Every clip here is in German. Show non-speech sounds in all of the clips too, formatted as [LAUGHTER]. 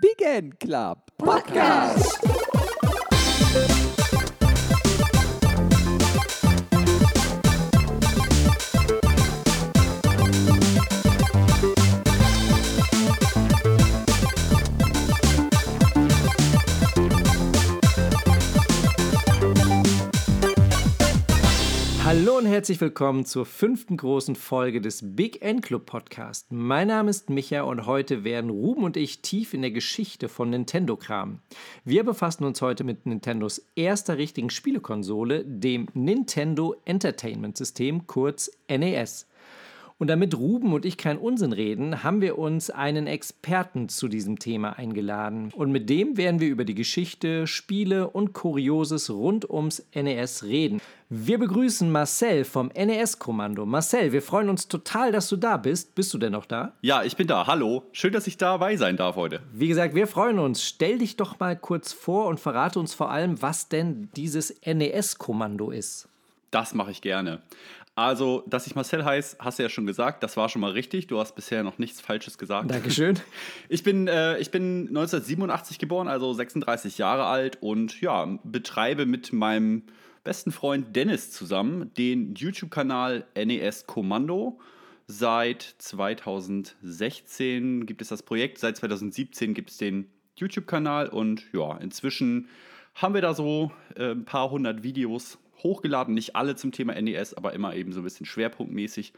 Big End Club Podcast. Hallo und herzlich willkommen zur fünften großen Folge des Big End Club Podcast. Mein Name ist Micha und heute werden Ruben und ich tief in der Geschichte von Nintendo kramen. Wir befassen uns heute mit Nintendos erster richtigen Spielekonsole, dem Nintendo Entertainment System, kurz NES. Und damit Ruben und ich keinen Unsinn reden, haben wir uns einen Experten zu diesem Thema eingeladen. Und mit dem werden wir über die Geschichte, Spiele und Kurioses rund ums NES reden. Wir begrüßen Marcel vom NES-Kommando. Marcel, wir freuen uns total, dass du da bist. Bist du denn noch da? Ja, ich bin da. Hallo. Schön, dass ich dabei sein darf heute. Wie gesagt, wir freuen uns. Stell dich doch mal kurz vor und verrate uns vor allem, was denn dieses NES-Kommando ist. Das mache ich gerne. Also, dass ich Marcel heiße, hast du ja schon gesagt. Das war schon mal richtig. Du hast bisher noch nichts Falsches gesagt. Dankeschön. [LAUGHS] Ich bin, äh, ich bin 1987 geboren, also 36 Jahre alt und ja, betreibe mit meinem besten Freund Dennis zusammen den YouTube-Kanal NES Kommando. Seit 2016 gibt es das Projekt, seit 2017 gibt es den YouTube-Kanal und ja, inzwischen haben wir da so äh, ein paar hundert Videos hochgeladen, nicht alle zum Thema NES, aber immer eben so ein bisschen schwerpunktmäßig.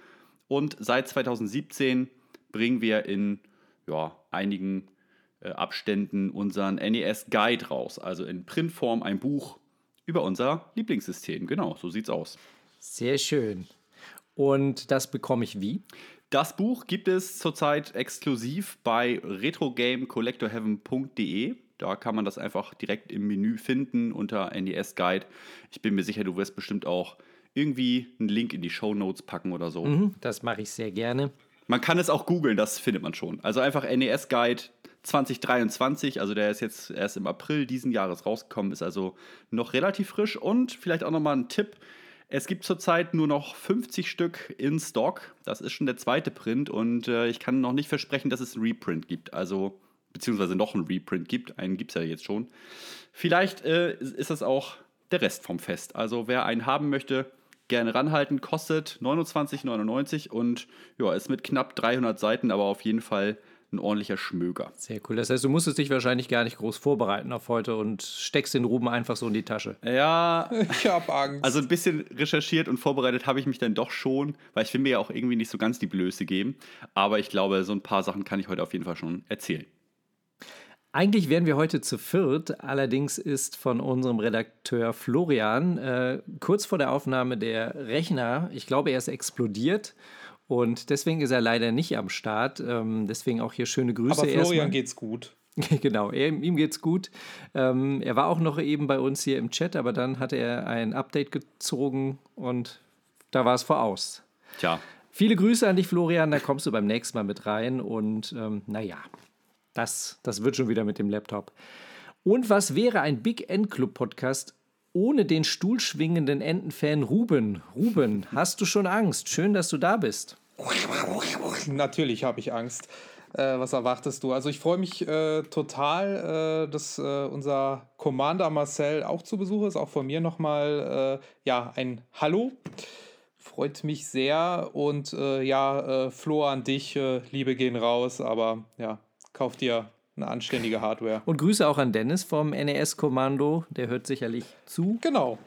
Und seit 2017 bringen wir in ja, einigen äh, Abständen unseren NES Guide raus, also in Printform ein Buch über unser Lieblingssystem. Genau, so sieht's aus. Sehr schön. Und das bekomme ich wie? Das Buch gibt es zurzeit exklusiv bei retrogamecollectorheaven.de. Da kann man das einfach direkt im Menü finden unter NES Guide. Ich bin mir sicher, du wirst bestimmt auch irgendwie einen Link in die Show Notes packen oder so. Mhm, das mache ich sehr gerne. Man kann es auch googeln, das findet man schon. Also einfach NES Guide 2023, also der ist jetzt erst im April diesen Jahres rausgekommen, ist also noch relativ frisch. Und vielleicht auch nochmal ein Tipp. Es gibt zurzeit nur noch 50 Stück in Stock. Das ist schon der zweite Print und äh, ich kann noch nicht versprechen, dass es einen Reprint gibt. Also beziehungsweise noch einen Reprint gibt. Einen gibt es ja jetzt schon. Vielleicht äh, ist das auch der Rest vom Fest. Also wer einen haben möchte, gerne ranhalten. Kostet 29,99 und ja, ist mit knapp 300 Seiten, aber auf jeden Fall ein ordentlicher Schmöger. Sehr cool. Das heißt, du musstest dich wahrscheinlich gar nicht groß vorbereiten auf heute und steckst den Ruben einfach so in die Tasche. Ja, [LAUGHS] Ich hab Angst. also ein bisschen recherchiert und vorbereitet habe ich mich dann doch schon, weil ich will mir ja auch irgendwie nicht so ganz die Blöße geben. Aber ich glaube, so ein paar Sachen kann ich heute auf jeden Fall schon erzählen. Eigentlich wären wir heute zu viert, allerdings ist von unserem Redakteur Florian äh, kurz vor der Aufnahme der Rechner, ich glaube, er ist explodiert und deswegen ist er leider nicht am Start. Ähm, deswegen auch hier schöne Grüße. Aber Florian erstmal. geht's gut. [LAUGHS] genau, er, ihm geht's gut. Ähm, er war auch noch eben bei uns hier im Chat, aber dann hat er ein Update gezogen und da war es voraus. Tja, Viele Grüße an dich, Florian. Da kommst du beim nächsten Mal mit rein. Und ähm, naja, das, das wird schon wieder mit dem Laptop. Und was wäre ein Big End Club Podcast ohne den stuhlschwingenden Entenfan Ruben? Ruben, hast du schon Angst? Schön, dass du da bist. Natürlich habe ich Angst. Äh, was erwartest du? Also ich freue mich äh, total, äh, dass äh, unser Commander Marcel auch zu Besuch ist. Auch von mir nochmal äh, ja, ein Hallo. Freut mich sehr. Und äh, ja, Flo an dich, Liebe gehen raus, aber ja, kauf dir eine anständige Hardware. Und Grüße auch an Dennis vom NES-Kommando. Der hört sicherlich zu. Genau.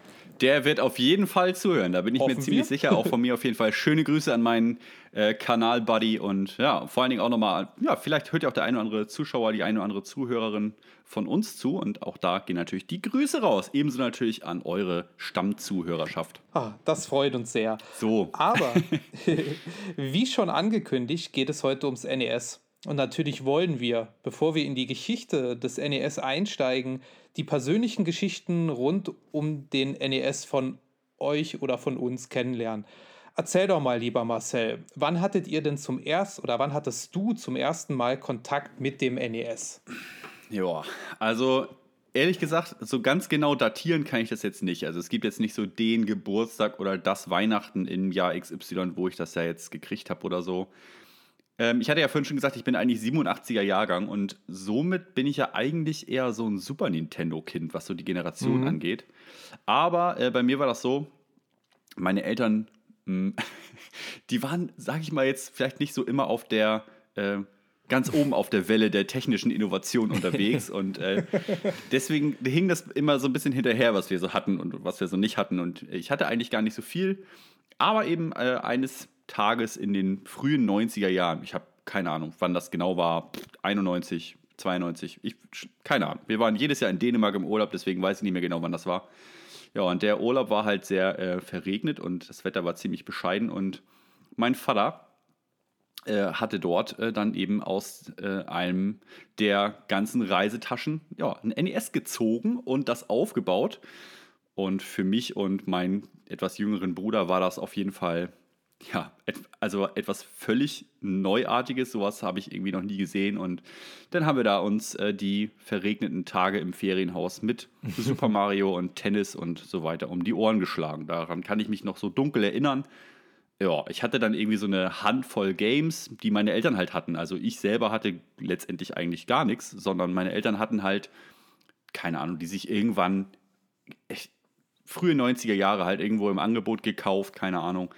der wird auf jeden Fall zuhören. Da bin ich mir Hoffen ziemlich wir. sicher. Auch von mir auf jeden Fall schöne Grüße an meinen äh, Kanal-Buddy und ja, vor allen Dingen auch nochmal, ja, vielleicht hört ja auch der eine oder andere Zuschauer, die eine oder andere Zuhörerin von uns zu. Und auch da gehen natürlich die Grüße raus. Ebenso natürlich an eure Stammzuhörerschaft. Ah, das freut uns sehr. So. Aber [LAUGHS] [LAUGHS] wie schon angekündigt, geht es heute ums NES. Und natürlich wollen wir, bevor wir in die Geschichte des NES einsteigen, die persönlichen Geschichten rund um den NES von euch oder von uns kennenlernen. Erzähl doch mal, lieber Marcel, wann hattet ihr denn zum ersten oder wann hattest du zum ersten Mal Kontakt mit dem NES? Ja, also ehrlich gesagt, so ganz genau datieren kann ich das jetzt nicht. Also es gibt jetzt nicht so den Geburtstag oder das Weihnachten im Jahr XY, wo ich das ja jetzt gekriegt habe oder so. Ähm, ich hatte ja vorhin schon gesagt, ich bin eigentlich 87er Jahrgang und somit bin ich ja eigentlich eher so ein Super Nintendo-Kind, was so die Generation mhm. angeht. Aber äh, bei mir war das so, meine Eltern, mh, hm, [LAUGHS] die waren, sag ich mal jetzt, vielleicht nicht so immer auf der äh, ganz oben auf der Welle der technischen Innovation unterwegs [LAUGHS] und äh, deswegen hing das immer so ein bisschen hinterher, was wir so hatten und was wir so nicht hatten und ich hatte eigentlich gar nicht so viel, aber eben äh, eines Tages in den frühen 90er Jahren, ich habe keine Ahnung, wann das genau war, 91, 92, ich, keine Ahnung. Wir waren jedes Jahr in Dänemark im Urlaub, deswegen weiß ich nicht mehr genau, wann das war. Ja, und der Urlaub war halt sehr äh, verregnet und das Wetter war ziemlich bescheiden und mein Vater, äh, hatte dort äh, dann eben aus äh, einem der ganzen Reisetaschen ja, ein NES gezogen und das aufgebaut. Und für mich und meinen etwas jüngeren Bruder war das auf jeden Fall, ja, also etwas völlig Neuartiges. Sowas habe ich irgendwie noch nie gesehen. Und dann haben wir da uns äh, die verregneten Tage im Ferienhaus mit [LAUGHS] Super Mario und Tennis und so weiter um die Ohren geschlagen. Daran kann ich mich noch so dunkel erinnern ja, ich hatte dann irgendwie so eine Handvoll Games, die meine Eltern halt hatten. Also ich selber hatte letztendlich eigentlich gar nichts, sondern meine Eltern hatten halt, keine Ahnung, die sich irgendwann echt, frühe 90er Jahre halt irgendwo im Angebot gekauft, keine Ahnung.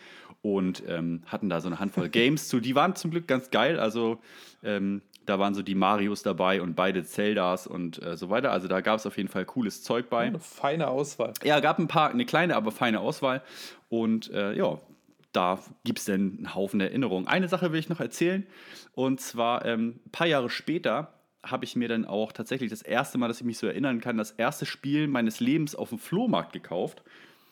Und ähm, hatten da so eine Handvoll [LAUGHS] Games zu. Die waren zum Glück ganz geil. Also ähm, da waren so die Marios dabei und beide Zeldas und äh, so weiter. Also da gab es auf jeden Fall cooles Zeug bei. Eine feine Auswahl. Ja, gab ein paar, eine kleine, aber feine Auswahl. Und äh, ja, da gibt es denn einen Haufen Erinnerungen. Eine Sache will ich noch erzählen. Und zwar ähm, ein paar Jahre später habe ich mir dann auch tatsächlich das erste Mal, dass ich mich so erinnern kann, das erste Spiel meines Lebens auf dem Flohmarkt gekauft.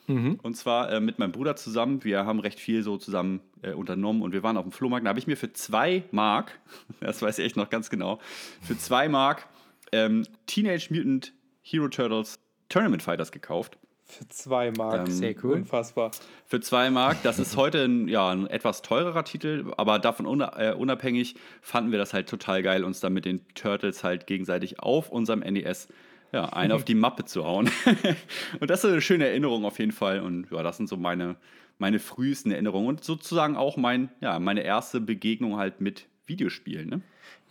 Mhm. Und zwar äh, mit meinem Bruder zusammen. Wir haben recht viel so zusammen äh, unternommen und wir waren auf dem Flohmarkt. Da habe ich mir für zwei Mark, [LAUGHS] das weiß ich echt noch ganz genau, für zwei Mark ähm, Teenage Mutant Hero Turtles Tournament Fighters gekauft. Für zwei Mark. Ähm, Sehr cool. Unfassbar. Für zwei Mark. Das ist heute ein, ja, ein etwas teurerer Titel, aber davon äh, unabhängig fanden wir das halt total geil, uns dann mit den Turtles halt gegenseitig auf unserem NES ja, einen auf die Mappe zu hauen. [LAUGHS] und das ist eine schöne Erinnerung auf jeden Fall. Und ja, das sind so meine, meine frühesten Erinnerungen und sozusagen auch mein, ja, meine erste Begegnung halt mit Videospielen. Ne?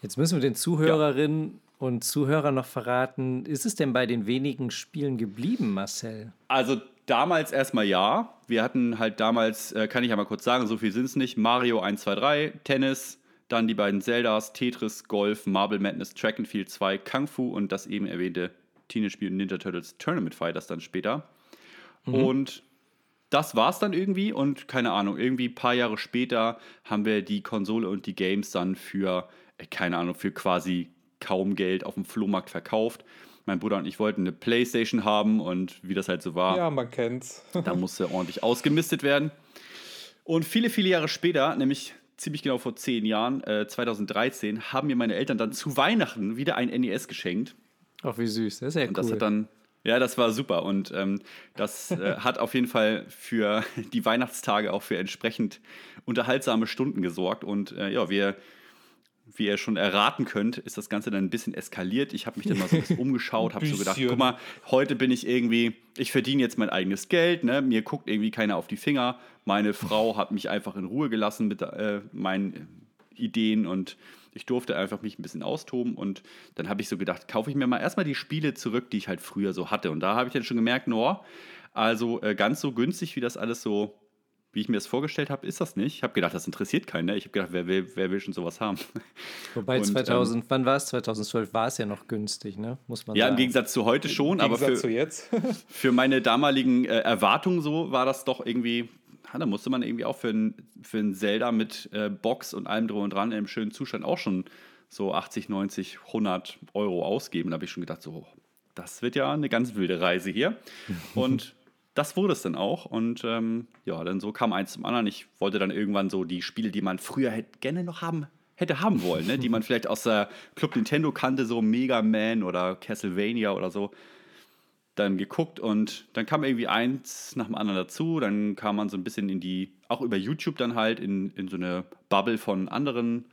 Jetzt müssen wir den Zuhörerinnen und Zuhörer noch verraten, ist es denn bei den wenigen Spielen geblieben, Marcel? Also damals erstmal ja. Wir hatten halt damals, äh, kann ich ja mal kurz sagen, so viel sind es nicht, Mario 1, 2, 3, Tennis, dann die beiden Zeldas, Tetris, Golf, Marble Madness, Track and Field 2, Kung Fu und das eben erwähnte Teenage Mutant Ninja Turtles Tournament Fighters dann später. Mhm. Und das war es dann irgendwie und keine Ahnung, irgendwie ein paar Jahre später haben wir die Konsole und die Games dann für, äh, keine Ahnung, für quasi kaum Geld auf dem Flohmarkt verkauft. Mein Bruder und ich wollten eine Playstation haben und wie das halt so war. Ja, man kennt's. [LAUGHS] da musste ordentlich ausgemistet werden. Und viele, viele Jahre später, nämlich ziemlich genau vor zehn Jahren, äh, 2013, haben mir meine Eltern dann zu Weihnachten wieder ein NES geschenkt. Ach, wie süß. Das ist ja und cool. Das hat dann, ja, das war super. Und ähm, das äh, [LAUGHS] hat auf jeden Fall für [LAUGHS] die Weihnachtstage auch für entsprechend unterhaltsame Stunden gesorgt. Und äh, ja, wir wie ihr schon erraten könnt, ist das Ganze dann ein bisschen eskaliert. Ich habe mich dann mal so ein bisschen [LAUGHS] umgeschaut, habe so gedacht, guck mal, heute bin ich irgendwie, ich verdiene jetzt mein eigenes Geld, ne? mir guckt irgendwie keiner auf die Finger. Meine Frau hat mich einfach in Ruhe gelassen mit äh, meinen Ideen und ich durfte einfach mich ein bisschen austoben und dann habe ich so gedacht, kaufe ich mir mal erstmal die Spiele zurück, die ich halt früher so hatte. Und da habe ich dann schon gemerkt, no, also äh, ganz so günstig, wie das alles so wie ich mir das vorgestellt habe, ist das nicht. Ich habe gedacht, das interessiert keinen. Ne? Ich habe gedacht, wer will, wer will schon sowas haben? [LAUGHS] Wobei und, 2000, ähm, wann war es? 2012 war es ja noch günstig, ne? muss man ja, sagen. im Gegensatz zu heute schon, aber für, [LAUGHS] für meine damaligen äh, Erwartungen so war das doch irgendwie, da musste man irgendwie auch für ein, für ein Zelda mit äh, Box und allem drum und dran in einem schönen Zustand auch schon so 80, 90, 100 Euro ausgeben. Da habe ich schon gedacht, so, das wird ja eine ganz wilde Reise hier. [LAUGHS] Und das wurde es dann auch. Und ähm, ja, dann so kam eins zum anderen. Ich wollte dann irgendwann so die Spiele, die man früher hätte gerne noch haben hätte haben wollen, ne? die man vielleicht aus der Club Nintendo kannte, so Mega Man oder Castlevania oder so, dann geguckt und dann kam irgendwie eins nach dem anderen dazu. Dann kam man so ein bisschen in die, auch über YouTube dann halt, in, in so eine Bubble von anderen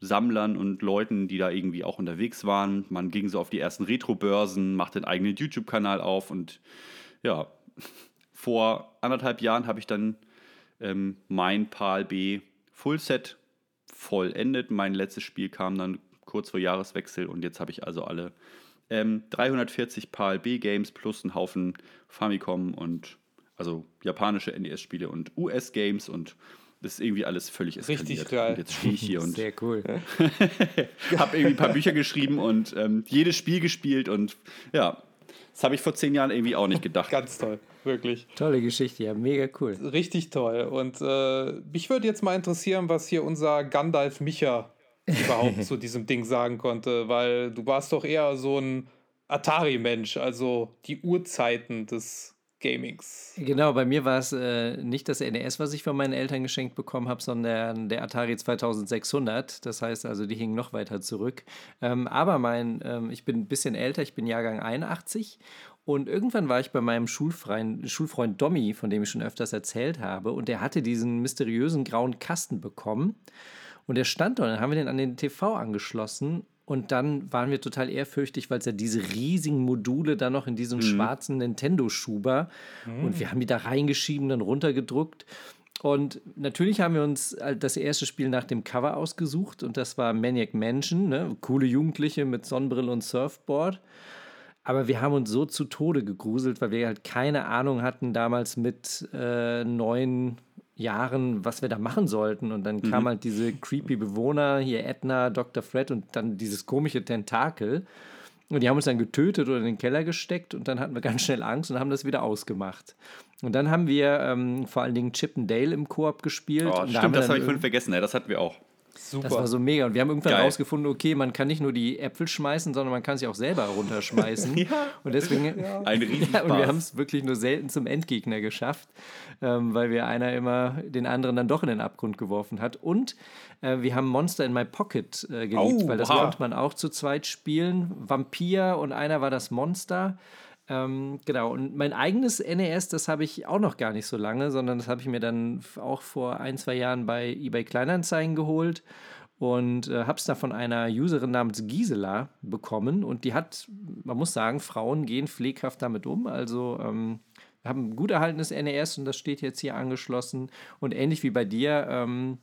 Sammlern und Leuten, die da irgendwie auch unterwegs waren. Man ging so auf die ersten Retro-Börsen, machte einen eigenen YouTube-Kanal auf und ja, [LAUGHS] vor anderthalb Jahren habe ich dann ähm, mein PAL B Fullset vollendet. Mein letztes Spiel kam dann kurz vor Jahreswechsel und jetzt habe ich also alle ähm, 340 PAL B-Games plus einen Haufen Famicom und also japanische NES-Spiele und US-Games und das ist irgendwie alles völlig eskaliert. Richtig geil. Und jetzt stehe ich hier und [LAUGHS] Sehr cool. [LAUGHS] habe irgendwie ein paar Bücher geschrieben und ähm, jedes Spiel gespielt und ja, das habe ich vor zehn Jahren irgendwie auch nicht gedacht. Ganz toll, wirklich. Tolle Geschichte, ja, mega cool. Richtig toll. Und äh, mich würde jetzt mal interessieren, was hier unser Gandalf Micha überhaupt [LAUGHS] zu diesem Ding sagen konnte, weil du warst doch eher so ein Atari-Mensch, also die Urzeiten des Gamings. Genau, bei mir war es äh, nicht das NES, was ich von meinen Eltern geschenkt bekommen habe, sondern der Atari 2600. Das heißt also, die hingen noch weiter zurück. Ähm, aber mein, ähm, ich bin ein bisschen älter, ich bin Jahrgang 81 und irgendwann war ich bei meinem Schulfreund, Schulfreund Dommy, von dem ich schon öfters erzählt habe, und der hatte diesen mysteriösen grauen Kasten bekommen. Und der stand dort, dann haben wir den an den TV angeschlossen und dann waren wir total ehrfürchtig, weil es ja diese riesigen Module da noch in diesem mhm. schwarzen Nintendo-Schuber mhm. und wir haben die da reingeschieben, dann runtergedruckt. Und natürlich haben wir uns das erste Spiel nach dem Cover ausgesucht und das war Maniac Mansion, ne? coole Jugendliche mit Sonnenbrille und Surfboard. Aber wir haben uns so zu Tode gegruselt, weil wir halt keine Ahnung hatten damals mit äh, neuen Jahren, was wir da machen sollten. Und dann mhm. kam halt diese creepy Bewohner, hier Edna, Dr. Fred und dann dieses komische Tentakel. Und die haben uns dann getötet oder in den Keller gesteckt und dann hatten wir [LAUGHS] ganz schnell Angst und haben das wieder ausgemacht. Und dann haben wir ähm, vor allen Dingen Chip and Dale im Koop gespielt. Oh, stimmt, da das habe ich vorhin vergessen, ja, das hatten wir auch. Super. Das war so mega. Und wir haben irgendwann Geil. rausgefunden, okay, man kann nicht nur die Äpfel schmeißen, sondern man kann sie auch selber runterschmeißen. [LAUGHS] ja. Und deswegen. Ja. Ein ja, Und wir haben es wirklich nur selten zum Endgegner geschafft, ähm, weil wir einer immer den anderen dann doch in den Abgrund geworfen hat. Und äh, wir haben Monster in My Pocket äh, geliebt, oh, weil das konnte man auch zu zweit spielen. Vampir und einer war das Monster. Ähm, genau, und mein eigenes NES, das habe ich auch noch gar nicht so lange, sondern das habe ich mir dann auch vor ein, zwei Jahren bei eBay Kleinanzeigen geholt und äh, habe es da von einer Userin namens Gisela bekommen und die hat, man muss sagen, Frauen gehen pfleghaft damit um, also ähm, haben ein gut erhaltenes NES und das steht jetzt hier angeschlossen. Und ähnlich wie bei dir, ähm,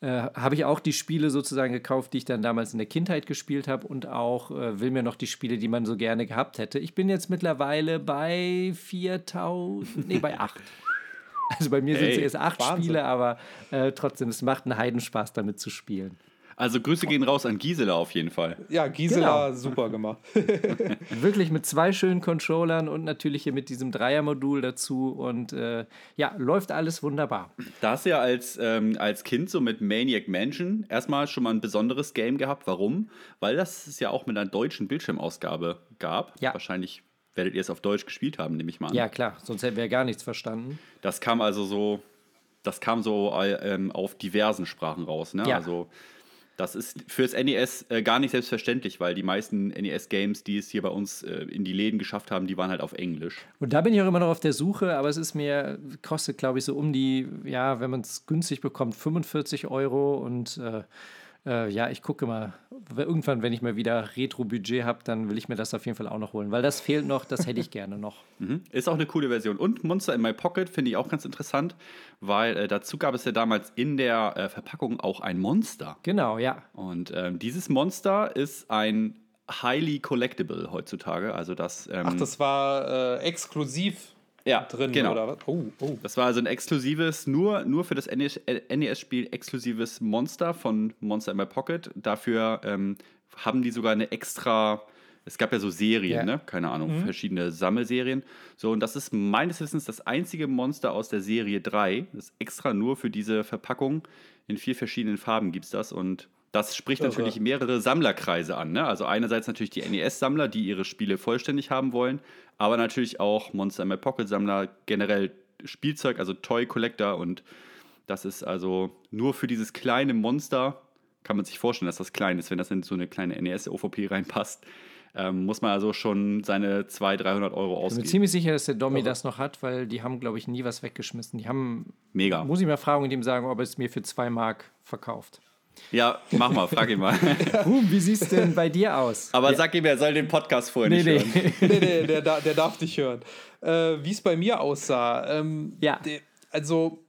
äh, habe ich auch die Spiele sozusagen gekauft, die ich dann damals in der Kindheit gespielt habe und auch äh, will mir noch die Spiele, die man so gerne gehabt hätte. Ich bin jetzt mittlerweile bei 4000, nee, bei 8. Also bei mir sind es erst 8 Spiele, aber äh, trotzdem, es macht einen Heidenspaß damit zu spielen. Also Grüße gehen raus an Gisela auf jeden Fall. Ja, Gisela, genau. super gemacht. [LAUGHS] Wirklich mit zwei schönen Controllern und natürlich hier mit diesem Dreiermodul dazu. Und äh, ja, läuft alles wunderbar. Da hast du ja als, ähm, als Kind so mit Maniac Mansion erstmal schon mal ein besonderes Game gehabt. Warum? Weil das es ja auch mit einer deutschen Bildschirmausgabe gab. Ja. Wahrscheinlich werdet ihr es auf Deutsch gespielt haben, nehme ich mal an. Ja, klar, sonst hätten wir ja gar nichts verstanden. Das kam also so, das kam so ähm, auf diversen Sprachen raus. Ne? Ja. Also das ist fürs NES äh, gar nicht selbstverständlich, weil die meisten NES-Games, die es hier bei uns äh, in die Läden geschafft haben, die waren halt auf Englisch. Und da bin ich auch immer noch auf der Suche, aber es ist mir, kostet glaube ich so um die, ja, wenn man es günstig bekommt, 45 Euro und äh, äh, ja, ich gucke mal. Irgendwann, wenn ich mal wieder Retro-Budget habe, dann will ich mir das auf jeden Fall auch noch holen, weil das fehlt noch, das hätte ich gerne noch. [LAUGHS] Mhm. Ist auch eine coole Version. Und Monster in My Pocket finde ich auch ganz interessant, weil äh, dazu gab es ja damals in der äh, Verpackung auch ein Monster. Genau, ja. Und ähm, dieses Monster ist ein highly collectible heutzutage. Also das. Ähm, Ach, das war äh, exklusiv ja, drin genau. oder was? Oh, oh. Das war also ein exklusives, nur, nur für das NES-Spiel äh, exklusives Monster von Monster in My Pocket. Dafür ähm, haben die sogar eine extra. Es gab ja so Serien, yeah. ne? Keine Ahnung, mhm. verschiedene Sammelserien. So, und das ist meines Wissens das einzige Monster aus der Serie 3. Das ist extra nur für diese Verpackung. In vier verschiedenen Farben gibt es das. Und das spricht Irre. natürlich mehrere Sammlerkreise an. Ne? Also einerseits natürlich die NES-Sammler, die ihre Spiele vollständig haben wollen, aber natürlich auch Monster in My Pocket-Sammler, generell Spielzeug, also Toy Collector und das ist also nur für dieses kleine Monster, kann man sich vorstellen, dass das klein ist, wenn das in so eine kleine NES-OVP reinpasst. Ähm, muss man also schon seine 200, 300 Euro ausgeben. Ich bin mir ziemlich sicher, dass der Domi das noch hat, weil die haben, glaube ich, nie was weggeschmissen. Die haben, Mega. muss ich mal fragen und ihm sagen, ob er es mir für 2 Mark verkauft. Ja, mach mal, frag ihn mal. [LAUGHS] Ruhm, wie sieht es denn bei dir aus? Aber sag ihm, er soll den Podcast vorher nee, nicht nee. hören. [LAUGHS] nee, nee, der, der darf dich hören. Äh, wie es bei mir aussah. Ähm, ja. also,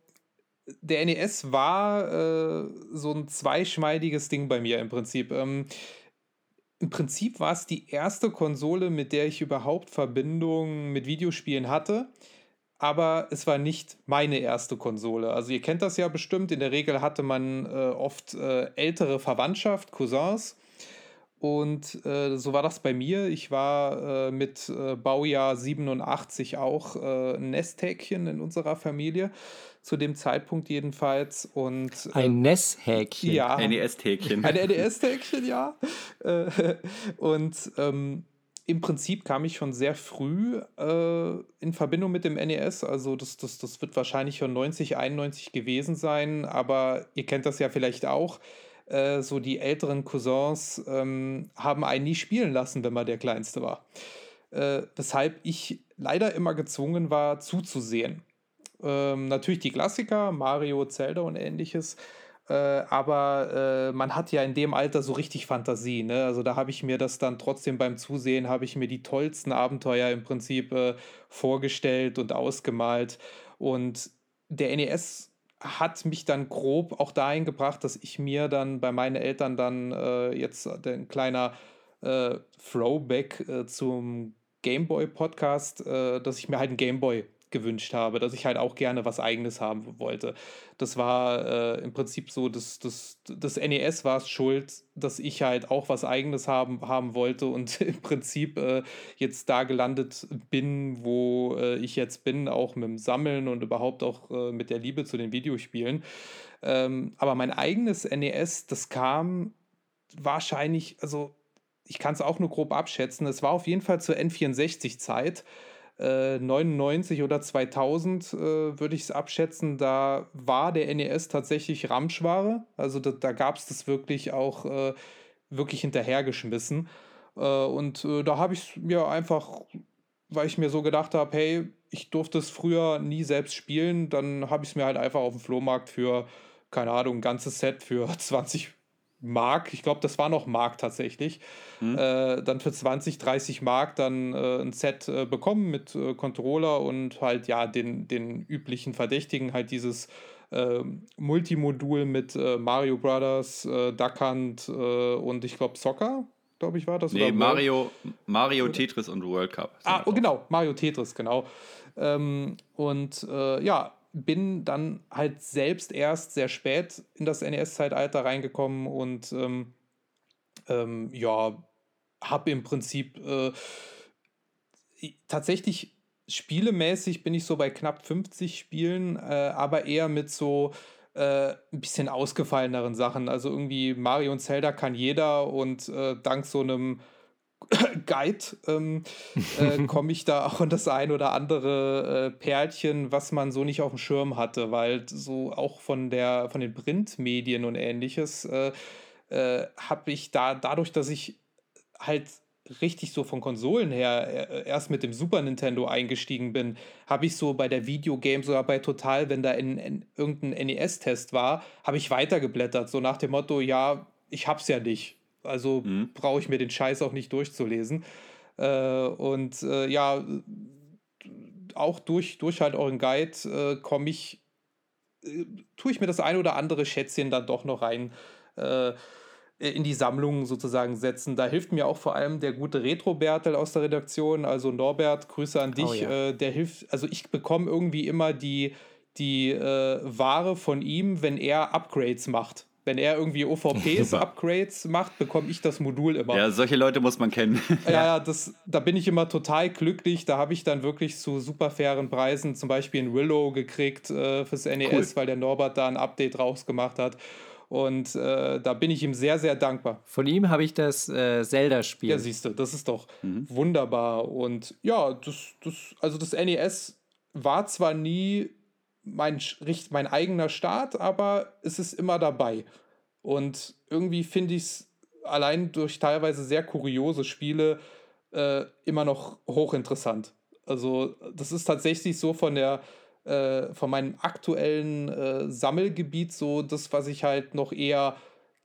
der NES war äh, so ein zweischneidiges Ding bei mir im Prinzip. Ähm, Im Prinzip war es die erste Konsole, mit der ich überhaupt Verbindung mit Videospielen hatte. Aber es war nicht meine erste Konsole. Also ihr kennt das ja bestimmt. In der Regel hatte man äh, oft äh, ältere Verwandtschaft, Cousins. Und äh, so war das bei mir. Ich war äh, mit äh, Baujahr 87 auch äh, ein Nesthäkchen in unserer Familie zu dem Zeitpunkt jedenfalls. Und, äh, ein NES-Häkchen. Ja. Ein NES-Häkchen. Ein NES-Häkchen, ja. Äh, [LAUGHS] und ähm, im Prinzip kam ich schon sehr früh äh, in Verbindung mit dem NES. Also das, das, das wird wahrscheinlich schon 90, 91 gewesen sein. Aber ihr kennt das ja vielleicht auch. Äh, so die älteren Cousins ähm, haben einen nie spielen lassen, wenn man der Kleinste war. Äh, weshalb ich leider immer gezwungen war, zuzusehen. Ähm, natürlich die Klassiker, Mario, Zelda und ähnliches. Äh, aber äh, man hat ja in dem Alter so richtig Fantasie. Ne? Also da habe ich mir das dann trotzdem beim Zusehen, habe ich mir die tollsten Abenteuer im Prinzip äh, vorgestellt und ausgemalt. Und der NES hat mich dann grob auch dahin gebracht, dass ich mir dann bei meinen Eltern dann äh, jetzt ein kleiner äh, Throwback äh, zum Gameboy Podcast, dass ich mir halt einen Gameboy gewünscht habe, dass ich halt auch gerne was Eigenes haben wollte. Das war äh, im Prinzip so, das, das, das NES war es schuld, dass ich halt auch was Eigenes haben, haben wollte und [LAUGHS] im Prinzip äh, jetzt da gelandet bin, wo äh, ich jetzt bin, auch mit dem Sammeln und überhaupt auch äh, mit der Liebe zu den Videospielen. Ähm, aber mein eigenes NES, das kam wahrscheinlich, also ich kann es auch nur grob abschätzen, es war auf jeden Fall zur N64-Zeit. 99 äh, oder 2000 äh, würde ich es abschätzen, da war der NES tatsächlich Ramschware. Also da, da gab es das wirklich auch äh, wirklich hinterhergeschmissen. Äh, und äh, da habe ich es mir einfach, weil ich mir so gedacht habe, hey, ich durfte es früher nie selbst spielen, dann habe ich es mir halt einfach auf dem Flohmarkt für, keine Ahnung, ein ganzes Set für [LAUGHS] 20 Mark, ich glaube, das war noch Mark tatsächlich, mhm. äh, dann für 20, 30 Mark dann äh, ein Set äh, bekommen mit äh, Controller und halt ja den, den üblichen Verdächtigen, halt dieses äh, Multimodul mit äh, Mario Brothers, Duck Hunt und ich glaube Soccer, glaube ich, war das. Nee, Mario, Mario Tetris und World Cup. Ah, oh, genau, Mario Tetris, genau. Ähm, und ja, bin dann halt selbst erst sehr spät in das NES-Zeitalter reingekommen und ähm, ähm, ja, habe im Prinzip äh, tatsächlich spielemäßig bin ich so bei knapp 50 Spielen, äh, aber eher mit so äh, ein bisschen ausgefalleneren Sachen. Also irgendwie Mario und Zelda kann jeder und äh, dank so einem [COUGHS] Guide ähm, äh, [LAUGHS] komme ich da auch in das ein oder andere äh, Perlchen, was man so nicht auf dem Schirm hatte, weil so auch von der von den Printmedien und ähnliches äh, äh habe ich da dadurch, dass ich halt richtig so von Konsolen her äh, erst mit dem Super Nintendo eingestiegen bin, habe ich so bei der Videogame sogar bei Total, wenn da in, in irgendein NES-Test war, habe ich weitergeblättert, so nach dem Motto, ja, ich hab's ja nicht. Also mhm. brauche ich mir den Scheiß auch nicht durchzulesen. Äh, und äh, ja, auch durch, durch halt euren Guide äh, komme ich, äh, tue ich mir das ein oder andere Schätzchen dann doch noch rein äh, in die Sammlung sozusagen setzen. Da hilft mir auch vor allem der gute Retro-Bertel aus der Redaktion, also Norbert, Grüße an dich. Oh ja. Äh, der hilft, also ich bekomme irgendwie immer die, die Ware von ihm, wenn er Upgrades macht. Wenn er irgendwie OVPs, [LAUGHS] Upgrades macht, bekomme ich das Modul immer. Ja, solche Leute muss man kennen. [LAUGHS] ja, ja, das, da bin ich immer total glücklich. Da habe ich dann wirklich zu super fairen Preisen zum Beispiel ein Willow gekriegt äh, fürs NES, cool. weil der Norbert da ein Update rausgemacht hat. Und äh, da bin ich ihm sehr, sehr dankbar. Von ihm habe ich das äh, Zelda-Spiel. Ja, siehst du, das ist doch mhm. wunderbar. Und ja, das, das, also das NES war zwar nie mein, mein eigener Start, aber es ist immer dabei. Und irgendwie finde ich es allein durch teilweise sehr kuriose Spiele äh, immer noch hochinteressant. Also, das ist tatsächlich so von der äh, von meinem aktuellen äh, Sammelgebiet so das, was ich halt noch eher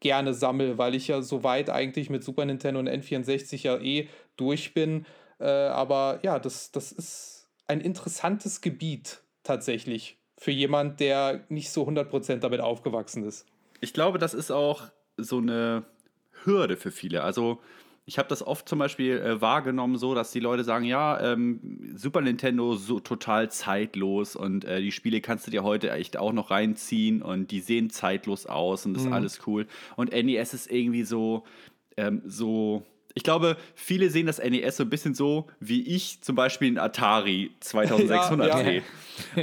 gerne sammle, weil ich ja soweit eigentlich mit Super Nintendo und N64 ja eh durch bin. Äh, aber ja, das, das ist ein interessantes Gebiet tatsächlich für jemand, der nicht so 100% damit aufgewachsen ist. Ich glaube, das ist auch so eine Hürde für viele. Also ich habe das oft zum Beispiel äh, wahrgenommen, so dass die Leute sagen, ja, ähm, Super Nintendo so total zeitlos und äh, die Spiele kannst du dir heute echt auch noch reinziehen und die sehen zeitlos aus und das mhm. ist alles cool. Und NES ist irgendwie so, ähm, so. Ich glaube, viele sehen das NES so ein bisschen so, wie ich zum Beispiel ein Atari 2600 [LAUGHS] ja, ja. sehe.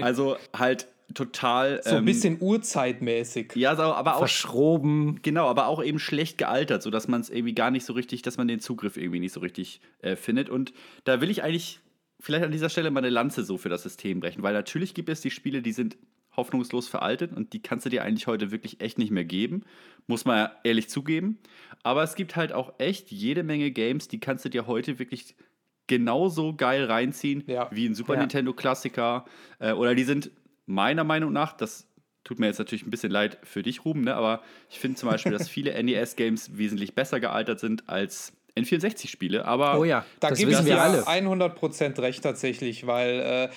Also halt total. So ein ähm, bisschen urzeitmäßig. Ja, aber auch. Verschroben. Genau, aber auch eben schlecht gealtert, sodass man es irgendwie gar nicht so richtig, dass man den Zugriff irgendwie nicht so richtig äh, findet. Und da will ich eigentlich vielleicht an dieser Stelle mal eine Lanze so für das System brechen, weil natürlich gibt es die Spiele, die sind hoffnungslos veraltet und die kannst du dir eigentlich heute wirklich echt nicht mehr geben, muss man ehrlich zugeben. Aber es gibt halt auch echt jede Menge Games, die kannst du dir heute wirklich genauso geil reinziehen ja. wie ein Super ja. Nintendo Klassiker äh, oder die sind meiner Meinung nach, das tut mir jetzt natürlich ein bisschen leid für dich, Ruben, ne? aber ich finde zum Beispiel, dass viele [LAUGHS] NES-Games wesentlich besser gealtert sind als N64-Spiele. Aber oh ja, da gebe ich dir alle. 100% recht tatsächlich, weil äh,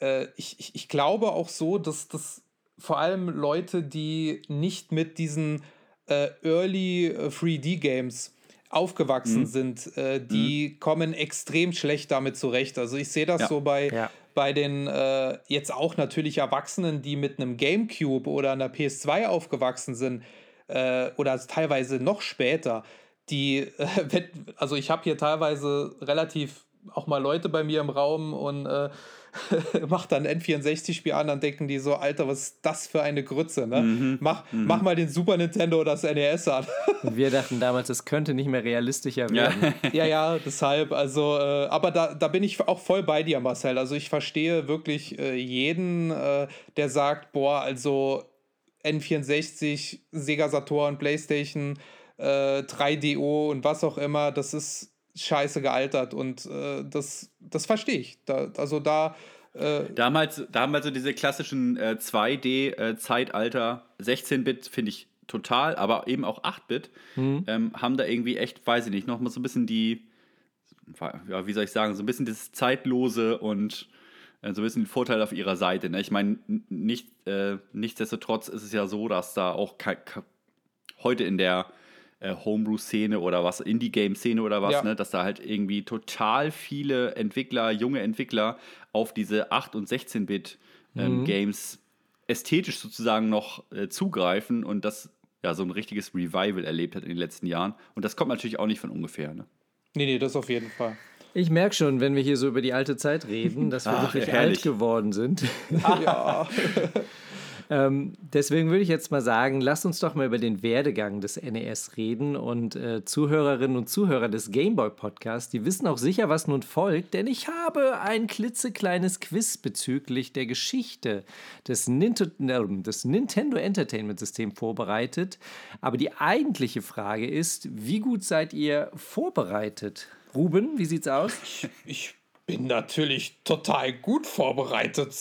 äh, ich, ich, ich glaube auch so, dass das vor allem Leute, die nicht mit diesen äh, Early 3D-Games äh, aufgewachsen mhm. sind, äh, die mhm. kommen extrem schlecht damit zurecht. Also ich sehe das ja. so bei, ja bei den äh, jetzt auch natürlich Erwachsenen, die mit einem GameCube oder einer PS2 aufgewachsen sind äh, oder teilweise noch später, die, äh, [LAUGHS] also ich habe hier teilweise relativ auch mal Leute bei mir im Raum und [LAUGHS] macht dann N64-Spiel an, dann denken die so, Alter, was ist das für eine Grütze, ne? Mhm. Mach, mhm. mach mal den Super Nintendo oder das NES an. Wir dachten damals, es könnte nicht mehr realistischer werden. Ja, [LAUGHS] ja, ja deshalb, also, äh, aber da, da bin ich auch voll bei dir, Marcel. Also ich verstehe wirklich äh, jeden, äh, der sagt, boah, also N64, Sega Saturn, Playstation, 3DO äh, und was auch immer, das ist scheiße gealtert und äh, das, das verstehe ich. Da, also da. Äh damals, damals so diese klassischen äh, 2D-Zeitalter, äh, 16-Bit finde ich total, aber eben auch 8-Bit, mhm. ähm, haben da irgendwie echt, weiß ich nicht, nochmal so ein bisschen die, ja, wie soll ich sagen, so ein bisschen das Zeitlose und äh, so ein bisschen den Vorteil auf ihrer Seite. Ne? Ich meine, nicht, äh, nichtsdestotrotz ist es ja so, dass da auch heute in der äh, Homebrew-Szene oder was, Indie-Game-Szene oder was, ja. ne, dass da halt irgendwie total viele Entwickler, junge Entwickler auf diese 8- und 16-Bit-Games ähm, mhm. ästhetisch sozusagen noch äh, zugreifen und das ja so ein richtiges Revival erlebt hat in den letzten Jahren. Und das kommt natürlich auch nicht von ungefähr. Ne? Nee, nee, das auf jeden Fall. Ich merke schon, wenn wir hier so über die alte Zeit reden, dass wir Ach, wirklich herrlich. alt geworden sind. [LAUGHS] ja. [LAUGHS] Ähm, deswegen würde ich jetzt mal sagen, lasst uns doch mal über den Werdegang des NES reden und äh, Zuhörerinnen und Zuhörer des Gameboy Podcasts, die wissen auch sicher, was nun folgt, denn ich habe ein klitzekleines Quiz bezüglich der Geschichte des, Ninto des Nintendo Entertainment System vorbereitet. Aber die eigentliche Frage ist, wie gut seid ihr vorbereitet? Ruben, wie sieht's aus? Ich, ich bin natürlich total gut vorbereitet.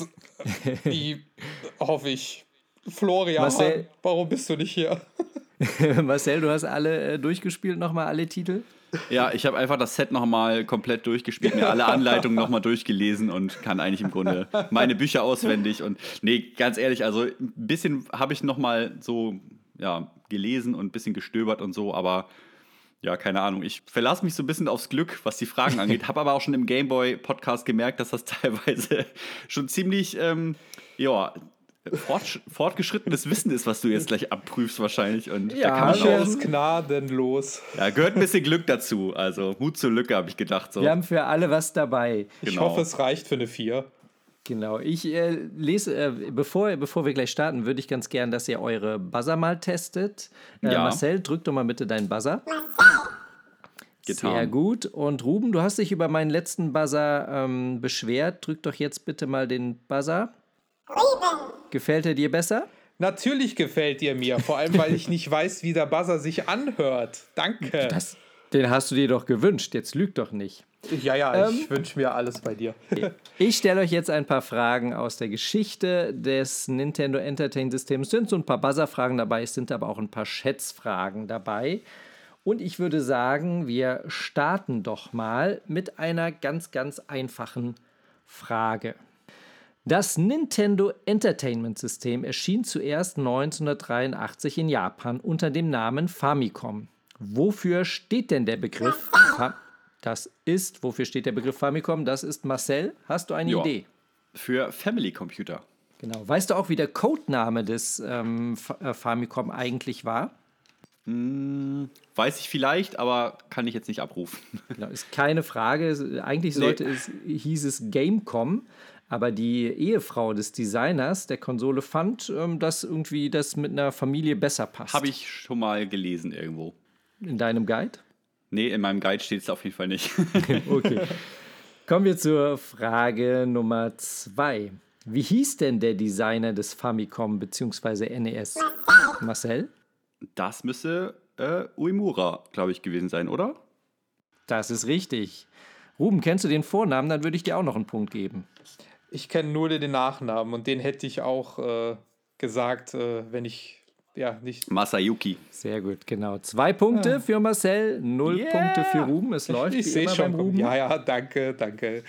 [LAUGHS] Wie hoffe ich. Florian, Marcel, warum bist du nicht hier? [LAUGHS] Marcel, du hast alle äh, durchgespielt, nochmal alle Titel? Ja, ich habe einfach das Set nochmal komplett durchgespielt, mir alle Anleitungen nochmal durchgelesen und kann eigentlich im Grunde meine Bücher auswendig. Und nee, ganz ehrlich, also ein bisschen habe ich nochmal so ja, gelesen und ein bisschen gestöbert und so, aber ja, keine Ahnung. Ich verlasse mich so ein bisschen aufs Glück, was die Fragen angeht. [LAUGHS] Habe aber auch schon im Gameboy-Podcast gemerkt, dass das [LAUGHS] teilweise schon ziemlich, ähm, ja, fort, fortgeschrittenes Wissen ist, was du jetzt gleich abprüfst wahrscheinlich. Und ja, da kann man auch, ist gnadenlos. Ja, gehört ein bisschen Glück dazu. Also Mut zur Lücke, habe ich gedacht. So. Wir haben für alle was dabei. Ich genau. hoffe, es reicht für eine 4. Genau, ich äh, lese, äh, bevor, bevor wir gleich starten, würde ich ganz gern, dass ihr eure Buzzer mal testet. Äh, ja. Marcel, drück doch mal bitte deinen Buzzer. Getan. Sehr gut. Und Ruben, du hast dich über meinen letzten Buzzer ähm, beschwert. Drück doch jetzt bitte mal den Buzzer. Ruben. Gefällt er dir besser? Natürlich gefällt er mir, vor allem weil ich nicht weiß, wie der Buzzer sich anhört. Danke. Das, den hast du dir doch gewünscht. Jetzt lüg doch nicht. Ja, ja, ich ähm, wünsche mir alles bei dir. [LAUGHS] ich stelle euch jetzt ein paar Fragen aus der Geschichte des Nintendo Entertainment Systems. Es sind so ein paar Buzzer-Fragen dabei, es sind aber auch ein paar Schätzfragen dabei. Und ich würde sagen, wir starten doch mal mit einer ganz, ganz einfachen Frage. Das Nintendo Entertainment System erschien zuerst 1983 in Japan unter dem Namen Famicom. Wofür steht denn der Begriff? Fa das ist, wofür steht der Begriff Famicom? Das ist Marcel. Hast du eine Ja. Idee? Für Family Computer. Genau. Weißt du auch, wie der Codename des ähm, äh, Famicom eigentlich war? Weiß ich vielleicht, aber kann ich jetzt nicht abrufen. [LAUGHS] Genau, ist keine Frage. Eigentlich sollte es, hieß es Gamecom, aber die Ehefrau des Designers der Konsole fand, ähm, dass irgendwie das mit einer Familie besser passt. Habe ich schon mal gelesen irgendwo. In deinem Guide? Nee, in meinem Guide steht es auf jeden Fall nicht. [LAUGHS] Okay. Kommen wir zur Frage Nummer zwei. Wie hieß denn der Designer des Famicom bzw. NES? Marcel? Das müsste äh, Uemura, glaube ich, gewesen sein, oder? Das ist richtig. Ruben, kennst du den Vornamen? Dann würde ich dir auch noch einen Punkt geben. Ich kenne nur den Nachnamen und den hätte ich auch äh, gesagt, äh, wenn ich ja nicht. Masayuki. Sehr gut, genau. Zwei Punkte für Marcel, null Yeah. Punkte für Ruben. Es läuft Ich sehe schon. Ruben. Ruben. Ja, ja, danke, danke.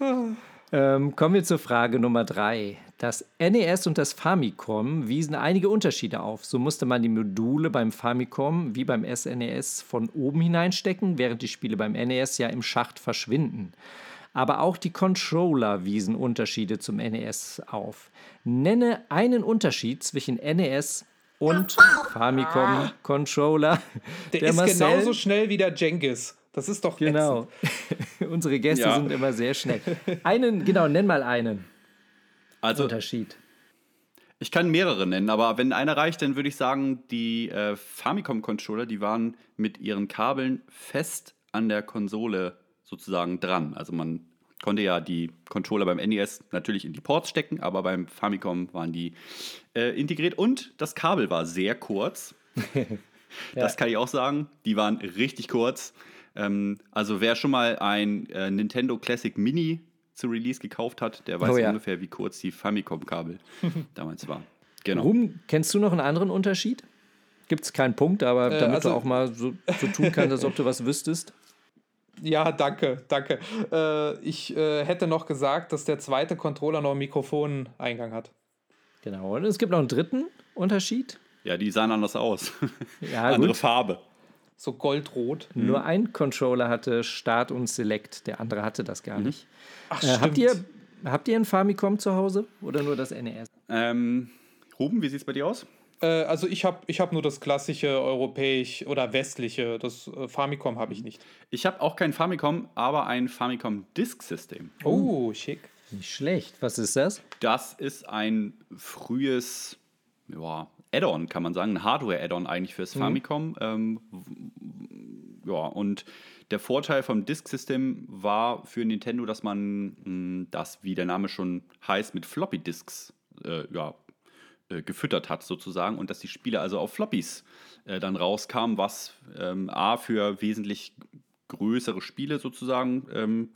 [LAUGHS] Ähm, kommen wir zur Frage Nummer drei. Das NES und das Famicom wiesen einige Unterschiede auf. So musste man die Module beim Famicom wie beim SNES von oben hineinstecken, während die Spiele beim NES ja im Schacht verschwinden. Aber auch die Controller wiesen Unterschiede zum NES auf. Nenne einen Unterschied zwischen NES und Famicom Controller. [LAUGHS] Der, ist genauso schnell wie der Jengis. Das ist doch Genau. [LAUGHS] Unsere Gäste Ja. sind immer sehr schnell. Einen, genau, nenn mal einen Also, Unterschied. ich kann mehrere nennen, aber wenn einer reicht, dann würde ich sagen, die äh, Famicom-Controller, die waren mit ihren Kabeln fest an der Konsole sozusagen dran. Also man konnte ja die Controller beim NES natürlich in die Ports stecken, aber beim Famicom waren die äh, integriert und das Kabel war sehr kurz. [LAUGHS] Das kann ich auch sagen. Die waren richtig kurz. Ähm, also wer schon mal ein äh, Nintendo Classic Mini zu Release gekauft hat, der weiß Oh ja. ungefähr, wie kurz die Famicom-Kabel [LAUGHS] damals waren. Genau. Ruben, kennst du noch einen anderen Unterschied? Gibt es keinen Punkt, aber damit also- du auch mal so, so tun kannst, als ob du was wüsstest. Ja, danke, danke. Äh, ich äh, hätte noch gesagt, dass der zweite Controller noch einen Mikrofoneingang hat. Genau. Und es gibt noch einen dritten Unterschied. Ja, die sahen anders aus. [LAUGHS] Ja, Andere gut. Farbe. So goldrot. Nur ein Controller hatte Start und Select, der andere hatte das gar nicht. Ach, Äh, habt, ihr, habt ihr ein Famicom zu Hause oder nur das NES? Ähm, Ruben, wie sieht es bei dir aus? Äh, also ich habe ich hab nur das klassische europäisch oder westliche. Das äh, Famicom habe ich nicht. Ich habe auch kein Famicom, aber ein Famicom Disk System. Oh, schick. Nicht schlecht. Was ist das? Das ist ein frühes ja, Add-on, kann man sagen, ein Hardware-Add-on eigentlich fürs Famicom. Ähm, ja, und der Vorteil vom Disk-System war für Nintendo, dass man mh, das, wie der Name schon heißt, mit Floppy-Disks äh, ja, äh, gefüttert hat sozusagen und dass die Spiele also auf Floppies äh, dann rauskamen, was ähm, A für wesentlich größere Spiele sozusagen ähm,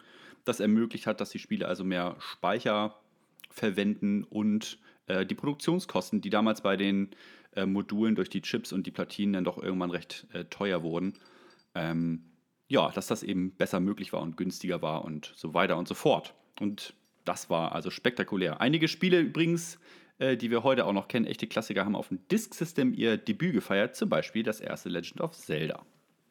das ermöglicht hat, dass die Spiele also mehr Speicher verwenden und äh, die Produktionskosten, die damals bei den äh, Modulen durch die Chips und die Platinen dann doch irgendwann recht äh, teuer wurden, ähm, ja, dass das eben besser möglich war und günstiger war und so weiter und so fort. Und das war also spektakulär. Einige Spiele übrigens, äh, die wir heute auch noch kennen, echte Klassiker, haben auf dem Disk System ihr Debüt gefeiert, zum Beispiel das erste Legend of Zelda.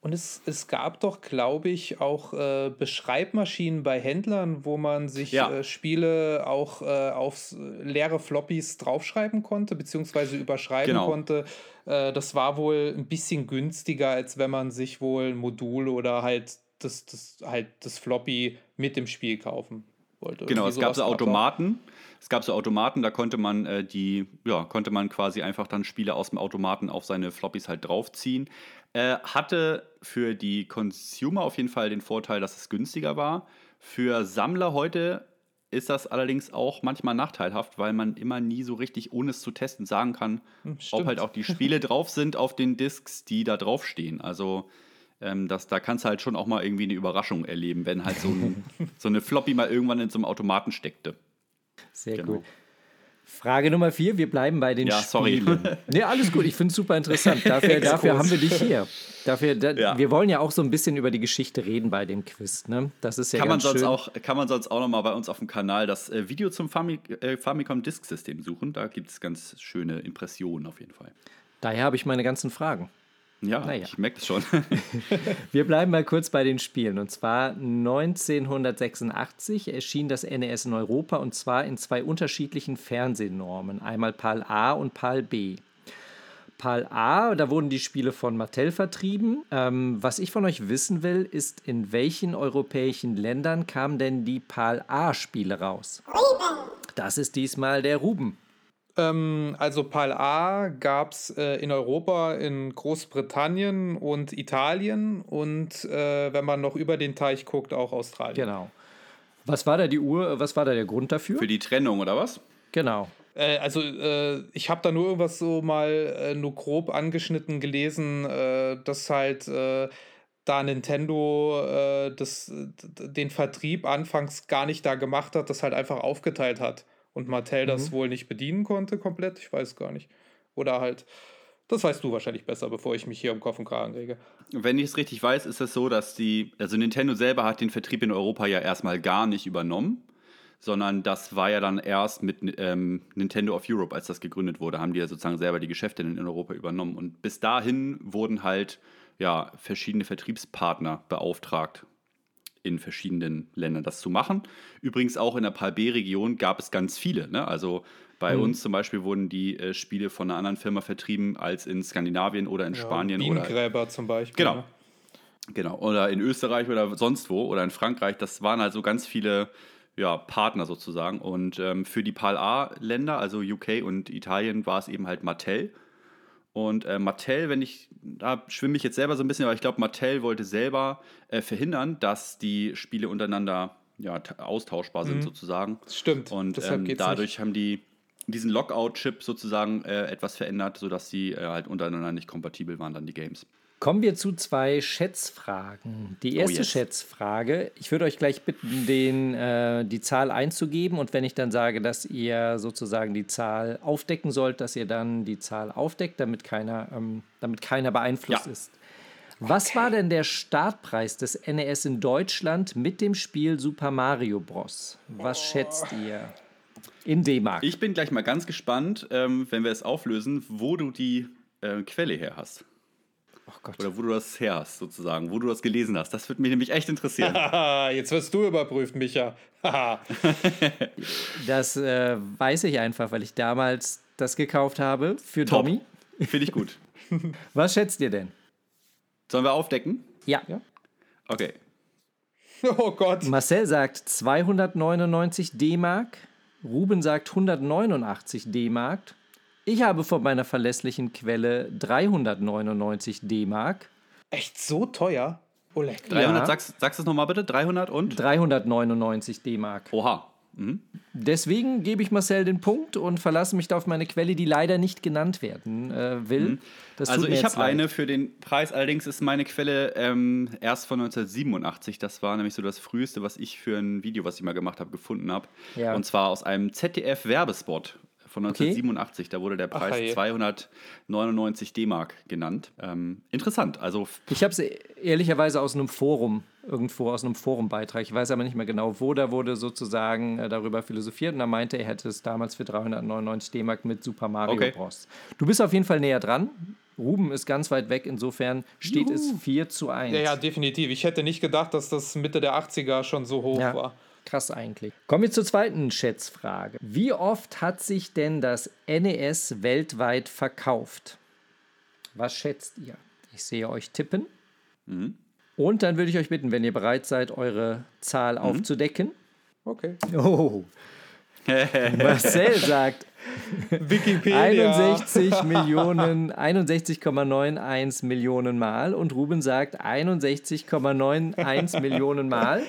Und es, es gab doch, glaube ich, auch äh, Beschreibmaschinen bei Händlern, wo man sich Ja. äh, Spiele auch äh, auf leere Floppies draufschreiben konnte, beziehungsweise überschreiben Genau. konnte. Äh, das war wohl ein bisschen günstiger, als wenn man sich wohl ein Modul oder halt das, das, halt das Floppy mit dem Spiel kaufen wollte. Genau, es gab so Automaten. Es gab so Automaten, da konnte man äh, die, ja, konnte man quasi einfach dann Spiele aus dem Automaten auf seine Floppies halt draufziehen. Äh, hatte für die Consumer auf jeden Fall den Vorteil, dass es günstiger war. Für Sammler heute ist das allerdings auch manchmal nachteilhaft, weil man immer nie so richtig, ohne es zu testen, sagen kann, ob stimmt. halt auch die Spiele [LAUGHS] drauf sind auf den Discs, die da draufstehen. Also ähm, das, da kannst du halt schon auch mal irgendwie eine Überraschung erleben, wenn halt so, ein, [LAUGHS] so eine Floppy mal irgendwann in so einem Automaten steckte. Sehr Genau. gut. Frage Nummer vier, wir bleiben bei den Ja, sorry. Spielen. [LAUGHS] Nee, alles gut, ich finde es super interessant. Dafür, dafür haben wir dich hier. Dafür, da, Ja. Wir wollen ja auch so ein bisschen über die Geschichte reden bei dem Quiz. Ne? Das ist ja Kann man, ganz sonst schön. auch, kann man sonst auch noch mal bei uns auf dem Kanal das äh, Video zum Fami äh, Famicom Disk System suchen. Da gibt es ganz schöne Impressionen auf jeden Fall. Daher habe ich meine ganzen Fragen. Ja, Naja. ich merke das schon. [LAUGHS] Wir bleiben mal kurz bei den Spielen. Und zwar 1986 erschien das NES in Europa und zwar in zwei unterschiedlichen Fernsehnormen. Einmal PAL A und PAL B. PAL A, da wurden die Spiele von Mattel vertrieben. Ähm, was ich von euch wissen will, ist, in welchen europäischen Ländern kamen denn die PAL A-Spiele raus? Das ist diesmal der Ruben. Ähm, also PAL A gab es äh, in Europa, in Großbritannien und Italien und äh, wenn man noch über den Teich guckt, auch Australien. Genau. Was war da die Uhr, was war da der Grund dafür? Für die Trennung, oder was? Genau. Äh, also äh, ich habe da nur irgendwas so mal äh, nur grob angeschnitten gelesen, äh, dass halt äh, da Nintendo äh, das, den Vertrieb anfangs gar nicht da gemacht hat, das halt einfach aufgeteilt hat und Mattel das wohl nicht bedienen konnte komplett, ich weiß gar nicht. Oder halt, das weißt du wahrscheinlich besser, bevor ich mich hier um Kopf und Kragen rege. Wenn ich es richtig weiß, ist es so, dass die, also Nintendo selber hat den Vertrieb in Europa ja erstmal gar nicht übernommen, sondern das war ja dann erst mit ähm, Nintendo of Europe, als das gegründet wurde, haben die ja sozusagen selber die Geschäfte in Europa übernommen. Und bis dahin wurden halt ja verschiedene Vertriebspartner beauftragt, in verschiedenen Ländern das zu machen. Übrigens auch in der PAL B-Region gab es ganz viele. Ne? Also bei uns zum Beispiel wurden die äh, Spiele von einer anderen Firma vertrieben als in Skandinavien oder in Spanien oder Bienengräber zum Beispiel. Genau. ne? Genau, oder in Österreich oder sonst wo oder in Frankreich, das waren also ganz viele ja, Partner sozusagen. Und ähm, für die PAL A-Länder, also UK und Italien, war es eben halt Mattel. Und äh, Mattel, wenn ich, da schwimme ich jetzt selber so ein bisschen, aber ich glaube, Mattel wollte selber äh, verhindern, dass die Spiele untereinander ja, austauschbar sind sozusagen. Stimmt, Und ähm, dadurch haben die diesen Lockout-Chip sozusagen äh, etwas verändert, sodass sie äh, halt untereinander nicht kompatibel waren, dann die Games. Kommen wir zu zwei Schätzfragen. Die erste yes. Schätzfrage, ich würde euch gleich bitten, den, äh, die Zahl einzugeben und wenn ich dann sage, dass ihr sozusagen die Zahl aufdecken sollt, dass ihr dann die Zahl aufdeckt, damit keiner, ähm, damit keiner beeinflusst Ja. ist. Was war denn der Startpreis des NES in Deutschland mit dem Spiel Super Mario Bros? Was schätzt ihr? In D-Mark. Ich bin gleich mal ganz gespannt, ähm, wenn wir es auflösen, wo du die äh, Quelle her hast. Oh Gott. Oder wo du das her hast, sozusagen, wo du das gelesen hast. Das würde mich nämlich echt interessieren. Haha, [LAUGHS] jetzt wirst du überprüft, Micha. Haha. [LAUGHS] Das äh, weiß ich einfach, weil ich damals das gekauft habe für Top. Tommy. Finde ich gut. [LAUGHS] Was schätzt ihr denn? Sollen wir aufdecken? Ja. Ja. Okay. oh Gott. Marcel sagt 299 D-Mark. Ruben sagt 189 D-Mark. Ich habe von meiner verlässlichen Quelle 399 D-Mark. Echt so teuer? Oleg. 300, Ja. sagst, sagst du es nochmal bitte? 300 und? 399 D-Mark. Oha. Mhm. Deswegen gebe ich Marcel den Punkt und verlasse mich da auf meine Quelle, die leider nicht genannt werden äh, will. Das tut Also ich habe eine für den Preis, allerdings ist meine Quelle ähm, erst von 1987. Das war nämlich so das früheste, was ich für ein Video, was ich mal gemacht habe, gefunden habe. Ja. Und zwar aus einem ZDF-Werbespot von 1987. Da wurde der Preis hey. 299 D-Mark genannt. Ähm, interessant. Also Ich habe es ehrlicherweise aus einem Forum, irgendwo aus einem Forumbeitrag, ich weiß aber nicht mehr genau, wo, da wurde sozusagen äh, darüber philosophiert und er meinte, er hätte es damals für 399 D-Mark mit Super Mario Okay. Bros. Du bist auf jeden Fall näher dran. Ruben ist ganz weit weg, insofern steht es 4 zu 1. Ja, ja, definitiv. Ich hätte nicht gedacht, dass das Mitte der 80er schon so hoch Ja, war. Krass eigentlich. Kommen wir zur zweiten Schätzfrage. Wie oft hat sich denn das NES weltweit verkauft? Was schätzt ihr? Ich sehe euch tippen. Und dann würde ich euch bitten, wenn ihr bereit seid, eure Zahl aufzudecken. Okay. Oh. [LAUGHS] Marcel sagt Wikipedia. 61 Millionen, 61,91 Millionen Mal und Ruben sagt 61,91 Millionen Mal.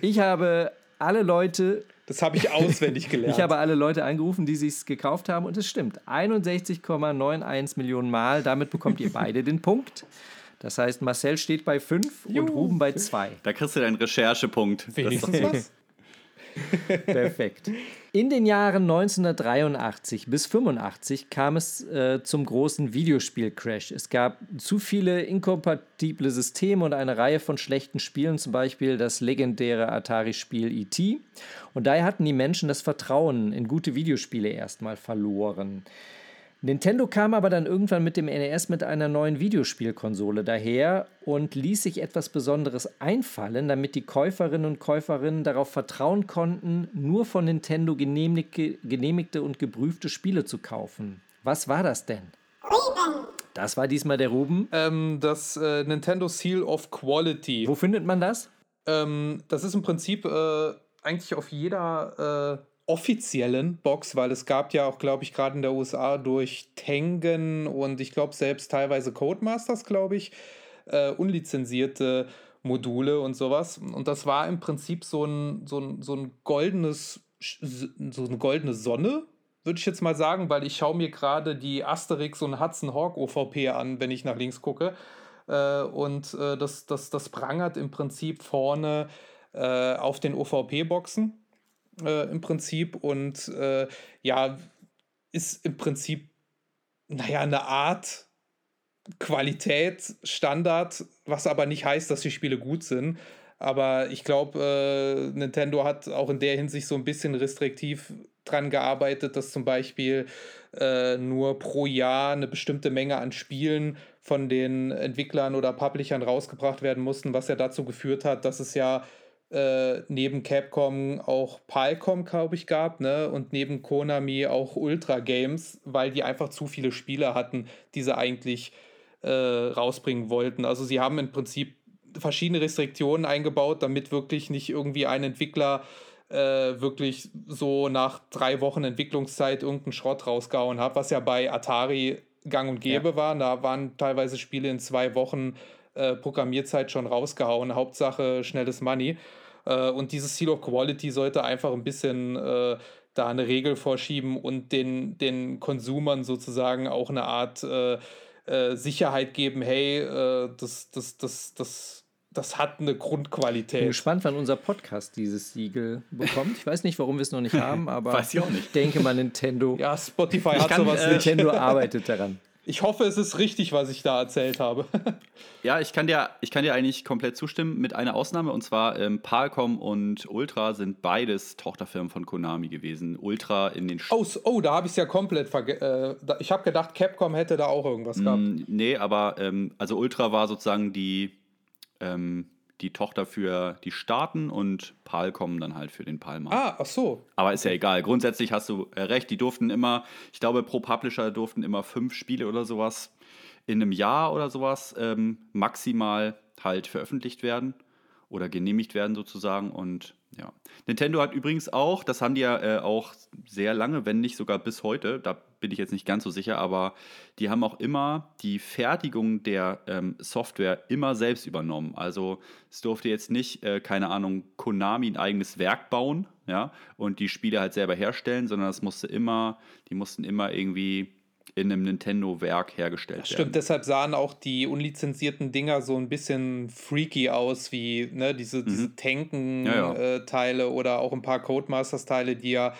Ich habe alle Leute, Das habe ich auswendig [LAUGHS] gelernt. ich habe alle Leute angerufen, die sich gekauft haben und es stimmt. 61,91 Millionen Mal. Damit bekommt ihr beide den Punkt. Das heißt, Marcel steht bei 5 und Ruben bei 2. da kriegst du deinen Recherchepunkt. Das ist doch Wenigstens was. [LAUGHS] Perfekt. In den Jahren 1983 bis 85 kam es äh, zum großen Videospiel-Crash. Es gab zu viele inkompatible Systeme und eine Reihe von schlechten Spielen, zum Beispiel das legendäre Atari-Spiel E.T. Und daher hatten die Menschen das Vertrauen in gute Videospiele erstmal verloren. Nintendo kam aber dann irgendwann mit dem NES mit einer neuen Videospielkonsole daher und ließ sich etwas Besonderes einfallen, damit die Käuferinnen und Käuferinnen darauf vertrauen konnten, nur von Nintendo genehmigte, genehmigte und geprüfte Spiele zu kaufen. Was war das denn? Ruben. Das war diesmal der Ruben. Ähm, das äh, Nintendo Seal of Quality. Wo findet man das? Ähm, das ist im Prinzip äh, eigentlich auf jeder äh, offiziellen Box, weil es gab ja auch, glaube ich, gerade in der USA durch Tengen und ich glaube selbst teilweise Codemasters, glaube ich, äh, unlizenzierte Module und sowas. Und das war im Prinzip so ein, so ein, so ein goldenes, so eine goldene Sonne, würde ich jetzt mal sagen, weil ich schaue mir gerade die Asterix und Hudson Hawk OVP an, wenn ich nach links gucke. Äh, und äh, das, das, das prangert im Prinzip vorne äh, auf den OVP-Boxen äh, im Prinzip und äh, ja, ist im Prinzip, naja, eine Art Qualität, Standard, was aber nicht heißt, dass die Spiele gut sind. Aber ich glaube, äh, Nintendo hat auch in der Hinsicht so ein bisschen restriktiv dran gearbeitet, dass zum Beispiel äh, nur pro Jahr eine bestimmte Menge an Spielen von den Entwicklern oder Publishern rausgebracht werden mussten, was ja dazu geführt hat, dass es ja äh, neben Capcom auch Palcom, glaube ich, gab, ne? Und neben Konami auch Ultra Games, weil die einfach zu viele Spiele hatten, die sie eigentlich äh, rausbringen wollten. Also sie haben im Prinzip verschiedene Restriktionen eingebaut, damit wirklich nicht irgendwie ein Entwickler äh, wirklich so nach drei Wochen Entwicklungszeit irgendeinen Schrott rausgehauen hat, was ja bei Atari gang und gäbe ja. war. Da waren teilweise Spiele in zwei Wochen äh, Programmierzeit schon rausgehauen. Hauptsache schnelles Money. Äh, und dieses Seal of Quality sollte einfach ein bisschen äh, da eine Regel vorschieben und den, den Konsumern sozusagen auch eine Art äh, äh, Sicherheit geben, hey, äh, das, das, das, das, das hat eine Grundqualität. Ich bin gespannt, wann unser Podcast dieses Siegel bekommt. Ich weiß nicht, warum wir es noch nicht [LAUGHS] haben, aber weiß ich auch nicht. Ich denke mal Nintendo. Ja, Spotify hat kann, sowas äh, nicht. Nintendo arbeitet daran. Ich hoffe, es ist richtig, was ich da erzählt habe. [LAUGHS] ja, ich kann, dir, ich kann dir eigentlich komplett zustimmen, mit einer Ausnahme. Und zwar ähm, Palcom und Ultra sind beides Tochterfirmen von Konami gewesen. Ultra in den... Sch oh, oh, da habe ich es ja komplett vergessen. Äh, ich habe gedacht, Capcom hätte da auch irgendwas gehabt. Mm, nee, aber ähm, also Ultra war sozusagen die... Ähm, die Tochter für die Staaten und PAL kommen dann halt für den PAL-Markt. Ah, ach so. Aber ist ja egal. Grundsätzlich hast du äh, recht. Die durften immer, ich glaube, pro Publisher durften immer fünf Spiele oder sowas in einem Jahr oder sowas ähm, maximal halt veröffentlicht werden oder genehmigt werden sozusagen. Und ja. Nintendo hat übrigens auch, das haben die ja äh, auch sehr lange, wenn nicht sogar bis heute, da bin ich jetzt nicht ganz so sicher, aber die haben auch immer die Fertigung der ähm, Software immer selbst übernommen. Also es durfte jetzt nicht, äh, keine Ahnung, Konami ein eigenes Werk bauen, ja, und die Spiele halt selber herstellen, sondern das musste immer, die mussten immer irgendwie in einem Nintendo-Werk hergestellt das stimmt, werden. deshalb sahen auch die unlizenzierten Dinger so ein bisschen freaky aus, wie ne, diese, mhm. diese Tanken-Teile ja, ja. äh, oder auch ein paar Codemasters-Teile, die ja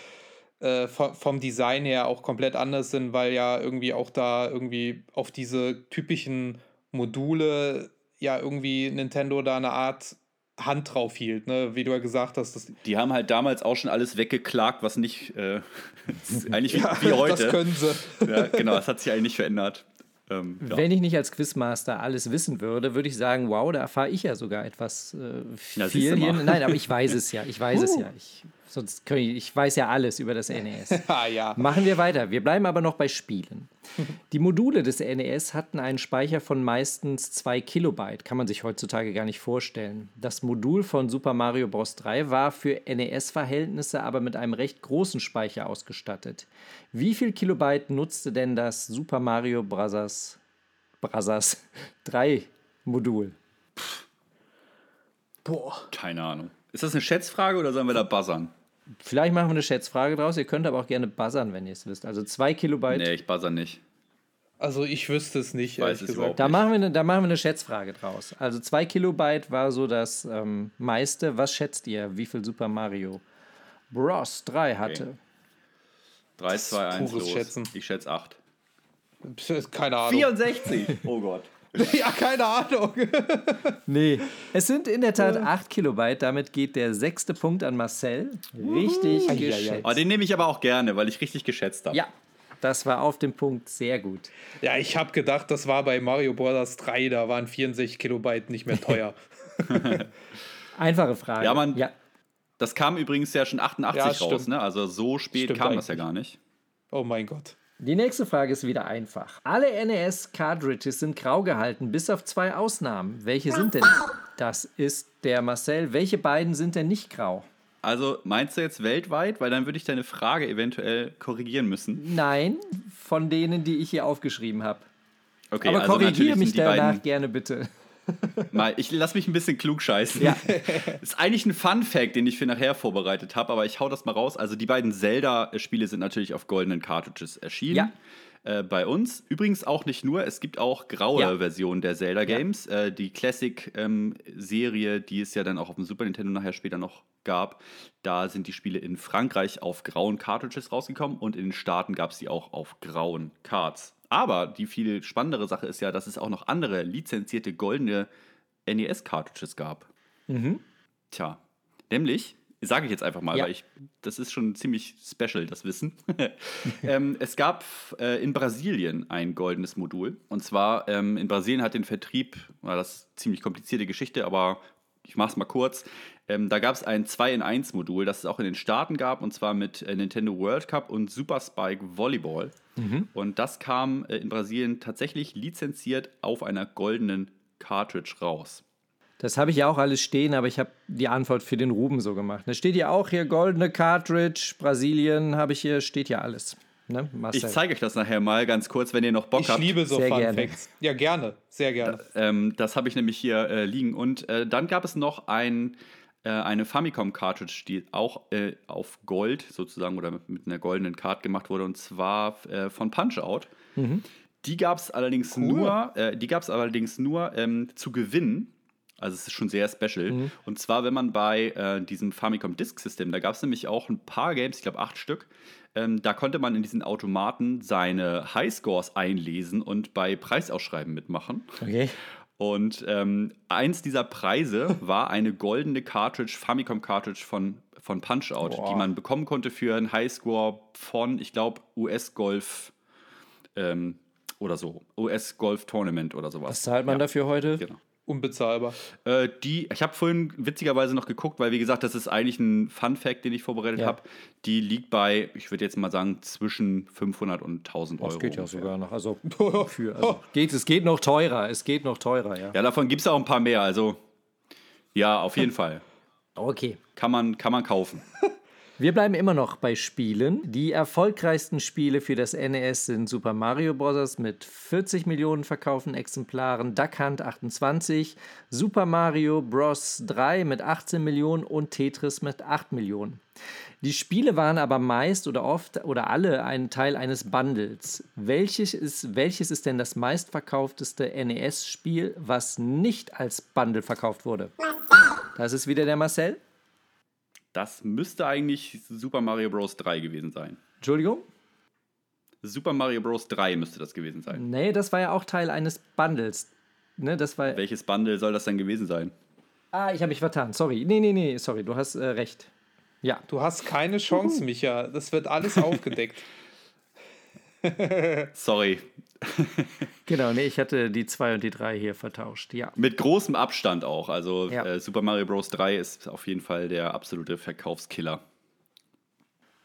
äh, vom Design her auch komplett anders sind, weil ja irgendwie auch da irgendwie auf diese typischen Module ja irgendwie Nintendo da eine Art Hand drauf hielt, ne? wie du ja gesagt hast. Dass die haben halt damals auch schon alles weggeklagt, was nicht äh, [LAUGHS] eigentlich wie, ja, wie, heute. Das können sie. Ja, genau, das hat sich eigentlich nicht verändert. Ähm, ja. Wenn ich nicht als Quizmaster alles wissen würde, würde ich sagen, wow, da erfahre ich ja sogar etwas äh, viel. Ja, Nein, aber ich weiß es ja. Ich weiß uh. es ja. Ich Sonst kann ich, ich weiß ja alles über das NES. [LAUGHS] ah, ja. Machen wir weiter. Wir bleiben aber noch bei Spielen. [LAUGHS] Die Module des NES hatten einen Speicher von meistens 2 Kilobyte. Kann man sich heutzutage gar nicht vorstellen. Das Modul von Super Mario Bros. 3 war für NES-Verhältnisse aber mit einem recht großen Speicher ausgestattet. Wie viel Kilobyte nutzte denn das Super Mario Bros. Bros. 3 Modul? Boah. Keine Ahnung. Ist das eine Schätzfrage oder sollen wir da buzzern? Vielleicht machen wir eine Schätzfrage draus. Ihr könnt aber auch gerne buzzern, wenn ihr es wisst. Also zwei Kilobyte. Nee, ich buzzer nicht. Also ich wüsste es nicht, Weiß es gesagt. Da machen, wir eine, da machen wir eine Schätzfrage draus. Also zwei Kilobyte war so das ähm, meiste. Was schätzt ihr, wie viel Super Mario Bros 3 hatte. 3, 2, 1, pures los. Schätzen. Ich schätze 8. Keine Ahnung. 64! Oh Gott. [LAUGHS] Ja, keine Ahnung. [LAUGHS] Nee. Es sind in der Tat 8 Kilobyte. Damit geht der sechste Punkt an Marcel. Richtig Eieiei. geschätzt. Oh, den nehme ich aber auch gerne, weil ich richtig geschätzt habe. Ja, das war auf dem Punkt sehr gut. Ja, ich habe gedacht, das war bei Mario Bros. 3, da waren 64 Kilobyte nicht mehr teuer. [LAUGHS] Einfache Frage. Ja, man- Ja. Das kam übrigens ja schon 88 Ja, raus, ne? Also so spät Stimmt kam das ja eigentlich. gar nicht. Oh mein Gott. Die nächste Frage ist wieder einfach. Alle NES-Cartridges sind grau gehalten, bis auf zwei Ausnahmen. Welche sind denn? Das ist der Marcel. Welche beiden sind denn nicht grau? Also meinst du jetzt weltweit? Weil dann würde ich deine Frage eventuell korrigieren müssen. Nein, von denen, die ich hier aufgeschrieben habe. Okay, Aber also korrigiere mich danach beiden. gerne bitte. Mal, ich lasse mich ein bisschen klug scheißen. Ja. [LAUGHS] ist eigentlich ein Fun-Fact, den ich für nachher vorbereitet habe, aber ich hau das mal raus. Also die beiden Zelda-Spiele sind natürlich auf goldenen Cartridges erschienen. Ja. Äh, bei uns. Übrigens auch nicht nur, es gibt auch graue Ja. Versionen der Zelda-Games. Äh, die Classic-Serie, die es ja dann auch auf dem Super Nintendo nachher später noch gab, da sind die Spiele in Frankreich auf grauen Cartridges rausgekommen und in den Staaten gab es die auch auf grauen Cards. Aber die viel spannendere Sache ist ja, dass es auch noch andere lizenzierte goldene NES-Cartridges gab. Tja, nämlich, sage ich jetzt einfach mal, Ja. weil ich, das ist schon ziemlich special, das Wissen. [LAUGHS] ähm, es gab äh, in Brasilien ein goldenes Modul. Und zwar ähm, in Brasilien hat den Vertrieb, war das ist ziemlich komplizierte Geschichte, aber ich mache es mal kurz. Ähm, da gab es ein 2 in 1 Modul, das es auch in den Staaten gab, und zwar mit äh, Nintendo World Cup und Super Spike Volleyball. Und das kam äh, in Brasilien tatsächlich lizenziert auf einer goldenen Cartridge raus. Das habe ich ja auch alles stehen, aber ich habe die Antwort für den Ruben so gemacht. Da steht ja auch hier goldene Cartridge, Brasilien habe ich hier, steht ja alles. Ne, Ich zeige euch das nachher mal ganz kurz, wenn ihr noch Bock Ich habt. liebe so Sehr Fun gerne. Facts. Ja, gerne. Sehr gerne. Ähm, das habe ich nämlich hier äh, liegen. Und äh, dann gab es noch ein, äh, eine Famicom-Cartridge, die auch äh, auf Gold sozusagen oder mit, mit einer goldenen Card gemacht wurde, und zwar äh, von Punch-Out. Die gab es allerdings nur, äh, die gab's allerdings nur ähm, zu gewinnen. Also es ist schon sehr special. Und zwar, wenn man bei äh, diesem Famicom Disk System, da gab es nämlich auch ein paar Games, ich glaube acht Stück, ähm, da konnte man in diesen Automaten seine Highscores einlesen und bei Preisausschreiben mitmachen. Okay. Und ähm, eins dieser Preise war eine goldene Cartridge, Famicom Cartridge von, von Punch-Out, Boah. die man bekommen konnte für einen Highscore von, ich glaube, US-Golf ähm, oder so. US-Golf-Tournament oder sowas. Was zahlt man ja, dafür heute? Genau. Unbezahlbar. Äh, die, ich habe vorhin witzigerweise noch geguckt, weil wie gesagt, das ist eigentlich ein Fun-Fact, den ich vorbereitet Ja. habe. Die liegt bei, ich würde jetzt mal sagen, zwischen 500 und 1000 Euro. Das geht ja ungefähr. sogar noch. Also, [LAUGHS] für, also geht, es geht noch teurer. Es geht noch teurer, ja. Ja, davon gibt es auch ein paar mehr. Also, ja, auf jeden [LAUGHS] Fall. Okay. Kann man, kann man kaufen. [LAUGHS] Wir bleiben immer noch bei Spielen. Die erfolgreichsten Spiele für das NES sind Super Mario Bros. mit 40 Millionen verkauften Exemplaren, Duck Hunt 28, Super Mario Bros. 3 mit 18 Millionen und Tetris mit 8 Millionen. Die Spiele waren aber meist oder oft oder alle ein Teil eines Bundles. Welches ist, welches ist denn das meistverkaufteste NES-Spiel, was nicht als Bundle verkauft wurde? Das ist wieder der Marcel. Das müsste eigentlich Super Mario Bros. 3 gewesen sein. Entschuldigung? Super Mario Bros. 3 müsste das gewesen sein. Nee, das war ja auch Teil eines Bundles. Ne, das war. Welches Bundle soll das denn gewesen sein? Ah, ich habe mich vertan. Sorry. Nee, nee, nee, sorry. Du hast äh, recht. Ja. Du hast keine Chance, [LAUGHS] Micha. Das wird alles aufgedeckt. [LAUGHS] Sorry. Genau, nee, ich hatte die 2 und die 3 hier vertauscht. Ja. Mit großem Abstand auch. Also Ja. äh, Super Mario Bros. 3 ist auf jeden Fall der absolute Verkaufskiller.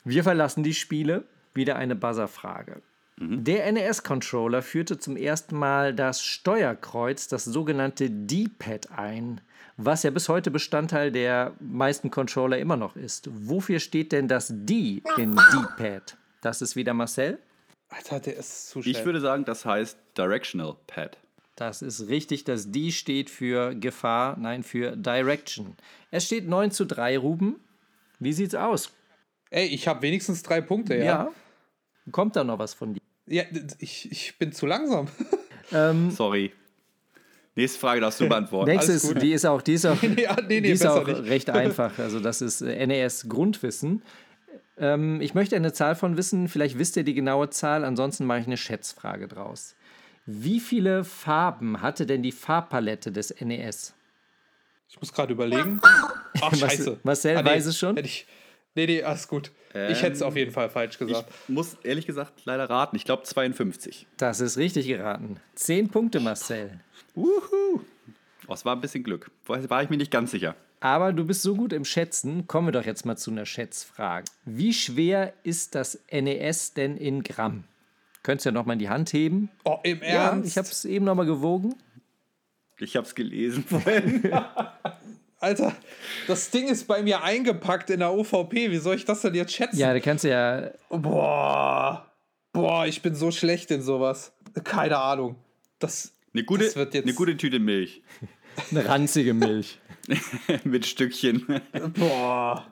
Wir verlassen die Spiele. Wieder eine Buzzer-Frage. Der NES-Controller führte zum ersten Mal das Steuerkreuz, das sogenannte D-Pad, ein, was ja bis heute Bestandteil der meisten Controller immer noch ist. Wofür steht denn das D in D-Pad? Das ist wieder Marcel. Alter, der ist zu schnell. Ich würde sagen, das heißt Directional Pad. Das ist richtig. Das D steht für Gefahr, nein, für Direction. Es steht 9 zu 3, Ruben. Wie sieht's aus? Ey, ich habe wenigstens drei Punkte, ja. Kommt da noch was von dir? Ja, ich, ich bin zu langsam. [LAUGHS] Ähm, Sorry. Nächste Frage darfst du beantworten. Nächstes, die ist auch, die ist auch, [LAUGHS] Ja, nee, nee, die ist besser auch nicht. recht [LAUGHS] einfach. Also das ist äh, NES Grundwissen. Ähm, ich möchte eine Zahl von wissen. Vielleicht wisst ihr die genaue Zahl. Ansonsten mache ich eine Schätzfrage draus. Wie viele Farben hatte denn die Farbpalette des NES? Ich muss gerade überlegen. [LAUGHS] Ach, scheiße. Marcel Ah, nee, weiß es schon? hätte Ich, nee, nee, alles gut. ich hätte es auf jeden Fall falsch Ich gesagt. muss ehrlich gesagt leider raten. Ich glaube 52. Das ist richtig geraten. Zehn Punkte, Marcel. Wuhu. Oh, es war ein bisschen Glück. Vorher war ich mir nicht ganz sicher. Aber du bist so gut im Schätzen. Kommen wir doch jetzt mal zu einer Schätzfrage. Wie schwer ist das NES denn in Gramm? Könntest du ja noch mal in die Hand heben. Oh, im Ja, Ernst? ich habe es eben noch mal gewogen. Ich habe es gelesen vorhin. [LAUGHS] Alter, das Ding ist bei mir eingepackt in der OVP. Wie soll ich das denn jetzt schätzen? Ja, da kannst du ja. Boah. Boah, ich bin so schlecht in sowas. Keine Ahnung. Das, Eine gute, Das wird jetzt- eine gute Tüte Milch Eine ranzige Milch. [LAUGHS] mit Stückchen. boah.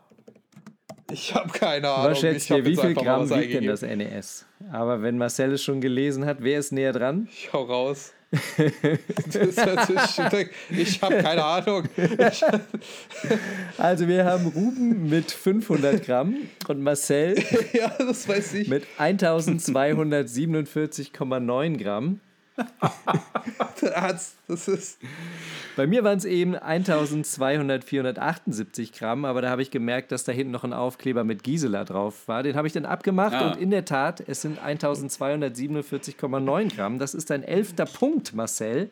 Ich habe keine Ahnung. Was schätzt ihr, wie viel Gramm wiegt denn das NES? Aber wenn Marcel es schon gelesen hat, wer ist näher dran? Ich hau raus. [LAUGHS] ich habe keine Ahnung. [LAUGHS] Also wir haben Ruben mit 500 Gramm und Marcel ja, das weiß ich. mit 1247,9 Gramm. [LAUGHS] Das das ist. Bei mir waren es eben 1200, Gramm, aber da habe ich gemerkt, dass da hinten noch ein Aufkleber mit Gisela drauf war. Den habe ich dann abgemacht Ah. und in der Tat, es sind 1247,9 Gramm. Das ist ein elfter Punkt, Marcel.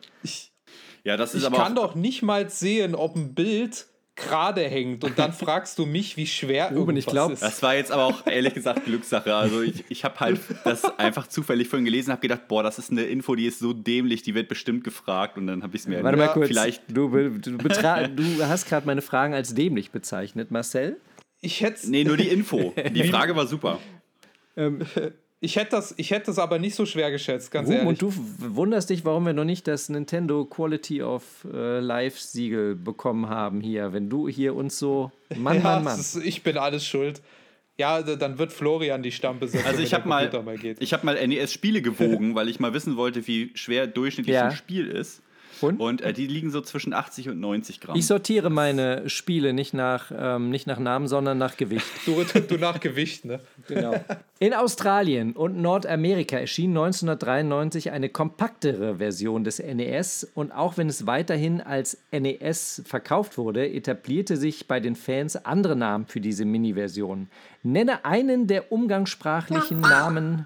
Ja, das ist Ich aber kann doch nicht mal sehen, ob ein Bild gerade hängt und dann fragst du mich, wie schwer Ruben, ich irgendwas glaub, ist. Das war jetzt aber auch ehrlich gesagt Glückssache. Also ich, ich habe halt das einfach zufällig vorhin gelesen, habe gedacht, boah, das ist eine Info, die ist so dämlich, die wird bestimmt gefragt und dann habe ich es mir Warte mal kurz. vielleicht Du, du, du hast gerade meine Fragen als dämlich bezeichnet, Marcel. Ich hätte Nee, nur die Info. Die Frage war super. Ich hätt das, ich hätt das aber nicht so schwer geschätzt, ganz Ruben, ehrlich. und du wunderst dich, warum wir noch nicht das Nintendo Quality of äh, Life Siegel bekommen haben hier. Wenn du hier uns so. [LAUGHS] Mann, ja, Mann, Mann. Ist, ich bin alles schuld. Ja, dann wird Florian die Stampe setzen, Also wenn ich habe mal, mal geht. ich hab mal NES-Spiele gewogen, [LAUGHS] weil ich mal wissen wollte, wie schwer durchschnittlich Ja. ein Spiel ist. Und? Und äh, die liegen so zwischen 80 und 90 Gramm. Ich sortiere meine Spiele nicht nach, ähm, nicht nach Namen, sondern nach Gewicht. Du, du, du nach Gewicht, ne? Genau. In Australien und Nordamerika erschien 1993 eine kompaktere Version des NES und auch wenn es weiterhin als NES verkauft wurde, etablierte sich bei den Fans andere Namen für diese Mini-Version. Nenne einen der umgangssprachlichen Namen.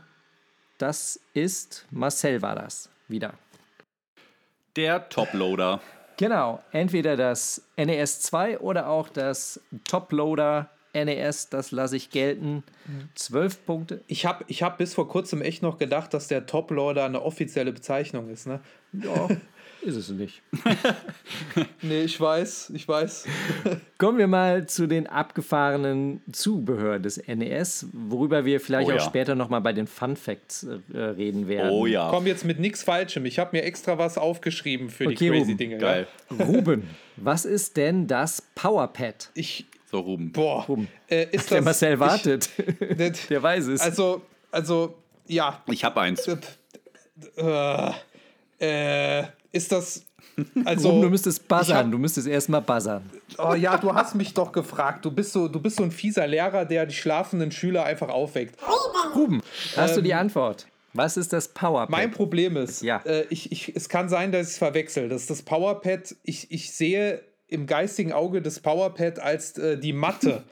Das ist Marcel war das wieder. Der Toploader. Genau, entweder das NES 2 oder auch das Toploader NES, das lasse ich gelten. Zwölf Punkte. Ich habe ich hab bis vor kurzem echt noch gedacht, dass der Top-Loader eine offizielle Bezeichnung ist, ne? Ja, [LAUGHS] ist es nicht. [LAUGHS] Nee, ich weiß, ich weiß. [LAUGHS] Kommen wir mal zu den abgefahrenen Zubehör des NES, worüber wir vielleicht Oh auch ja. später nochmal bei den Fun Facts äh, reden werden. Oh ja. Komm jetzt mit nichts Falschem. Ich habe mir extra was aufgeschrieben für Okay, die crazy Ruben. Dinge. Geil. Ja? Ruben, was ist denn das Powerpad? Ich, So, Ruben. boah, Ruben. äh, ist Der das, Marcel ich- wartet. [LAUGHS] das- Der weiß es. Also, also, ja. Ich habe eins. Äh, äh, ist das. [LAUGHS] Also, Ruben, du müsstest buzzern. hab- Du müsstest erstmal buzzern. Oh ja, du hast mich doch gefragt. Du bist so, du bist so ein fieser Lehrer, der die schlafenden Schüler einfach aufweckt. Ruben, hast du die Antwort? Was ist das Powerpad? Ähm, Mein Problem ist, Ja. äh, ich, ich, es kann sein, dass ich es verwechsel. Das ist das Powerpad. Ich, ich sehe im geistigen Auge das Powerpad als äh, die Matte,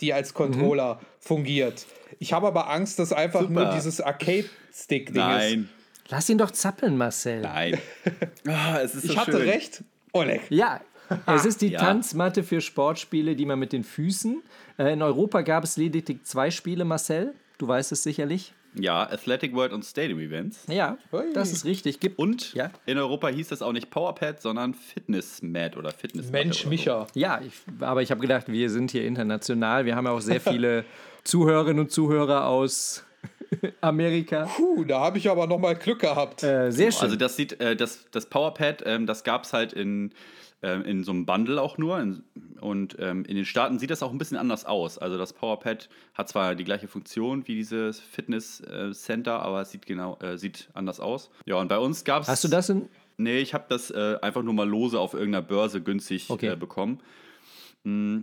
die als Controller Mhm. fungiert. Ich habe aber Angst, dass einfach Super. nur dieses Arcade-Stick-Ding ist. Nein. Lass ihn doch zappeln, Marcel. Nein. [LAUGHS] Es ist so Ich hatte schön. recht, Oleg. Ja, es ist die Ja. Tanzmatte für Sportspiele, die man mit den Füßen. Äh, in Europa gab es lediglich zwei Spiele, Marcel. Du weißt es sicherlich. Ja, Athletic World und Stadium Events. Ja, Ui. das ist richtig. Gibt Und Ja. in Europa hieß das auch nicht Powerpad, sondern Fitnessmat oder Fitness. Mensch, Micha. Ja, ich, aber ich habe gedacht, wir sind hier international. Wir haben ja auch sehr viele [LAUGHS] Zuhörerinnen und Zuhörer aus [LAUGHS] Amerika. Puh, da habe ich aber noch mal Glück gehabt. Äh, sehr schön. Also das sieht, äh, das, das Powerpad, ähm, das gab es halt in, ähm, in so einem Bundle auch nur. In, und ähm, in den Staaten sieht das auch ein bisschen anders aus. Also das Powerpad hat zwar die gleiche Funktion wie dieses Fitness äh, Center, aber es sieht genau, äh, sieht anders aus. Ja, und bei uns gab es. Hast du das in. Nee, ich habe das äh, einfach nur mal lose auf irgendeiner Börse günstig Okay. äh, bekommen. Mm,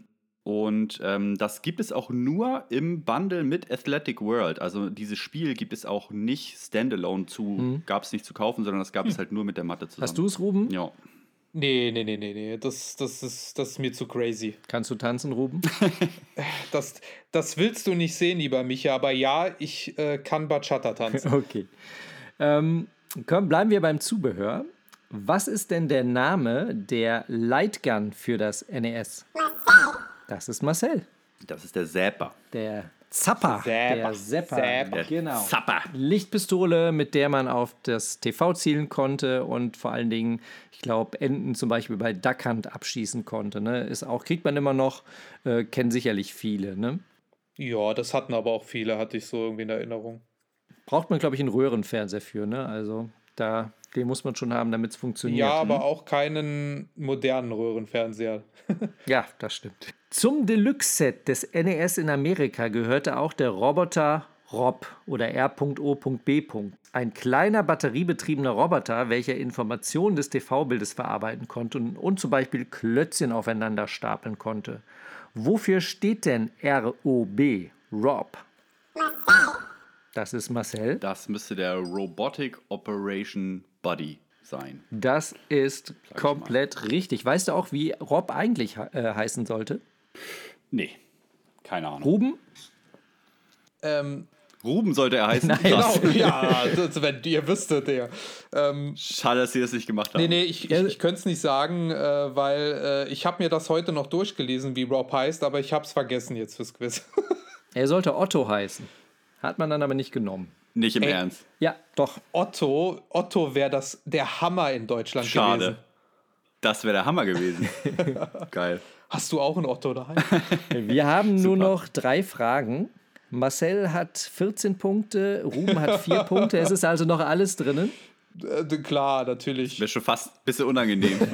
Und ähm, das gibt es auch nur im Bundle mit Athletic World. Also dieses Spiel gibt es auch nicht standalone zu, gab es nicht zu kaufen, sondern das gab es halt nur mit der Matte zusammen. Hast du es, Ruben? Ja. Nee, nee, nee, nee, nee. Das, das, ist, das ist mir zu crazy. Kannst du tanzen, Ruben? [LAUGHS] Das, das willst du nicht sehen, lieber Micha, aber ja, ich äh, kann Bachata tanzen. [LAUGHS] Okay. Ähm, komm, bleiben wir beim Zubehör. Was ist denn der Name der Lightgun für das NES? Das ist Marcel. Das ist der Zapper. Der Zapper. Zapper. Der Zapper. Zapper. Genau. Zapper. Lichtpistole, mit der man auf das TV zielen konnte und vor allen Dingen, ich glaube, Enten zum Beispiel bei Duck Hunt abschießen konnte. Ne? Ist auch, kriegt man immer noch, äh, kennen sicherlich viele. Ne? Ja, das hatten aber auch viele, hatte ich so irgendwie in Erinnerung. Braucht man, glaube ich, einen Röhrenfernseher für. Ne? Also da, den muss man schon haben, damit es funktioniert. Ja, ne? aber auch keinen modernen Röhrenfernseher. Ja, das stimmt. Zum Deluxe-Set des NES in Amerika gehörte auch der Roboter Rob oder R.O.B. Ein kleiner batteriebetriebener Roboter, welcher Informationen des TV-Bildes verarbeiten konnte und, und zum Beispiel Klötzchen aufeinander stapeln konnte. Wofür steht denn ROB? Rob. Das ist Marcel. Das müsste der Robotic Operation Buddy sein. Das ist komplett richtig. Weißt du auch, wie Rob eigentlich äh, heißen sollte? Nee, keine Ahnung. Ruben? Ähm, Ruben sollte er heißen. [LAUGHS] genau, ja, das, wenn ihr wüsstet, der. Ähm, Schade, dass sie das nicht gemacht haben. nee, nee, ich, ich, ich könnte es nicht sagen, äh, weil äh, ich habe mir das heute noch durchgelesen, wie Rob heißt, aber ich habe es vergessen jetzt fürs Quiz. [LAUGHS] Er sollte Otto heißen. Hat man dann aber nicht genommen. Nicht im Ey. Ernst. Ja, doch. Otto, Otto wäre das der Hammer in Deutschland Schade. gewesen. Das wäre der Hammer gewesen. [LAUGHS] Geil. Hast du auch einen Otto daheim? [LAUGHS] Wir haben nur noch drei Fragen. Marcel hat 14 Punkte, Ruben hat 4 [LAUGHS] Punkte. Es ist also noch alles drinnen. Äh, klar, natürlich. Wäre schon fast ein bisschen unangenehm. [LAUGHS]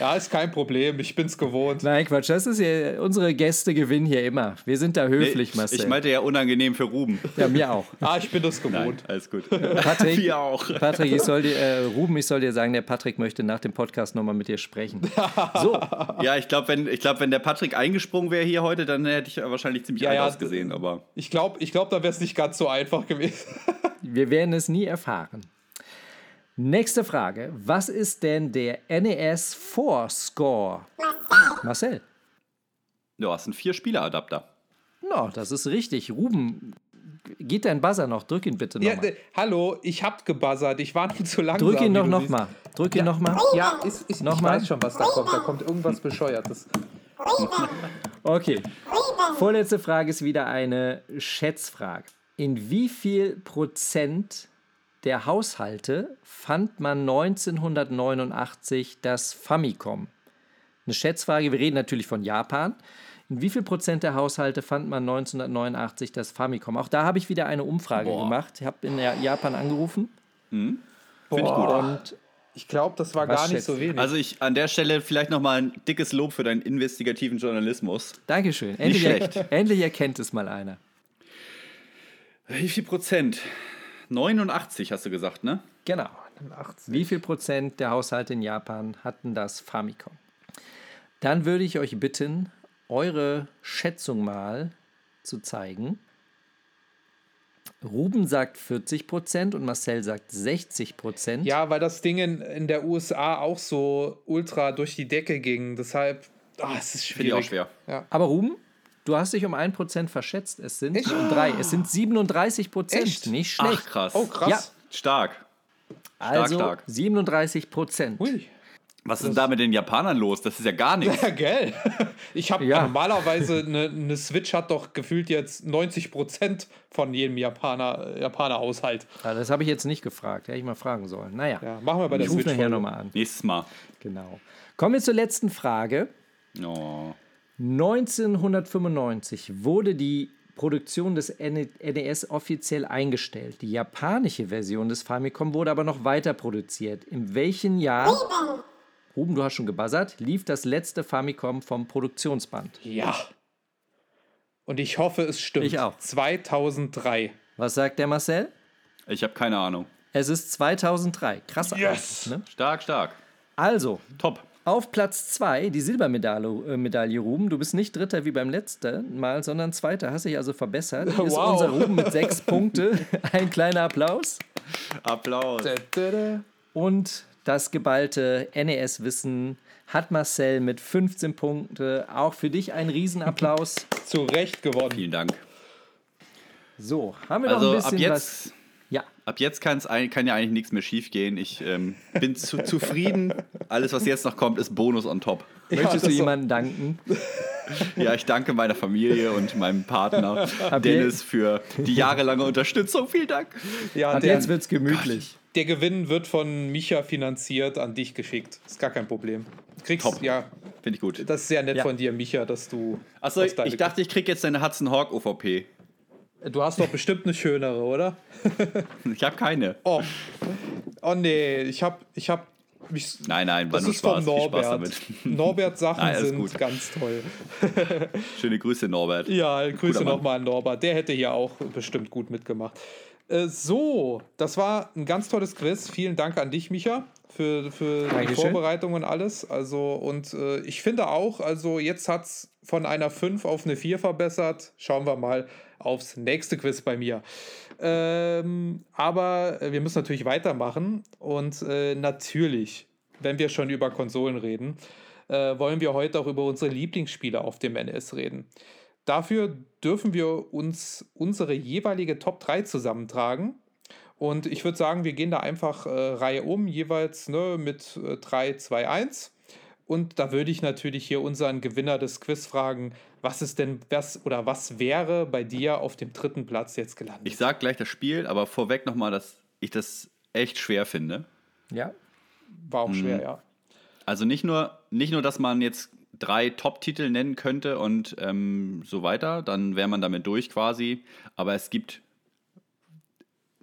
Ja, ist kein Problem, ich bin's gewohnt. Nein, Quatsch, das ist ja, unsere Gäste gewinnen hier immer. Wir sind da höflich, Marcel. ich meinte ja unangenehm für Ruben. ja, mir auch. [LAUGHS] Ah, ich bin das Nein, gewohnt. alles gut. [LAUGHS] Patrick, Wir auch. Patrick, ich soll dir, äh, Ruben, ich soll dir sagen, der Patrick möchte nach dem Podcast nochmal mit dir sprechen. So, Ja, ich glaube, wenn, ich glaub, wenn der Patrick eingesprungen wäre hier heute, dann hätte ich wahrscheinlich ziemlich Ja, alt ja, ausgesehen. Aber Ich glaube, ich glaub, da wäre es nicht ganz so einfach gewesen. wir werden es nie erfahren. Nächste Frage. Was ist denn der NES 4 Score? Marcel. du hast einen Vier-Spieler-Adapter. No, das ist richtig. Ruben, geht dein Buzzer noch? Drück ihn bitte Ja, nochmal. äh, hallo, ich hab gebuzzert, ich war nur zu langsam. Drück ihn doch du nochmal. Drück ihn nochmal. siehst. Ja, ist, ist, ich Nochmal? weiß schon, was da kommt. Da kommt irgendwas Bescheuertes. Okay. Vorletzte Frage ist wieder eine Schätzfrage. In wie viel Prozent der Haushalte fand man 1989 das Famicom? Eine Schätzfrage, wir reden natürlich von Japan. In wie viel Prozent der Haushalte fand man 1989 das Famicom? Auch da habe ich wieder eine Umfrage Boah. gemacht. Ich habe in Ja- Japan angerufen. Finde ich gut. Und Ich glaube, das war Was gar nicht schätzt so wenig. Also ich an der Stelle vielleicht nochmal ein dickes Lob für deinen investigativen Journalismus. Dankeschön. Endlich, schlecht. endlich erkennt es mal einer. Wie viel Prozent? 89 hast du gesagt, ne? Genau. Wie viel Prozent der Haushalte in Japan hatten das Famicom? Dann würde ich euch bitten, eure Schätzung mal zu zeigen. Ruben sagt 40 Prozent und Marcel sagt 60 Prozent. ja, weil das Ding in, in der USA auch so ultra durch die Decke ging. Deshalb, ah, es ist Finde ich auch schwierig. schwer. Ja. Aber Ruben, du hast dich um 1 Prozent verschätzt. Es sind drei. Es sind 37 Prozent. Echt? Nicht schlecht. Ach krass. Oh, krass. Ja. Stark. also stark. 37 Prozent. Ui. Was ist denn da mit den Japanern los? Das ist ja gar nichts. Ja, gell? Ich habe Ja. normalerweise eine, eine Switch hat doch gefühlt jetzt 90% von jedem Japaner, Japaner Haushalt. Ja, das habe ich jetzt nicht gefragt. Hätte ich mal fragen sollen. Naja, Ja, machen wir bei der ich rufe Switch. nachher Folge. nochmal an. Nächstes Mal. Genau. Kommen wir zur letzten Frage. Oh. 1995 wurde die Produktion des NES offiziell eingestellt. Die japanische Version des Famicom wurde aber noch weiter produziert. In welchem Jahr, Ruben, du hast schon gebuzzert, lief das letzte Famicom vom Produktionsband? Ja. Und ich hoffe, es stimmt. Ich auch. 2003. Was sagt der Marcel? Ich habe keine Ahnung. Es ist 2003. Krass. Yes! Ne? Stark, stark. Also, Top. Auf Platz 2 die Silbermedaille, äh, Medaille Ruben. Du bist nicht Dritter wie beim letzten Mal, sondern Zweiter. Hast dich also verbessert. Hier ist Wow. unser Ruben mit sechs [LAUGHS] Punkte. Ein kleiner Applaus. Applaus. Und das geballte NES-Wissen hat Marcel mit 15 Punkte. Auch für dich ein Riesenapplaus. [LAUGHS] Zu Recht gewonnen. Vielen Dank. So, haben wir noch Also ein ab bisschen jetzt, was. Ja, ab jetzt kann's, kann ja eigentlich nichts mehr schief gehen. Ich ähm, bin zu, zufrieden. Alles, was jetzt noch kommt, ist Bonus on top. möchtest das du jemandem danken? Ja, ich danke meiner Familie und meinem Partner Ab Dennis für die jahrelange Unterstützung. Vielen Dank. Ja, Ab der, jetzt wird's gemütlich. der Gewinn wird von Micha finanziert, an dich geschickt. Ist gar kein Problem. Kriegst, Top. ja, Finde ich gut. das ist sehr nett Ja. von dir, Micha, dass du. Achso, ich dachte, ich krieg jetzt deine Hudson Hawk OVP. Du hast doch bestimmt eine schönere, oder? Ich habe keine. Oh. Oh nee, ich hab, ich hab mich. Nein, nein, war Das nur ist Spaß. Spaß Norbert. damit. Norbert Sachen Nein, sind gut. ganz toll. [LAUGHS] Schöne Grüße, Norbert. Ja, Grüße nochmal an Norbert. Der hätte hier auch bestimmt gut mitgemacht. Äh, so, das war ein ganz tolles Quiz. Vielen Dank an dich, Micha, für, für die. Vorbereitung und alles. Also, und äh, ich finde auch, also jetzt hat es von einer 5 auf eine 4 verbessert. Schauen wir mal aufs nächste Quiz bei mir. Ähm, aber wir müssen natürlich weitermachen. Und äh, natürlich, wenn wir schon über Konsolen reden, äh, wollen wir heute auch über unsere Lieblingsspiele auf dem NES reden. Dafür dürfen wir uns unsere jeweilige Top 3 zusammentragen. Und ich würde sagen, wir gehen da einfach äh, Reihe um, jeweils ne, mit äh, 3, 2, 1. Und da würde ich natürlich hier unseren Gewinner des Quiz fragen, was ist denn was oder was wäre bei dir auf dem dritten Platz jetzt gelandet? Ich sag gleich das Spiel, aber vorweg nochmal, dass ich das echt schwer finde. Ja. War auch Mhm. schwer, ja. Also nicht nur, nicht nur, dass man jetzt drei Top-Titel nennen könnte und ähm, so weiter, dann wäre man damit durch quasi. Aber es gibt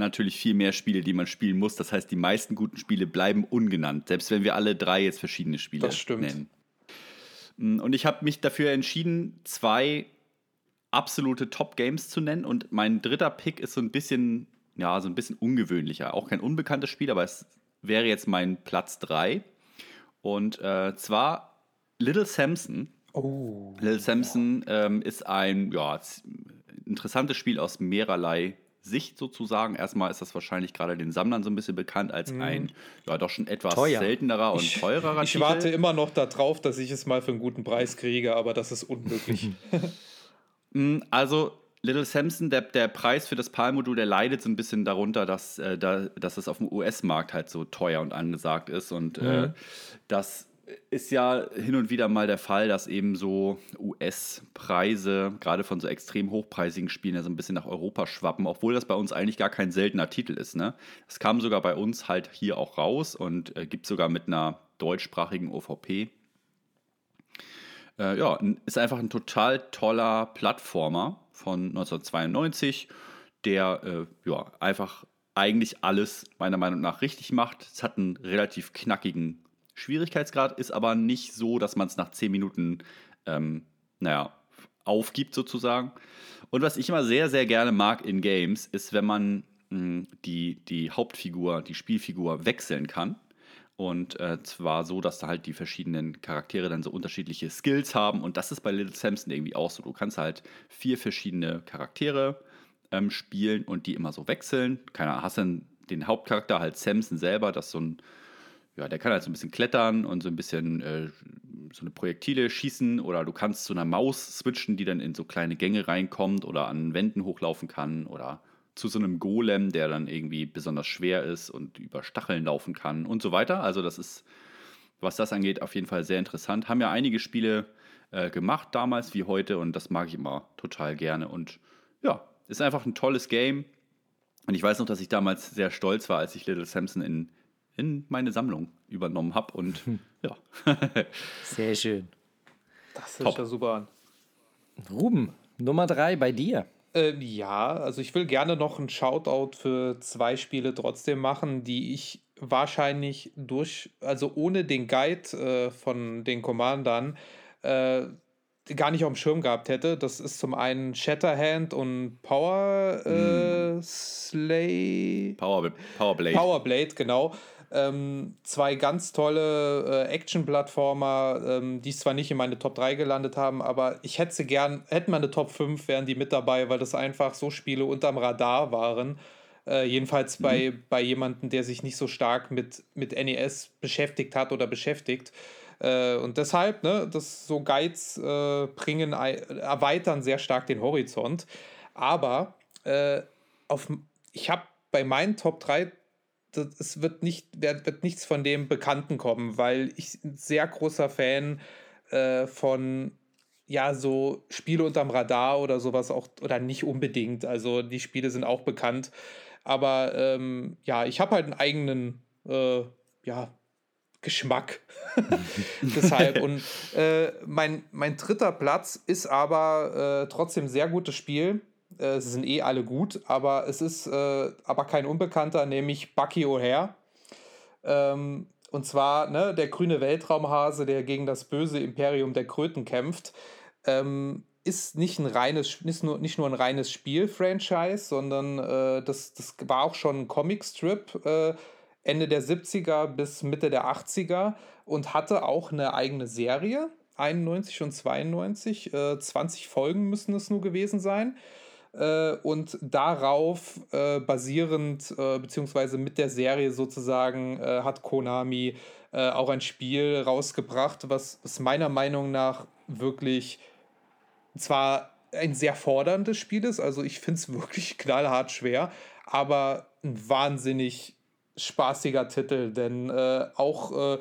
natürlich viel mehr Spiele, die man spielen muss. Das heißt, die meisten guten Spiele bleiben ungenannt, selbst wenn wir alle drei jetzt verschiedene Spiele Das stimmt. nennen. Mm, Und ich habe mich dafür entschieden, zwei absolute Top-Games zu nennen. Und mein dritter Pick ist so ein bisschen, ja, so ein bisschen ungewöhnlicher. Auch kein unbekanntes Spiel, aber es wäre jetzt mein Platz 3. Und äh, zwar Little Samson. Oh. Little Samson ähm, ist ein ja, interessantes Spiel aus mehrerlei Sicht sozusagen. Erstmal ist das wahrscheinlich gerade den Sammlern so ein bisschen bekannt als ein ja doch schon etwas Teuer. seltenerer und teurerer Ich Titel. warte immer noch darauf, dass ich es mal für einen guten Preis kriege, aber das ist unmöglich. [LAUGHS] [LAUGHS] Mm, Also Little Samson, der, der Preis für das PAL-Modul, der leidet so ein bisschen darunter, dass, äh, da, dass es auf dem US-Markt halt so teuer und angesagt ist. Und äh, das ist ja hin und wieder mal der Fall, dass eben so US-Preise, gerade von so extrem hochpreisigen Spielen, ja so ein bisschen nach Europa schwappen, obwohl das bei uns eigentlich gar kein seltener Titel ist. Ne? Das kam sogar bei uns halt hier auch raus und äh, gibt sogar mit einer deutschsprachigen OVP. Äh, ja, ist einfach ein total toller Plattformer von 1992, der äh, ja, einfach eigentlich alles meiner Meinung nach richtig macht. Es hat einen relativ knackigen Schwierigkeitsgrad, ist aber nicht so, dass man es nach 10 Minuten, ähm, naja, aufgibt sozusagen. Und was ich immer sehr, sehr gerne mag in Games, ist, wenn man mh, die, die Hauptfigur, die Spielfigur wechseln kann. Und äh, zwar so, dass da halt die verschiedenen Charaktere dann so unterschiedliche Skills haben. Und das ist bei Little Samson irgendwie auch so. Du kannst halt vier verschiedene Charaktere ähm, spielen und die immer so wechseln. Keine Ahnung, hast dann den Hauptcharakter halt Samson selber, das so ein, ja, der kann halt so ein bisschen klettern und so ein bisschen äh, so eine Projektile schießen. Oder du kannst zu einer Maus switchen, die dann in so kleine Gänge reinkommt oder an Wänden hochlaufen kann. Oder zu so einem Golem, der dann irgendwie besonders schwer ist und über Stacheln laufen kann und so weiter. Also das ist, was das angeht, auf jeden Fall sehr interessant. Haben ja einige Spiele äh, gemacht damals wie heute und das mag ich immer total gerne. Und ja, ist einfach ein tolles Game. Und ich weiß noch, dass ich damals sehr stolz war, als ich Little Samson in, in meine Sammlung übernommen habe. Und [LAUGHS] ja, Sehr schön. Das hört sich ja super an. Ruben, Nummer drei bei dir. Ähm, ja, also ich will gerne noch einen Shoutout für zwei Spiele trotzdem machen, die ich wahrscheinlich durch, also ohne den Guide äh, von den Commandern, äh, gar nicht auf dem Schirm gehabt hätte. Das ist zum einen Shatterhand und Power äh, mm. Slay. Power, Powerblade. Powerblade, genau. Ähm, zwei ganz tolle äh, Action-Plattformer, ähm, die zwar nicht in meine Top 3 gelandet haben, aber ich hätte sie gern, hätten meine Top 5, wären die mit dabei, weil das einfach so Spiele unterm Radar waren. Äh, jedenfalls mhm. bei, bei jemandem, der sich nicht so stark mit, mit NES beschäftigt hat oder beschäftigt. Äh, und deshalb, ne, das so Guides äh, bringen, erweitern sehr stark den Horizont. Aber äh, auf, ich habe bei meinen Top 3 es wird, nicht, wird nichts von dem Bekannten kommen, weil ich ein sehr großer Fan äh, von ja, so Spiele unterm Radar oder sowas auch, oder nicht unbedingt. Also die Spiele sind auch bekannt. Aber ähm, ja, ich habe halt einen eigenen äh, ja, Geschmack. [LAUGHS] Deshalb. Und äh, mein, mein dritter Platz ist aber äh, trotzdem sehr gutes Spiel. Äh, sie sind eh alle gut, aber es ist äh, aber kein Unbekannter, nämlich Bucky O'Hare. Ähm, und zwar ne, der grüne Weltraumhase, der gegen das böse Imperium der Kröten kämpft. Ähm, ist nicht ein reines, ist nur, nicht nur ein reines Spiel-Franchise, sondern äh, das, das war auch schon ein Comic-Strip äh, Ende der 70er bis Mitte der 80er und hatte auch eine eigene Serie, 91 und 92. Äh, 20 Folgen müssen es nur gewesen sein. Äh, und darauf äh, basierend, äh, beziehungsweise mit der Serie sozusagen, äh, hat Konami äh, auch ein Spiel rausgebracht, was, was meiner Meinung nach wirklich zwar ein sehr forderndes Spiel ist, also ich finde es [LAUGHS] wirklich knallhart schwer, aber ein wahnsinnig spaßiger Titel, denn äh, auch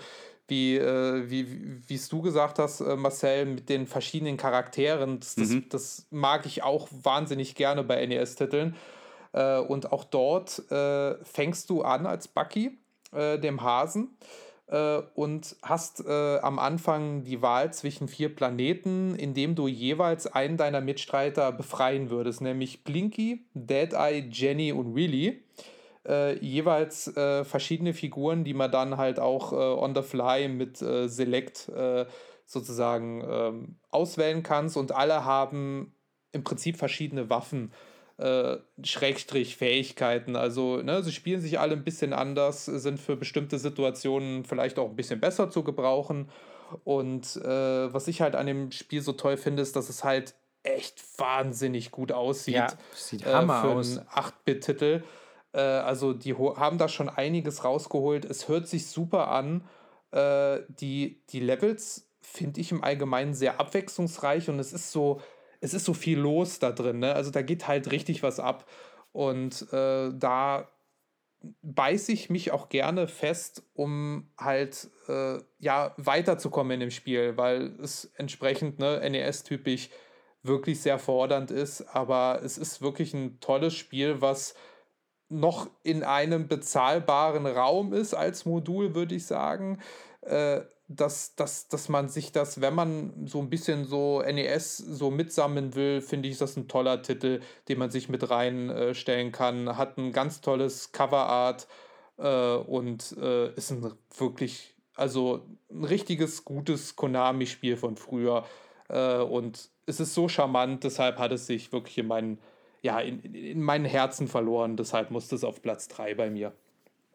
wie, äh, wie, wie es du gesagt hast, äh, Marcel, mit den verschiedenen Charakteren, das, mhm. das, mag ich auch wahnsinnig gerne bei NES-Titeln. Äh, und auch dort fängst du an als Bucky, dem Hasen und hast am Anfang die Wahl zwischen vier Planeten, in dem du jeweils einen deiner Mitstreiter befreien würdest, nämlich Blinky, Deadeye, Jenny und Willy. Äh, jeweils äh, verschiedene Figuren, die man dann halt auch äh, on the fly mit äh, Select sozusagen ähm, auswählen kannst und alle haben im Prinzip verschiedene Waffen äh, Schrägstrich Fähigkeiten. Also ne, sie spielen sich alle ein bisschen anders, sind für bestimmte Situationen vielleicht auch ein bisschen besser zu gebrauchen. Und äh, was ich halt an dem Spiel so toll finde, ist, dass es halt echt wahnsinnig gut aussieht. Ja, sieht Hammer äh, für aus. einen 8-Bit-Titel. Äh, also die haben da schon einiges rausgeholt. Es hört sich super an. Äh, die, die Levels finde ich im Allgemeinen sehr abwechslungsreich und es ist so, es ist so viel los da drin. Ne? Also da geht halt richtig was ab. Und äh, da beiße ich mich auch gerne fest, um halt äh, ja weiterzukommen in dem Spiel, weil es entsprechend ne, NES-typisch wirklich sehr fordernd ist. Aber es ist wirklich ein tolles Spiel, was noch in einem bezahlbaren Raum ist als Modul, würde ich sagen. Äh, dass, dass, dass man sich das, wenn man so ein bisschen so NES so mitsammeln will, finde ich, ist das ein toller Titel, den man sich mit reinstellen äh, kann. Hat ein ganz tolles Coverart äh, und äh, ist ein wirklich, also ein richtiges, gutes Konami-Spiel von früher. Äh, und es ist so charmant, deshalb hat es sich wirklich in meinen, ja, in, in meinen Herzen verloren. Deshalb musste es auf Platz 3 bei mir.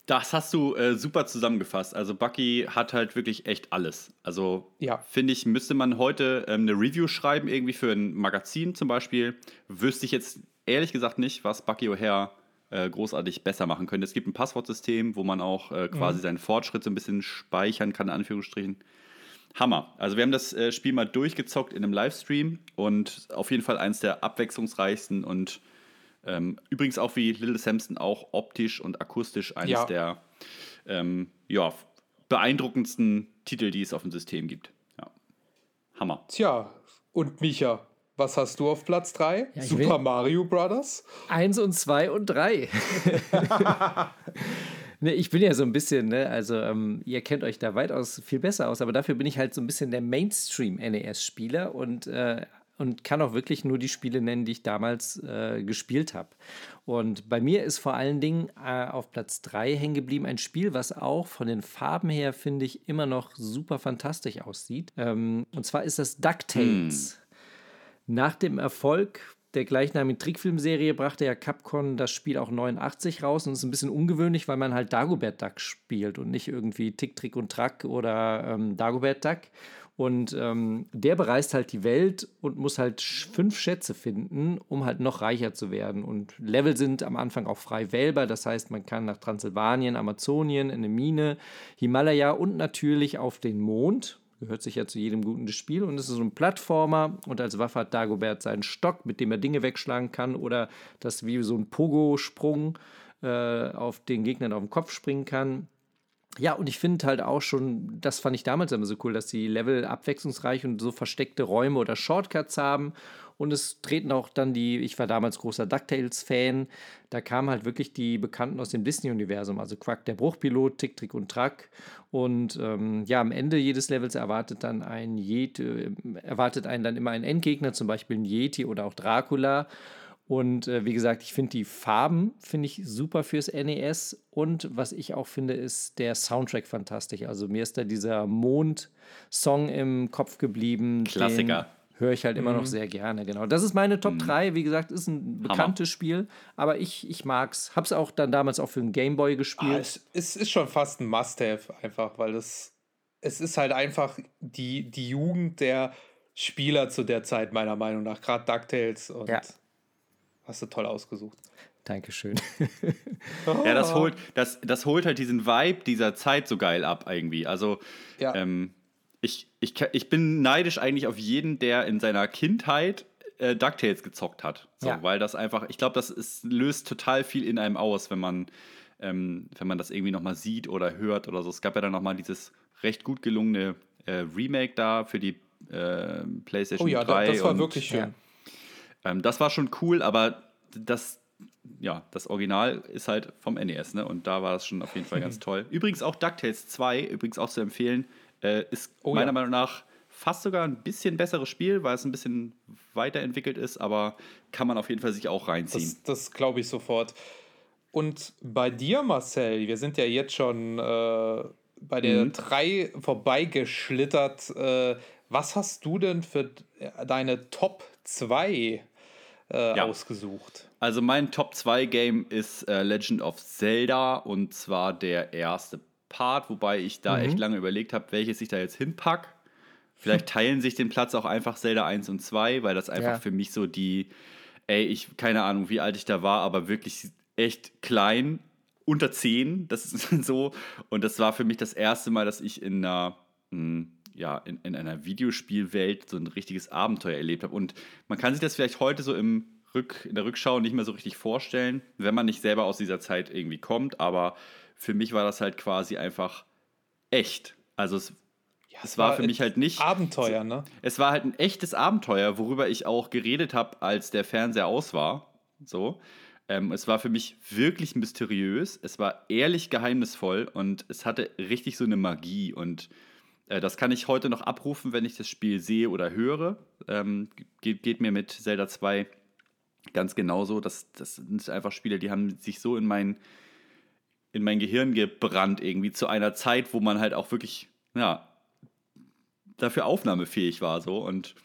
Das hast du äh, super zusammengefasst. Also Bucky hat halt wirklich echt alles. Also ja. finde ich, müsste man heute ähm, eine Review schreiben, irgendwie für ein Magazin zum Beispiel, wüsste ich jetzt ehrlich gesagt nicht, was Bucky O'Hare äh, großartig besser machen könnte. Es gibt ein Passwortsystem, wo man auch äh, quasi mhm. seinen Fortschritt so ein bisschen speichern kann, in Anführungsstrichen. Hammer. Also wir haben das äh, Spiel mal durchgezockt in einem Livestream und auf jeden Fall eins der abwechslungsreichsten und ähm, übrigens auch wie Little Samson auch optisch und akustisch eines ja. der ähm, ja, beeindruckendsten Titel, die es auf dem System gibt. Ja. Hammer. Tja, und Micha, was hast du auf Platz 3? Ja, Super Mario Brothers? Eins und zwei und drei. [LAUGHS] [LAUGHS] ne, ich bin ja so ein bisschen, ne, also ähm, ihr kennt euch da weitaus viel besser aus, aber dafür bin ich halt so ein bisschen der Mainstream-NES-Spieler und äh, und kann auch wirklich nur die Spiele nennen, die ich damals äh, gespielt habe. Und bei mir ist vor allen Dingen äh, auf Platz 3 hängen geblieben ein Spiel, was auch von den Farben her, finde ich, immer noch super fantastisch aussieht. Ähm, und zwar ist das DuckTales. Hm. Nach dem Erfolg der gleichnamigen Trickfilmserie brachte ja Capcom das Spiel auch 89 raus und ist ein bisschen ungewöhnlich, weil man halt Dagobert Duck spielt und nicht irgendwie Tick, Trick und Track oder ähm, Dagobert Duck. Und ähm, der bereist halt die Welt und muss halt fünf Schätze finden, um halt noch reicher zu werden. Und Level sind am Anfang auch frei wählbar. Das heißt, man kann nach Transsilvanien, Amazonien, in eine Mine, Himalaya und natürlich auf den Mond. Gehört sich ja zu jedem guten Spiel. Und es ist so ein Plattformer. Und als Waffe hat Dagobert seinen Stock, mit dem er Dinge wegschlagen kann. Oder das wie so ein Pogo-Sprung äh, auf den Gegnern auf den Kopf springen kann. Ja, und ich finde halt auch schon, das fand ich damals immer so cool, dass die Level abwechslungsreich und so versteckte Räume oder Shortcuts haben. Und es treten auch dann die, ich war damals großer DuckTales-Fan, da kamen halt wirklich die Bekannten aus dem Disney-Universum, also Quack der Bruchpilot, Tick, Trick und Track. Und ähm, ja, am Ende jedes Levels erwartet dann ein Yeti, äh, erwartet einen dann immer ein Endgegner, zum Beispiel ein Yeti oder auch Dracula. Und äh, wie gesagt, ich finde die Farben finde ich super fürs NES und was ich auch finde, ist der Soundtrack fantastisch. Also mir ist da dieser Mond-Song im Kopf geblieben. Klassiker. Höre ich halt immer mhm. noch sehr gerne, genau. Das ist meine Top mhm. 3. Wie gesagt, ist ein bekanntes Hammer. Spiel, aber ich, ich mag's. Hab's auch dann damals auch für einen Gameboy gespielt. Ah, es, es ist schon fast ein Must-Have, einfach, weil es, es ist halt einfach die, die Jugend der Spieler zu der Zeit, meiner Meinung nach. Gerade DuckTales und. Ja Hast du toll ausgesucht. Dankeschön. [LAUGHS] ja, das holt, das, das holt halt diesen Vibe dieser Zeit so geil ab, irgendwie. Also, ja. ähm, ich, ich, ich bin neidisch eigentlich auf jeden, der in seiner Kindheit äh, DuckTales gezockt hat. So, ja. Weil das einfach, ich glaube, das ist, löst total viel in einem aus, wenn man, ähm, wenn man das irgendwie nochmal sieht oder hört oder so. Es gab ja dann nochmal dieses recht gut gelungene äh, Remake da für die äh, PlayStation oh ja, 3. das war und, wirklich schön. Ja. Ähm, das war schon cool, aber das, ja, das Original ist halt vom NES, ne? Und da war das schon auf jeden Fall ganz [LAUGHS] toll. Übrigens auch DuckTales 2, übrigens auch zu empfehlen, äh, ist oh, meiner ja. Meinung nach fast sogar ein bisschen besseres Spiel, weil es ein bisschen weiterentwickelt ist, aber kann man auf jeden Fall sich auch reinziehen. Das, das glaube ich sofort. Und bei dir, Marcel, wir sind ja jetzt schon äh, bei der mhm. 3 vorbeigeschlittert. Äh, was hast du denn für deine Top 2 äh, ja. ausgesucht. Also mein Top 2 Game ist äh, Legend of Zelda und zwar der erste Part, wobei ich da mhm. echt lange überlegt habe, welches ich da jetzt hinpack. Vielleicht teilen sich den Platz auch einfach Zelda 1 und 2, weil das einfach ja. für mich so die, ey, ich keine Ahnung, wie alt ich da war, aber wirklich echt klein, unter 10, das ist [LAUGHS] so. Und das war für mich das erste Mal, dass ich in einer mh, hm, ja, in, in einer Videospielwelt so ein richtiges Abenteuer erlebt habe. Und man kann sich das vielleicht heute so im Rück, in der Rückschau nicht mehr so richtig vorstellen, wenn man nicht selber aus dieser Zeit irgendwie kommt. Aber für mich war das halt quasi einfach echt. Also es, ja, es war, war, für mich halt nicht. Abenteuer, ne? Es war halt ein echtes Abenteuer, worüber ich auch geredet habe, als der Fernseher aus war. So. Ähm, es war für mich wirklich mysteriös, es war ehrlich geheimnisvoll und es hatte richtig so eine Magie und äh, das kann ich heute noch abrufen, wenn ich das Spiel sehe oder höre. Ähm, geht, geht, mir mit Zelda 2 ganz genauso. Das, das sind einfach Spiele, die haben sich so in mein, in mein Gehirn gebrannt, irgendwie zu einer Zeit, wo man halt auch wirklich, ja, dafür aufnahmefähig war so und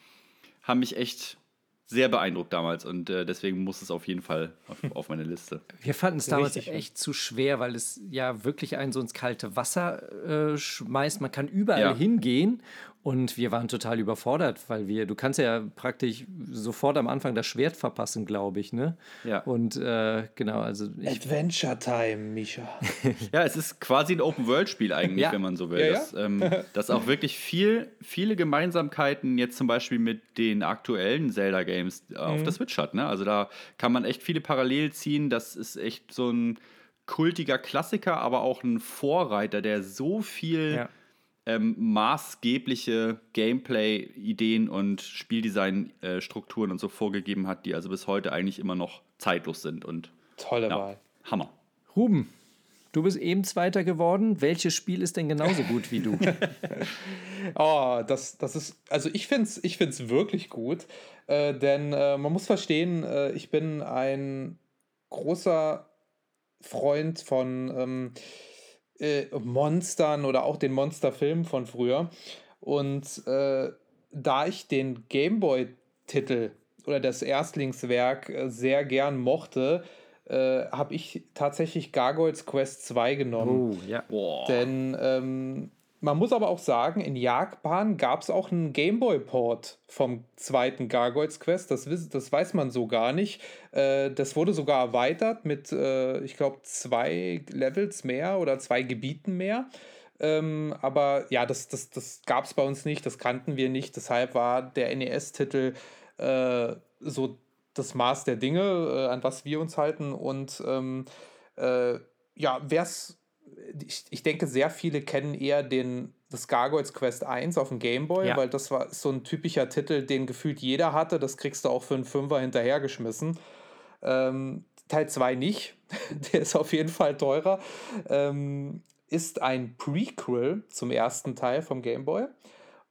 haben mich echt sehr beeindruckt damals und äh, deswegen muss es auf jeden Fall auf, auf meine Liste. Wir fanden es damals Richtig. echt zu schwer, weil es ja wirklich einen so ins kalte Wasser äh, schmeißt. Man kann überall ja. hingehen und wir waren total überfordert, weil wir, du kannst ja praktisch sofort am Anfang das Schwert verpassen, glaube ich, ne? Ja. Und äh, genau, also. Adventure Time, Misha. [LAUGHS] ja, es ist quasi ein Open-World-Spiel eigentlich, ja. wenn man so will. Ja, das, ähm, [LAUGHS] das auch wirklich viel, viele Gemeinsamkeiten jetzt zum Beispiel mit den aktuellen Zelda-Games äh, auf mhm. der Switch hat, ne? Also da kann man echt viele Parallelen ziehen. Das ist echt so ein kultiger Klassiker, aber auch ein Vorreiter, der so viel. Ähm, maßgebliche Gameplay-Ideen und Spieldesign-Strukturen äh, und so vorgegeben hat, die also bis heute eigentlich immer noch zeitlos sind und tolle ja, Wahl. Hammer. Ruben, Du bist eben Zweiter geworden. Welches Spiel ist denn genauso gut wie du? [LAUGHS] oh, das, das ist, also ich finde es ich find's wirklich gut, äh, denn äh, man muss verstehen, äh, ich bin ein großer Freund von ähm, äh, Monstern oder auch den Monsterfilmen von früher. Und äh, da ich den Gameboy-Titel oder das Erstlingswerk äh, sehr gern mochte, äh, habe ich tatsächlich Gargoyles Quest 2 genommen. Oh, ja. Denn ähm, man muss aber auch sagen, in Japan gab es auch einen Gameboy-Port vom zweiten Gargoyles Quest. Das, das weiß man so gar nicht. Äh, das wurde sogar erweitert mit, äh, ich glaube, zwei Levels mehr oder zwei Gebieten mehr. Ähm, aber ja, das, das, das gab es bei uns nicht, das kannten wir nicht. Deshalb war der NES-Titel äh, so das Maß der Dinge, äh, an was wir uns halten. Und ähm, äh, ja, wer es, ich, ich denke, sehr viele kennen eher den, das Gargoyles Quest 1 auf dem Gameboy, ja. weil das war so ein typischer Titel, den gefühlt jeder hatte. Das kriegst du auch für einen Fünfer hinterhergeschmissen. Ähm, Teil 2 nicht. [LAUGHS] Der ist auf jeden Fall teurer. Ähm, ist ein Prequel zum ersten Teil vom Gameboy.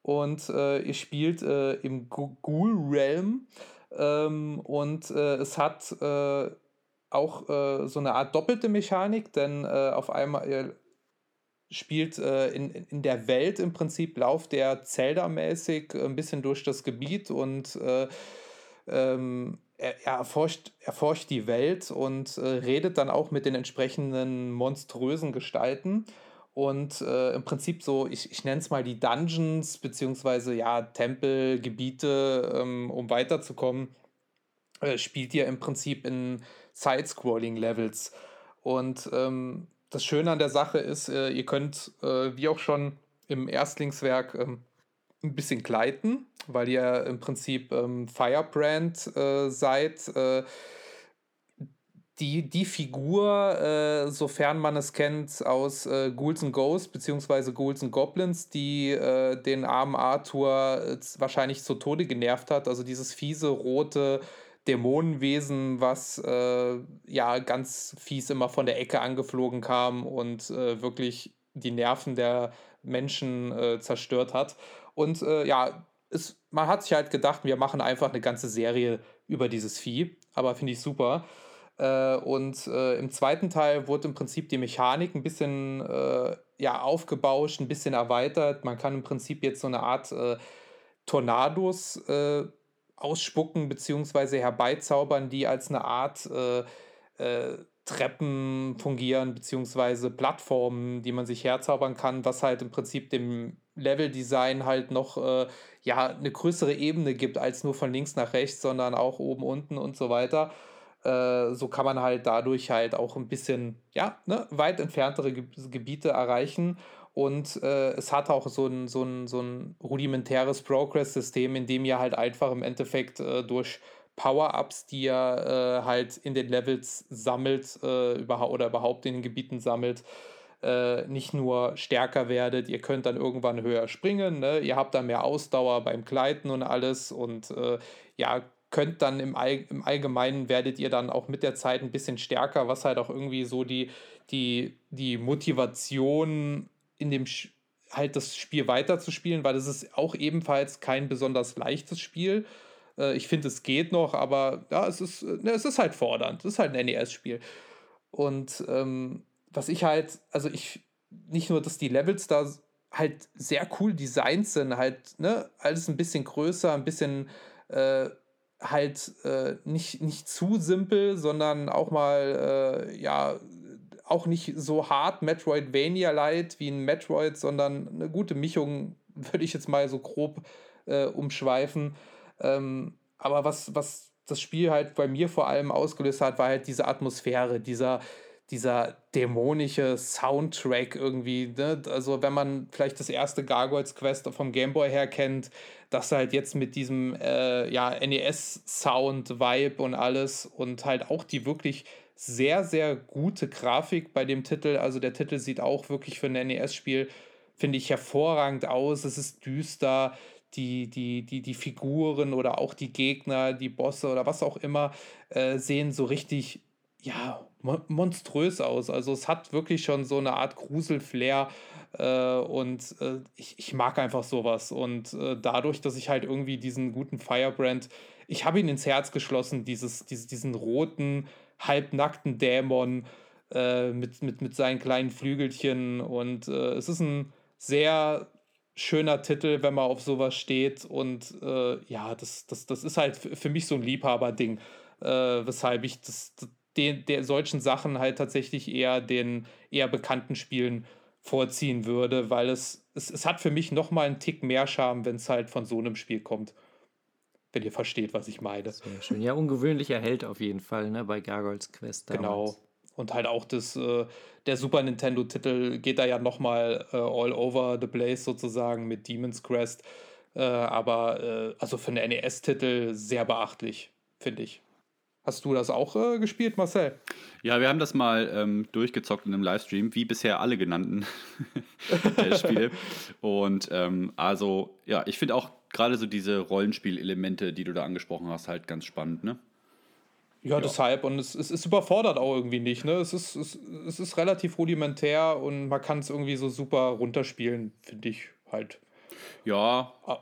Und äh, ihr spielt äh, im Ghoul Realm ähm, und äh, es hat äh, auch äh, so eine Art doppelte Mechanik, denn äh, auf einmal ihr spielt in, in der Welt im Prinzip, lauft der Zelda-mäßig ein bisschen durch das Gebiet und ähm, er, er, erforscht, erforscht die Welt und äh, redet dann auch mit den entsprechenden monströsen Gestalten. Und äh, im Prinzip so, ich, ich nenne es mal die Dungeons, beziehungsweise ja, Tempel, Gebiete, ähm, um weiterzukommen, äh, spielt ihr im Prinzip in Side-Scrolling-Levels. Und ähm, das Schöne an der Sache ist, äh, ihr könnt, äh, wie auch schon im Erstlingswerk, ähm, ein bisschen gleiten, weil ihr im Prinzip ähm, Firebrand äh, seid äh, die, die Figur, äh, sofern man es kennt, aus äh, Ghouls and Ghosts bzw. Ghouls and Goblins, die den armen Arthur wahrscheinlich zu Tode genervt hat. Also dieses fiese, rote Dämonenwesen, was äh, ja ganz fies immer von der Ecke angeflogen kam und äh, wirklich die Nerven der Menschen zerstört hat. Und ja, es, man hat sich halt gedacht, wir machen einfach eine ganze Serie über dieses Vieh. Aber finde ich super. Äh, und äh, im zweiten Teil wurde im Prinzip die Mechanik ein bisschen äh, ja, aufgebauscht, ein bisschen erweitert. Man kann im Prinzip jetzt so eine Art äh, Tornados äh, ausspucken bzw. herbeizaubern, die als eine Art äh, Treppen fungieren, beziehungsweise Plattformen, die man sich herzaubern kann, was halt im Prinzip dem Leveldesign halt noch äh, ja, eine größere Ebene gibt als nur von links nach rechts, sondern auch oben, unten und so weiter. Äh, so kann man halt dadurch halt auch ein bisschen, ja, ne, weit entferntere Ge Gebiete erreichen. Und äh, es hat auch so ein, so ein, so ein rudimentäres Progress-System, in dem ihr halt einfach im Endeffekt äh, durch Power-Ups, die ihr äh, halt in den Levels sammelt äh, über, oder überhaupt in den Gebieten sammelt, äh, nicht nur stärker werdet, ihr könnt dann irgendwann höher springen, ne? ihr habt dann mehr Ausdauer beim Gleiten und alles und äh, ja, könnt dann im, All, im Allgemeinen werdet ihr dann auch mit der Zeit ein bisschen stärker, was halt auch irgendwie so die, die, die Motivation in dem halt das Spiel weiterzuspielen, weil das ist auch ebenfalls kein besonders leichtes Spiel. Äh, ich finde, es geht noch, aber ja, es ist, ne, es ist halt fordernd. Es ist halt ein NES-Spiel. Und ähm, was ich halt, also ich, nicht nur, dass die Levels da halt sehr cool designt sind, halt, ne, alles ein bisschen größer, ein bisschen äh, halt äh, nicht, nicht zu simpel, sondern auch mal, äh, ja, auch nicht so hart Metroidvania-Light wie ein Metroid, sondern eine gute Mischung, [LAUGHS] würde ich jetzt mal so grob äh, umschweifen. Ähm, aber was, was das Spiel halt bei mir vor allem ausgelöst hat, war halt diese Atmosphäre, dieser, dieser dämonische Soundtrack irgendwie. Ne? Also, wenn man vielleicht das erste Gargoyles Quest vom Gameboy her kennt, dass halt jetzt mit diesem äh, ja, NES-Sound-Vibe und alles und halt auch die wirklich sehr, sehr gute Grafik bei dem Titel. Also, der Titel sieht auch wirklich für ein NES-Spiel, finde ich, hervorragend aus. Es ist düster. Die, die, die, die Figuren oder auch die Gegner, die Bosse oder was auch immer, äh, sehen so richtig, ja, monströs aus. Also es hat wirklich schon so eine Art Gruselflair äh, und äh, ich, ich mag einfach sowas. Und äh, dadurch, dass ich halt irgendwie diesen guten Firebrand, ich habe ihn ins Herz geschlossen, dieses, dieses, diesen roten, halbnackten Dämon äh, mit, mit, mit seinen kleinen Flügelchen. Und äh, es ist ein sehr schöner Titel, wenn man auf sowas steht. Und äh, ja, das, das, das ist halt für mich so ein Liebhaberding, äh, weshalb ich das, den, der solchen Sachen halt tatsächlich eher den eher bekannten Spielen vorziehen würde, weil es, es, es hat für mich noch mal einen Tick mehr Charme, wenn es halt von so einem Spiel kommt. Wenn ihr versteht, was ich meine. Sehr schön. Ja, ungewöhnlicher Held auf jeden Fall, ne, bei Gargoyles Quest. Damals. Genau. Und halt auch das, äh, der Super Nintendo-Titel geht da ja nochmal äh, all over the place sozusagen mit Demon's Crest. Äh, aber äh, also für einen NES-Titel sehr beachtlich, finde ich. Hast du das auch äh, gespielt, Marcel? Ja, wir haben das mal ähm, durchgezockt in einem Livestream, wie bisher alle genannten [LAUGHS] Spiele. [LAUGHS] Und ähm, also, ja, ich finde auch gerade so diese Rollenspielelemente, die du da angesprochen hast, halt ganz spannend, ne? Ja, ja, deshalb. Und es, es, es überfordert auch irgendwie nicht. Ne? Es, ist, es, es ist relativ rudimentär und man kann es irgendwie so super runterspielen, finde ich halt. Ja. Ah,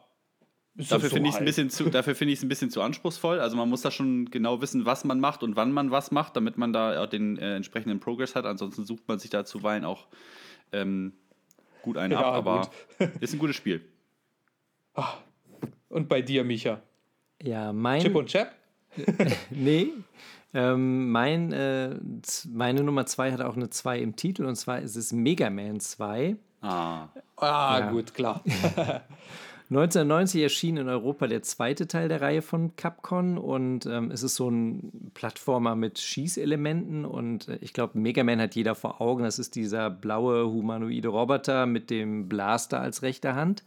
dafür so finde ich es ein bisschen zu, dafür finde ich es ein bisschen zu anspruchsvoll. Also man muss da schon genau wissen, was man macht und wann man was macht, damit man da den äh, entsprechenden Progress hat. Ansonsten sucht man sich da zuweilen auch ähm, gut einen ja, ab. Aber ist ein gutes Spiel. Ach. [LAUGHS] Und bei dir, Micha? Ja, mein. Chip und Chap? [LAUGHS] nee. Ähm, mein, äh, meine Nummer 2 hat auch eine 2 im Titel und zwar ist es Mega Man 2. Ah, ah ja. gut, klar. [LAUGHS] 1990 erschien in Europa der zweite Teil der Reihe von Capcom und ähm, es ist so ein Plattformer mit Schießelementen und äh, ich glaube, Mega Man hat jeder vor Augen. Das ist dieser blaue humanoide Roboter mit dem Blaster als rechte Hand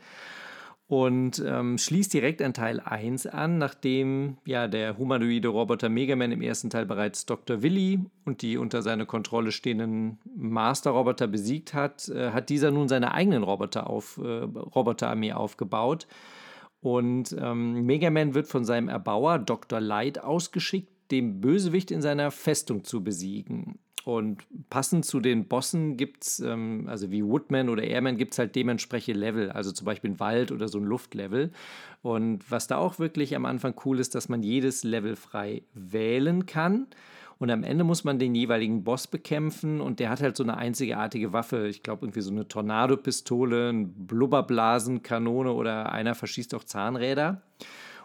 und ähm, schließt direkt an Teil 1 an, nachdem ja der humanoide Roboter Mega Man im ersten Teil bereits Dr. Willy und die unter seiner Kontrolle stehenden Master-Roboter besiegt hat, äh, hat dieser nun seine eigenen Roboter auf, äh, Roboterarmee aufgebaut. Und ähm, Mega Man wird von seinem Erbauer Dr. Light ausgeschickt, dem Bösewicht in seiner Festung zu besiegen. Und passend zu den Bossen gibt es, ähm, also wie Woodman oder Airman, gibt es halt dementsprechend Level, also zum Beispiel ein Wald oder so ein Luftlevel. Und was da auch wirklich am Anfang cool ist, dass man jedes Level frei wählen kann. Und am Ende muss man den jeweiligen Boss bekämpfen und der hat halt so eine einzigartige Waffe. Ich glaube, irgendwie so eine Tornadopistole, eine Blubberblasenkanone oder einer verschießt auch Zahnräder.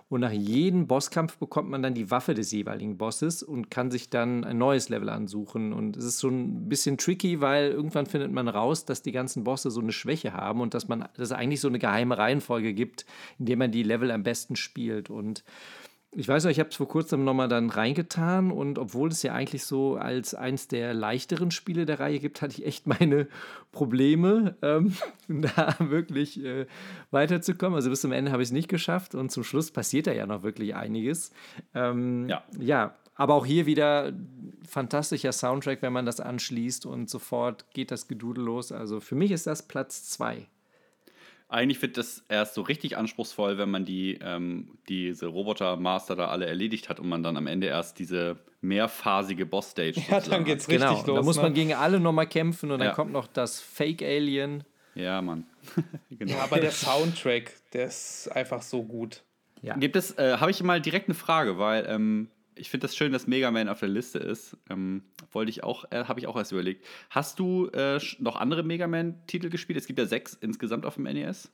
Und nach jedem Bosskampf bekommt man dann die Waffe des jeweiligen Bosses und kann sich dann ein neues Level ansuchen. Und es ist so ein bisschen tricky, weil irgendwann findet man raus, dass die ganzen Bosse so eine Schwäche haben und dass man, dass es eigentlich so eine geheime Reihenfolge gibt, in der man die Level am besten spielt. Und ich weiß noch, ich habe es vor kurzem nochmal dann reingetan und obwohl es ja eigentlich so als eins der leichteren Spiele der Reihe gibt, hatte ich echt [LAUGHS] meine Probleme, ähm, [LAUGHS] da wirklich äh, weiterzukommen. Also bis zum Ende habe ich es nicht geschafft und zum Schluss passiert da ja noch wirklich einiges. Ähm, ja. ja, aber auch hier wieder fantastischer Soundtrack, wenn man das anschließt und sofort geht das Gedudel los. Also für mich ist das Platz zwei. Eigentlich wird das erst so richtig anspruchsvoll, wenn man die, ähm, diese Roboter-Master da alle erledigt hat und man dann am Ende erst diese mehrphasige Boss-Stage [LAUGHS] Ja, dann geht's richtig genau, los. Da muss ne? man gegen alle nochmal kämpfen und ja. dann kommt noch das Fake-Alien. Ja, Mann. [LAUGHS] genau. Ja, aber der Soundtrack, der ist einfach so gut. Ja. Gibt es, äh, habe ich mal direkt eine Frage, weil ähm, ich finde das schön, dass Mega Man auf der Liste ist. Ähm, wollte ich auch, äh, habe ich auch erst überlegt. Hast du äh, noch andere Mega Man-Titel gespielt? Es gibt ja sechs insgesamt auf dem NES.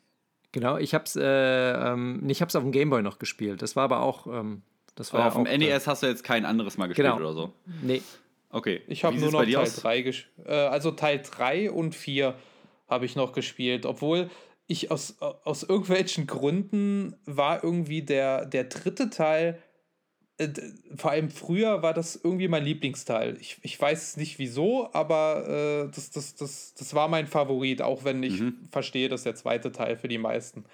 Genau, ich habe es äh, ähm, ich hab's auf dem Gameboy noch gespielt. Das war aber auch. Ähm, das war aber auf dem NES hast du jetzt kein anderes Mal gespielt genau. oder so? Nee. Okay. Ich habe nur noch Teil 3 gespielt. Äh, also Teil 3 und 4 habe ich noch gespielt, obwohl ich aus, aus irgendwelchen Gründen war irgendwie der, der dritte Teil äh, vor allem früher war das irgendwie mein Lieblingsteil. Ich, ich weiß nicht wieso, aber äh, das, das, das, das war mein Favorit, auch wenn ich mhm. verstehe, dass der zweite Teil für die meisten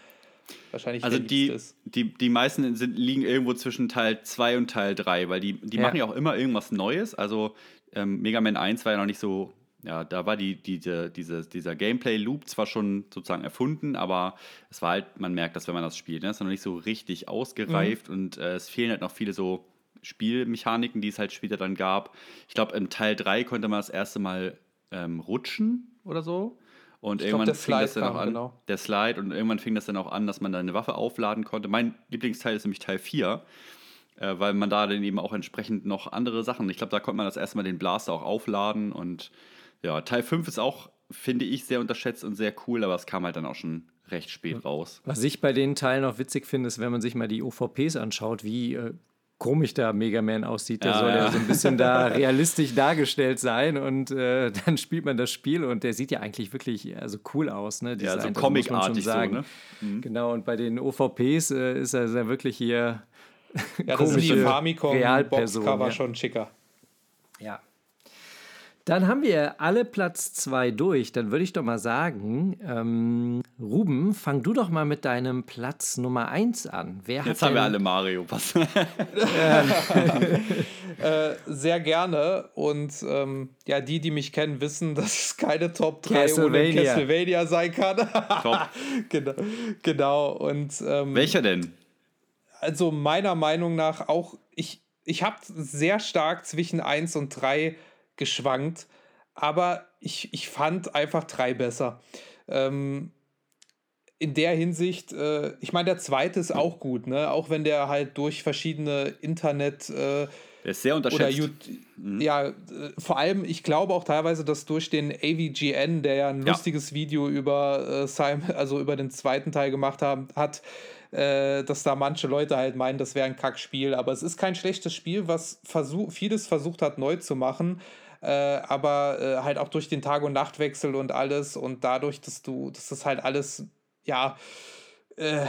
wahrscheinlich also die, ist. Die, die meisten sind, liegen irgendwo zwischen Teil 2 und Teil 3, weil die, die ja. machen ja auch immer irgendwas Neues. Also ähm, Mega Man 1 war ja noch nicht so ja, da war die, die, diese, dieser Gameplay-Loop zwar schon sozusagen erfunden, aber es war halt, man merkt das, wenn man das spielt, ne? es ist noch nicht so richtig ausgereift mhm. und äh, es fehlen halt noch viele so Spielmechaniken, die es halt später dann gab. Ich glaube, im Teil 3 konnte man das erste Mal ähm, rutschen oder so. Und ich irgendwann glaub, fing das dann auch an, genau. der Slide, und irgendwann fing das dann auch an, dass man da eine Waffe aufladen konnte. Mein Lieblingsteil ist nämlich Teil 4, äh, weil man da dann eben auch entsprechend noch andere Sachen, ich glaube, da konnte man das erstmal den Blaster auch aufladen und ja, Teil 5 ist auch, finde ich, sehr unterschätzt und sehr cool, aber es kam halt dann auch schon recht spät raus. Was ich bei den Teilen auch witzig finde, ist, wenn man sich mal die OVPs anschaut, wie äh, komisch da Mega Man aussieht. Der ja, soll ja. ja. so ein bisschen da [LAUGHS] realistisch dargestellt sein und äh, [LAUGHS] dann spielt man das Spiel und der sieht ja eigentlich wirklich also cool aus. Ne? Ja, so comicartig so, ne? Mhm. Genau, und bei den OVPs äh, ist er ja wirklich hier ja, das sind die Famicom-Boxcover ja. schon schicker. Ja, dann haben wir alle Platz zwei durch. Dann würde ich doch mal sagen, ähm, Ruben, fang du doch mal mit deinem Platz Nummer eins an. Wer Jetzt haben wir alle Mario. Was? [LAUGHS] äh, sehr gerne. Und ähm, ja, die, die mich kennen, wissen, dass es keine Top 3 ohne Castlevania sein kann. [LAUGHS] Top. genau, genau. Und, ähm, Welcher denn? Also meiner Meinung nach auch, ich, ich habe sehr stark zwischen 1 und 3 geschwankt, aber ich, ich fand einfach drei besser. Ähm, in der Hinsicht, äh, ich meine, der zweite ist auch gut, ne? Auch wenn der halt durch verschiedene Internet. Äh, der ist sehr unterschätzt. Mhm. Ja, äh, vor allem, ich glaube auch teilweise, dass durch den AVGN, der ja ein ja. lustiges Video über äh, Simon, [LAUGHS] also über den zweiten Teil gemacht haben, hat, äh, dass da manche Leute halt meinen, das wäre ein Kackspiel. Aber es ist kein schlechtes Spiel, was versuch, vieles versucht hat, neu zu machen äh, aber äh, halt auch durch den Tag- und Nachtwechsel und alles und dadurch, dass du, dass das halt alles, ja, äh,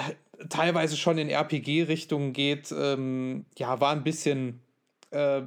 teilweise schon in RPG-Richtungen geht, ähm, ja, war ein bisschen äh,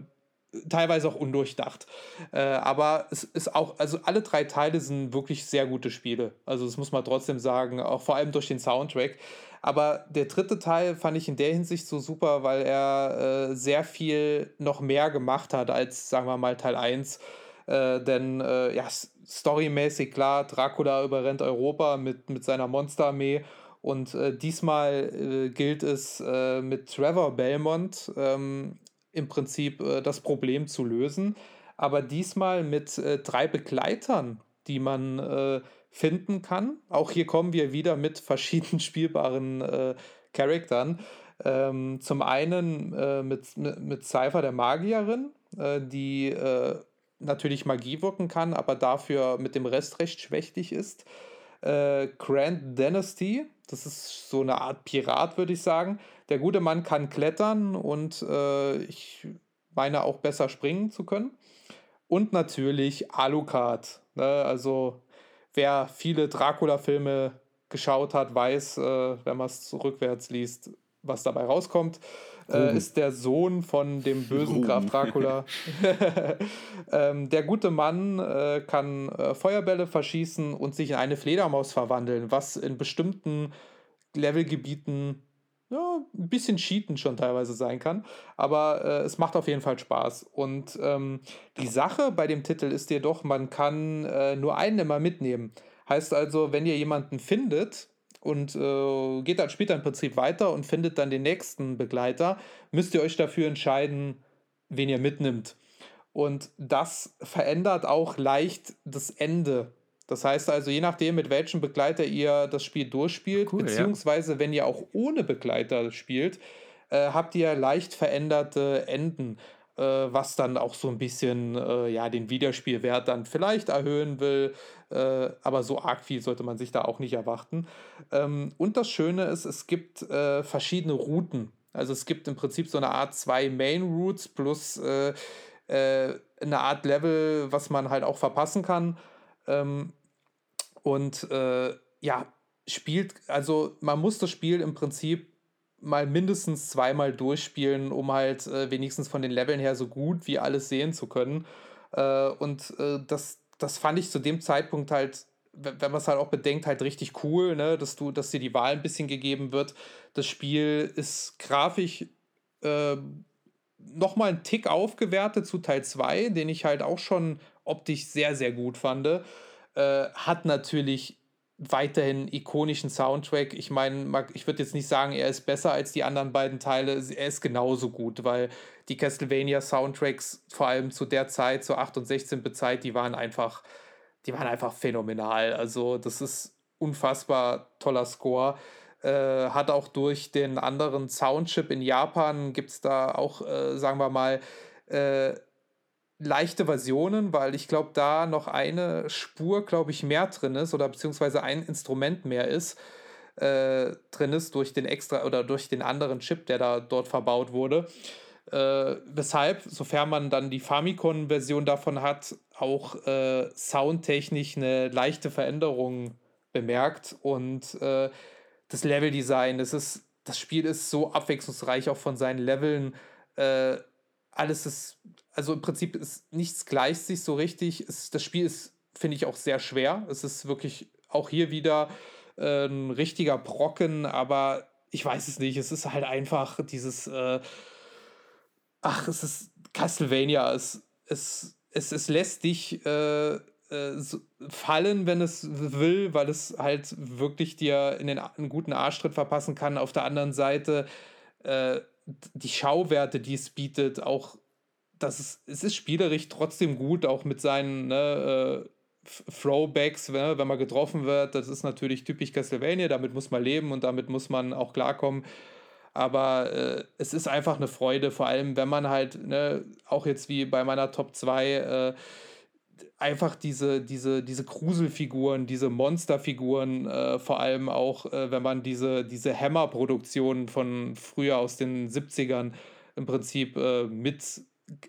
teilweise auch undurchdacht. Äh, aber es ist auch, also alle drei Teile sind wirklich sehr gute Spiele. Also das muss man trotzdem sagen, auch vor allem durch den Soundtrack. Aber der dritte Teil fand ich in der Hinsicht so super, weil er äh, sehr viel noch mehr gemacht hat als, sagen wir mal, Teil 1. Äh, denn äh, ja, storymäßig klar, Dracula überrennt Europa mit, mit seiner Monsterarmee. Und äh, diesmal äh, gilt es äh, mit Trevor Belmont ähm, im Prinzip das Problem zu lösen. Aber diesmal mit drei Begleitern, die man finden kann. Auch hier kommen wir wieder mit verschiedenen [LAUGHS] spielbaren äh, Charaktern. Ähm, zum einen äh, mit, mit, Cypher der Magierin, äh, die äh, natürlich Magie wirken kann, aber dafür mit dem Rest recht schwächlich ist. Äh, Grand Dynasty, das ist so eine Art Pirat, würde ich sagen. Der gute Mann kann klettern und äh, ich meine auch besser springen zu können. Und natürlich Alucard. Ne? Also wer viele Dracula-Filme geschaut hat, weiß, äh, wenn man es rückwärts liest, was dabei rauskommt. Äh, ist der Sohn von dem bösen. Graf Dracula. [LAUGHS] ähm, der gute Mann äh, kann äh, Feuerbälle verschießen und sich in eine Fledermaus verwandeln, was in bestimmten Levelgebieten ja, ein bisschen cheaten schon teilweise sein kann. Aber äh, es macht auf jeden Fall Spaß. Und ähm, die Sache bei dem Titel ist jedoch, man kann äh, nur einen immer mitnehmen. Heißt also, wenn ihr jemanden findet und äh, geht dann später im Prinzip weiter und findet dann den nächsten Begleiter, müsst ihr euch dafür entscheiden, wen ihr mitnimmt. Und das verändert auch leicht das Ende das heißt also, je nachdem, mit welchem Begleiter ihr das Spiel durchspielt, cool, beziehungsweise ja. wenn ihr auch ohne Begleiter spielt, äh, habt ihr leicht veränderte Enden, äh, was dann auch so ein bisschen äh, ja, den Wiederspielwert dann vielleicht erhöhen will. Äh, aber so arg viel sollte man sich da auch nicht erwarten. Ähm, und das Schöne ist, es gibt äh, verschiedene Routen. Also es gibt im Prinzip so eine Art zwei Main Routes plus äh, eine Art Level, was man halt auch verpassen kann. Ähm, und äh, ja, spielt, also man muss das Spiel im Prinzip mal mindestens zweimal durchspielen, um halt äh, wenigstens von den Leveln her so gut wie alles sehen zu können. Äh, und äh, das, das fand ich zu dem Zeitpunkt halt, wenn man es halt auch bedenkt, halt richtig cool, ne? dass du, dass dir die Wahl ein bisschen gegeben wird. Das Spiel ist grafisch äh, nochmal einen Tick aufgewertet zu Teil 2, den ich halt auch schon optisch sehr, sehr gut fand. Äh, hat natürlich weiterhin ikonischen Soundtrack. Ich meine, ich würde jetzt nicht sagen, er ist besser als die anderen beiden Teile. Er ist genauso gut, weil die Castlevania-Soundtracks, vor allem zu der Zeit, zur 8 und 16 Bezeit, die waren einfach, die waren einfach phänomenal. Also, das ist unfassbar toller Score. Äh, hat auch durch den anderen Soundchip in Japan gibt es da auch, äh, sagen wir mal, äh, leichte Versionen, weil ich glaube, da noch eine Spur, glaube ich, mehr drin ist oder beziehungsweise ein Instrument mehr ist, äh, drin ist durch den extra oder durch den anderen Chip, der da dort verbaut wurde. Äh, weshalb, sofern man dann die Famicom-Version davon hat, auch äh, soundtechnisch eine leichte Veränderung bemerkt und äh, das Leveldesign, das ist, das Spiel ist so abwechslungsreich auch von seinen Leveln. Äh, alles ist also im Prinzip ist nichts gleicht sich so richtig. Es, das Spiel ist, finde ich, auch sehr schwer. Es ist wirklich auch hier wieder äh, ein richtiger Brocken, aber ich weiß es nicht. Es ist halt einfach dieses, äh, ach, es ist Castlevania. Es, es, es, es lässt dich äh, äh fallen, wenn es will, weil es halt wirklich dir in den einen guten Arschtritt verpassen kann. Auf der anderen Seite äh, die Schauwerte, die es bietet, auch das ist, es ist spielerisch trotzdem gut, auch mit seinen ne, äh, Throwbacks, ne, wenn man getroffen wird. Das ist natürlich typisch Castlevania, damit muss man leben und damit muss man auch klarkommen. Aber äh, es ist einfach eine Freude, vor allem wenn man halt, ne, auch jetzt wie bei meiner Top 2, äh, einfach diese, diese, diese Gruselfiguren, diese Monsterfiguren, äh, vor allem auch, äh, wenn man diese, diese Hammer-Produktionen von früher aus den 70ern im Prinzip äh, mit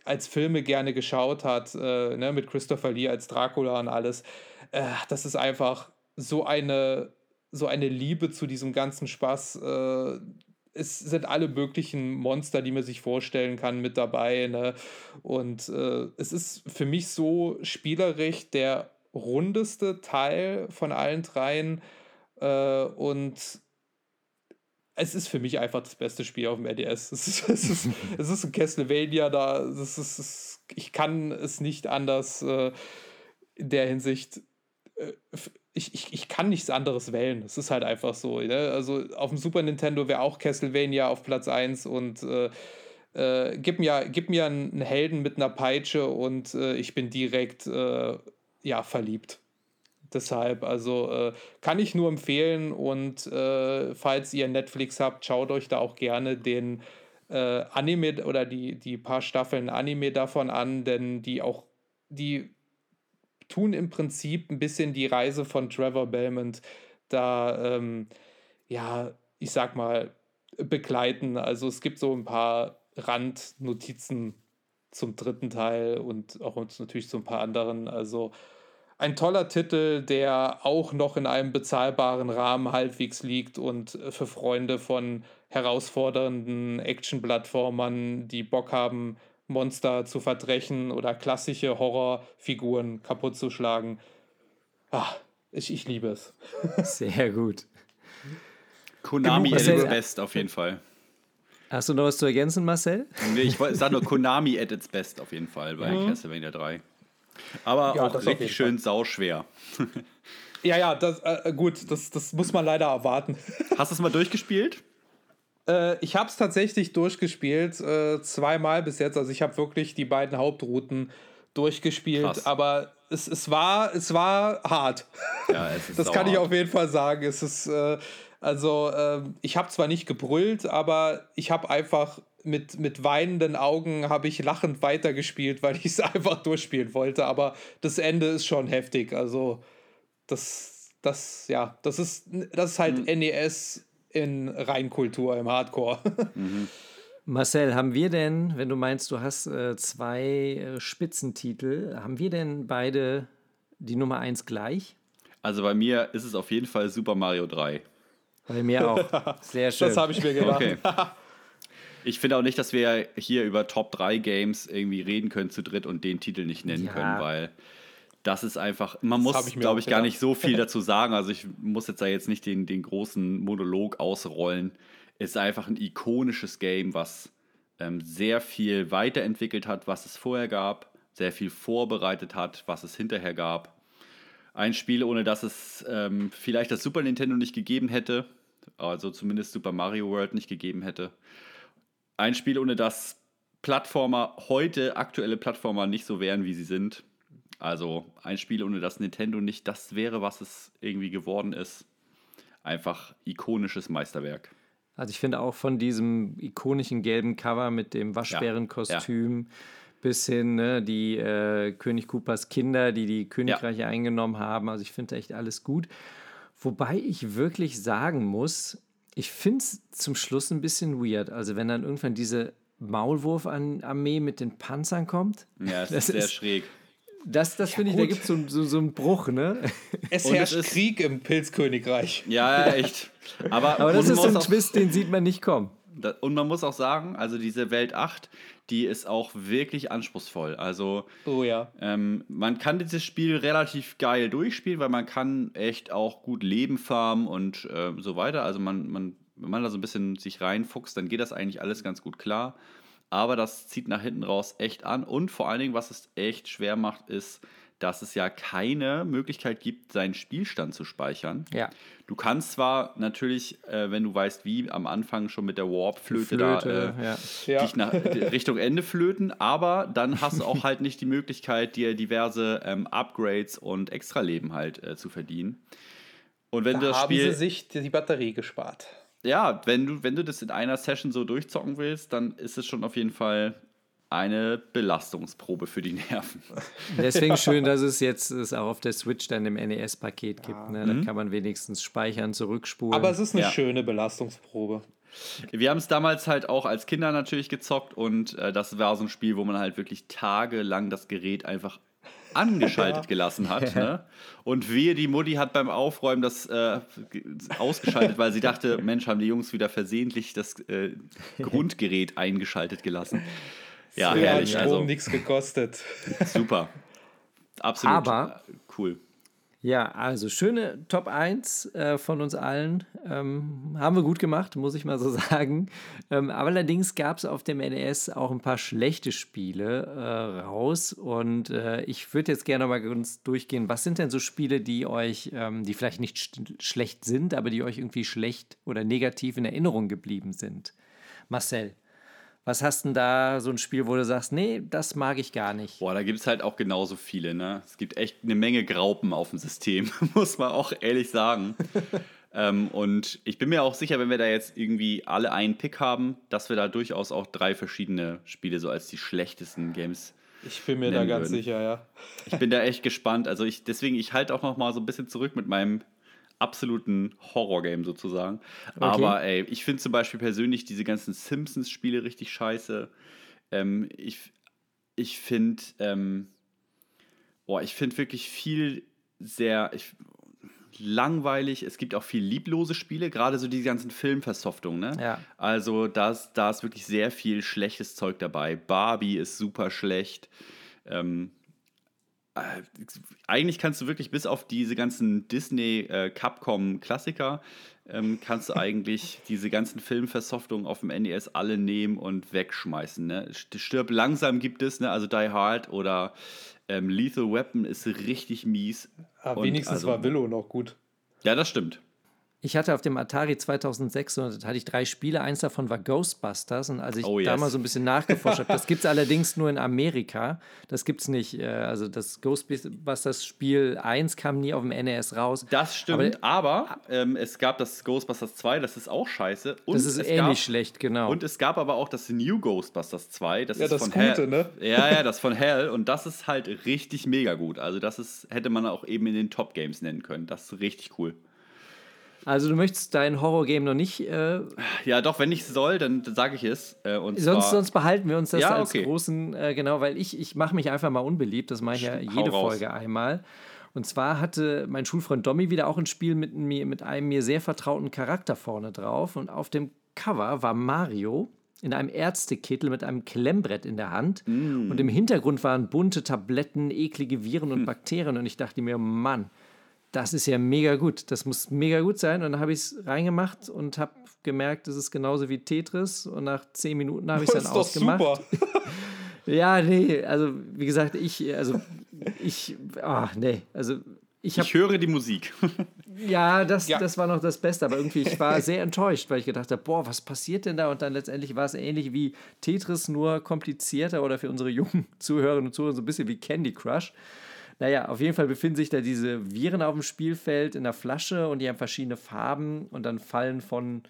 als Filme gerne geschaut hat, äh, ne, mit Christopher Lee als Dracula und alles, äh, das ist einfach so eine, so eine Liebe zu diesem ganzen Spaß. Äh, es sind alle möglichen Monster, die man sich vorstellen kann, mit dabei. Ne? Und äh, es ist für mich so spielerisch der rundeste Teil von allen dreien. Äh, und es ist für mich einfach das beste Spiel auf dem RDS. Es ist, es ist, [LAUGHS] es ist ein Castlevania da. Es ist, es, ich kann es nicht anders äh, in der Hinsicht. Äh, ich, ich, ich kann nichts anderes wählen. Es ist halt einfach so. Ne? Also auf dem Super Nintendo wäre auch Castlevania auf Platz 1 und äh, äh, gib, mir, gib mir einen Helden mit einer Peitsche und äh, ich bin direkt ja, verliebt. Deshalb, also äh, kann ich nur empfehlen und äh, falls ihr Netflix habt, schaut euch da auch gerne den äh, Anime oder die, die paar Staffeln Anime davon an, denn die auch, die tun im Prinzip ein bisschen die Reise von Trevor Belmont da, ähm, ja, ich sag mal, begleiten. Also es gibt so ein paar Randnotizen zum dritten Teil und auch uns natürlich zu ein paar anderen. Also ein toller Titel, der auch noch in einem bezahlbaren Rahmen halbwegs liegt und für Freunde von herausfordernden Action-Plattformern, die Bock haben, Monster zu verdrechen oder klassische Horrorfiguren kaputt zu schlagen. Ah, ich, ich liebe es. [LAUGHS] Sehr gut. Konami at its best auf jeden Fall. Hast du noch was zu ergänzen, Marcel? Nee, ich sage nur Konami at its best auf jeden Fall bei mhm. Castlevania 3. Aber ja, auch richtig schön sauschwer. [LAUGHS] ja, ja, das, äh, gut, das, das muss man leider erwarten. [LAUGHS] Hast du es mal durchgespielt? Äh, ich habe es tatsächlich durchgespielt, äh, zweimal bis jetzt. Also ich habe wirklich die beiden Hauptrouten durchgespielt, Krass. aber es, es, war, es war hart. Ja, es ist [LAUGHS] das kann ich auf jeden Fall sagen. Es ist, äh, also ähm, ich habe zwar nicht gebrüllt, aber ich habe einfach mit, mit weinenden Augen habe ich lachend weitergespielt, weil ich es [LAUGHS] einfach durchspielen wollte. Aber das Ende ist schon heftig. Also, das, das, ja, das ist, das ist halt mhm. NES in Reinkultur im Hardcore. [LAUGHS] Mhm. Marcel, haben wir denn, wenn du meinst, du hast äh, zwei äh, Spitzentitel, haben wir denn beide die Nummer 1 gleich? Also bei mir ist es auf jeden Fall Super Mario 3. Bei mir auch. [LAUGHS] Sehr schön. Das habe ich mir gedacht. Okay. Ich finde auch nicht, dass wir hier über Top 3 Games irgendwie reden können zu dritt und den Titel nicht nennen ja. können, weil das ist einfach, man das muss, glaube ich, gar nicht so viel [LAUGHS] dazu sagen. Also ich muss jetzt da jetzt nicht den, den großen Monolog ausrollen. Es ist einfach ein ikonisches Game, was ähm, sehr viel weiterentwickelt hat, was es vorher gab, sehr viel vorbereitet hat, was es hinterher gab. Ein Spiel, ohne dass es ähm, vielleicht das Super Nintendo nicht gegeben hätte. Also zumindest Super Mario World nicht gegeben hätte. Ein Spiel, ohne dass Plattformer heute, aktuelle Plattformer, nicht so wären, wie sie sind. Also ein Spiel, ohne das Nintendo nicht das wäre, was es irgendwie geworden ist. Einfach ikonisches Meisterwerk. Also ich finde auch von diesem ikonischen gelben Cover mit dem Waschbärenkostüm ja, ja. bis hin ne, die äh, König Coopers Kinder, die die Königreiche ja. eingenommen haben. Also ich finde echt alles gut. Wobei ich wirklich sagen muss, ich finde es zum Schluss ein bisschen weird. Also wenn dann irgendwann diese Maulwurf-Armee mit den Panzern kommt. Ja, das, das ist sehr schräg. Das, das ja, finde ich, da gibt es so, so, so, einen Bruch, ne? Es herrscht es Krieg im Pilzkönigreich. Ja, echt. [LAUGHS] Aber, Aber das ist so ein Twist, den sieht man nicht kommen. Und man muss auch sagen, also diese Welt 8, die ist auch wirklich anspruchsvoll. Also, oh ja. Ähm, man kann dieses Spiel relativ geil durchspielen, weil man kann echt auch gut Leben farmen und äh, so weiter. Also man, man, wenn man da so ein bisschen sich reinfuchst, dann geht das eigentlich alles ganz gut klar aber das zieht nach hinten raus echt an. Und vor allen Dingen, was es echt schwer macht, ist, dass es ja keine Möglichkeit gibt, seinen Spielstand zu speichern. Ja. Du kannst zwar natürlich, äh, wenn du weißt, wie, am Anfang schon mit der Warp-Flöte da äh, ja. dich nach [LAUGHS] Richtung Ende flöten, aber dann hast du auch halt nicht die Möglichkeit, dir diverse ähm, Upgrades und Extraleben halt äh, zu verdienen. Und wenn da du das haben Spiel, sie sich die Batterie gespart ja, wenn du, wenn du das in einer Session so durchzocken willst, dann ist es schon auf jeden Fall eine Belastungsprobe für die Nerven. [LAUGHS] Deswegen schön, dass es jetzt es auch auf der Switch dann im NES-Paket gibt. Ne? Da mhm. kann man wenigstens speichern, zurückspulen. Aber es ist eine ja. schöne Belastungsprobe. Wir haben es damals halt auch als Kinder natürlich gezockt und äh, das war so ein Spiel, wo man halt wirklich tagelang das Gerät einfach angeschaltet [LAUGHS] gelassen hat. Ne? Und wehe, die Mutti hat beim Aufräumen das äh, ausgeschaltet, weil sie dachte, [LAUGHS] Mensch, haben die Jungs wieder versehentlich das äh, Grundgerät eingeschaltet gelassen. Ja, Früher herrlich. Hat Strom also nichts gekostet. [LAUGHS] Super. Absolut Aber, cool. Ja, also schöne Top 1 äh, von uns allen. Ähm, haben wir gut gemacht, muss ich mal so [LAUGHS] sagen. Ähm, aber allerdings gab es auf dem NES auch ein paar schlechte Spiele äh, raus. Und äh, ich würde jetzt gerne mal ganz durchgehen. Was sind denn so Spiele, die euch, ähm, die vielleicht nicht sch schlecht sind, aber die euch irgendwie schlecht oder negativ in Erinnerung geblieben sind? Marcel. Was hast denn da so ein Spiel, wo du sagst, nee, das mag ich gar nicht? Boah, da gibt es halt auch genauso viele, ne? Es gibt echt eine Menge Graupen auf dem System, [LAUGHS] muss man auch ehrlich sagen. [LAUGHS] ähm, und ich bin mir auch sicher, wenn wir da jetzt irgendwie alle einen Pick haben, dass wir da durchaus auch drei verschiedene Spiele so als die schlechtesten Games ich bin mir da ganz würden. sicher, ja. Ich bin da echt gespannt. Also ich, deswegen, ich halte auch noch mal so ein bisschen zurück mit meinem absoluten Horrorgame sozusagen. Okay. Aber ey, ich finde zum Beispiel persönlich diese ganzen Simpsons-Spiele richtig scheiße. Ähm, ich ich finde, ähm, boah, ich finde wirklich viel sehr ich, langweilig. Es gibt auch viel lieblose Spiele, gerade so die ganzen Filmversoftungen. Ne? Ja. Also da ist, da ist wirklich sehr viel schlechtes Zeug dabei. Barbie ist super schlecht. Ähm, äh, eigentlich kannst du wirklich bis auf diese ganzen Disney äh, Capcom Klassiker ähm, kannst du [LAUGHS] eigentlich diese ganzen Filmversoftungen auf dem NES alle nehmen und wegschmeißen. Ne? Stirb langsam gibt es, ne? also Die Hard oder ähm, Lethal Weapon ist richtig mies. Aber ah, wenigstens also, war Willow noch gut. Ja, das stimmt. Ich hatte auf dem Atari 2600 hatte ich drei Spiele. Eins davon war Ghostbusters. Und als ich oh, yes. da mal so ein bisschen nachgeforscht habe, das gibt es [LAUGHS] allerdings nur in Amerika. Das gibt es nicht. Äh, also das Ghostbusters Spiel 1 kam nie auf dem NES raus. Das stimmt, aber, aber ähm, es gab das Ghostbusters 2, das ist auch scheiße. Und das ist ähnlich gab, schlecht, genau. Und es gab aber auch das New Ghostbusters 2. Das ja, ist das von Gute, Hell. ne? Ja, ja, [LAUGHS] das von Hell. Und das ist halt richtig mega gut. Also das ist, hätte man auch eben in den Top Games nennen können. Das ist richtig cool. Also du möchtest dein Horror-Game noch nicht. Äh, ja, doch, wenn ich soll, dann sage ich es. Äh, und sonst, sonst behalten wir uns das ja, als okay. großen, äh, genau, weil ich, ich mache mich einfach mal unbeliebt. Das mache ich ja jede Folge einmal. Und zwar hatte mein Schulfreund Domi wieder auch ein Spiel mit, mir, mit einem mir sehr vertrauten Charakter vorne drauf. Und auf dem Cover war Mario in einem Ärztekittel mit einem Klemmbrett in der Hand. Mm. Und im Hintergrund waren bunte Tabletten, eklige Viren und hm. Bakterien. Und ich dachte mir, Mann, das ist ja mega gut. Das muss mega gut sein. Und dann habe ich es reingemacht und habe gemerkt, es ist genauso wie Tetris. Und nach zehn Minuten habe ich es dann ausgemacht. Super. [LAUGHS] ja, nee, also wie gesagt, ich, also ich, ah, nee, also ich, ich höre die Musik. [LAUGHS] ja, das, ja. das war noch das Beste, aber irgendwie, ich war sehr enttäuscht, weil ich gedacht habe, boah, was passiert denn da? Und dann letztendlich war es ähnlich wie Tetris, nur komplizierter oder für unsere jungen Zuhörerinnen und Zuhörer so ein bisschen wie Candy Crush. Naja, auf jeden Fall befinden sich da diese Viren auf dem Spielfeld in der Flasche und die haben verschiedene Farben und dann fallen von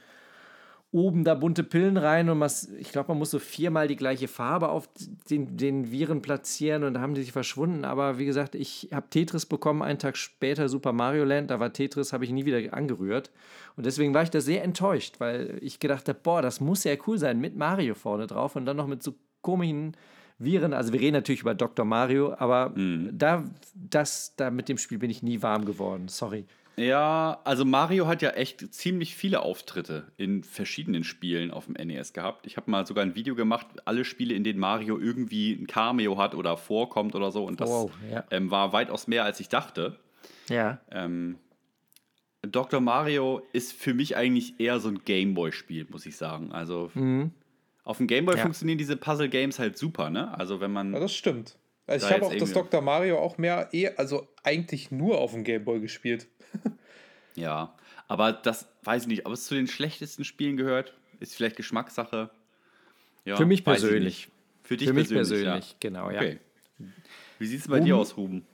oben da bunte Pillen rein und man, ich glaube, man muss so viermal die gleiche Farbe auf den, den Viren platzieren und da haben die sich verschwunden. Aber wie gesagt, ich habe Tetris bekommen, einen Tag später Super Mario Land, da war Tetris, habe ich nie wieder angerührt. Und deswegen war ich da sehr enttäuscht, weil ich gedacht habe, boah, das muss ja cool sein mit Mario vorne drauf und dann noch mit so komischen Viren. Also wir reden natürlich über Dr. Mario, aber mhm. da, das, da mit dem Spiel bin ich nie warm geworden. Sorry. Ja, also Mario hat ja echt ziemlich viele Auftritte in verschiedenen Spielen auf dem NES gehabt. Ich habe mal sogar ein Video gemacht, alle Spiele, in denen Mario irgendwie ein Cameo hat oder vorkommt oder so. Und das wow, ja. ähm, war weitaus mehr, als ich dachte. Ja. Ähm, Dr. Mario ist für mich eigentlich eher so ein Gameboy-Spiel, muss ich sagen. Also mhm. Auf dem Gameboy ja. funktionieren diese Puzzle-Games halt super, ne? Also wenn man. Ja, das stimmt. Also ich habe auch das Dr. Mario auch mehr, eh, also eigentlich nur auf dem Gameboy gespielt. [LAUGHS] ja, aber das weiß ich nicht, ob es zu den schlechtesten Spielen gehört, ist vielleicht Geschmackssache. Ja, Für mich persönlich. Für dich Für mich persönlich, persönlich ja. genau, ja. Okay. Wie sieht es bei Ruben? dir aus, Ruben?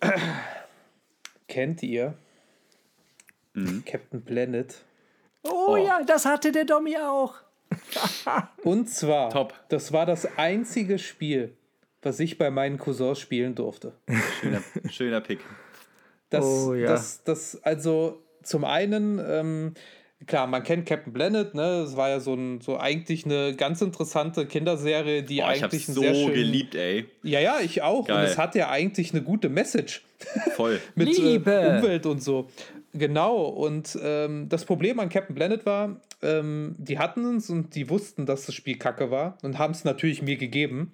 [CLEARS THROAT] Kennt ihr mhm. Captain Planet? Oh, oh, ja, das hatte der Dommy auch. [LAUGHS] Und zwar, Top. das war das einzige Spiel, was ich bei meinen Cousins spielen durfte. Schöner, schöner Pick. Das, oh, ja. das, das, also zum einen, ähm, klar, man kennt Captain Planet, ne? Es war ja so, ein, so eigentlich eine ganz interessante Kinderserie, die Boah, eigentlich ich so sehr schön, geliebt, ey. Ja, ja, ich auch. Geil. Und es hat ja eigentlich eine gute Message. Voll. [LAUGHS] Mit äh, Umwelt und so. Genau. Und ähm, das Problem an Captain Planet war, ähm, die hatten es und die wussten, dass das Spiel kacke war und haben es natürlich mir gegeben.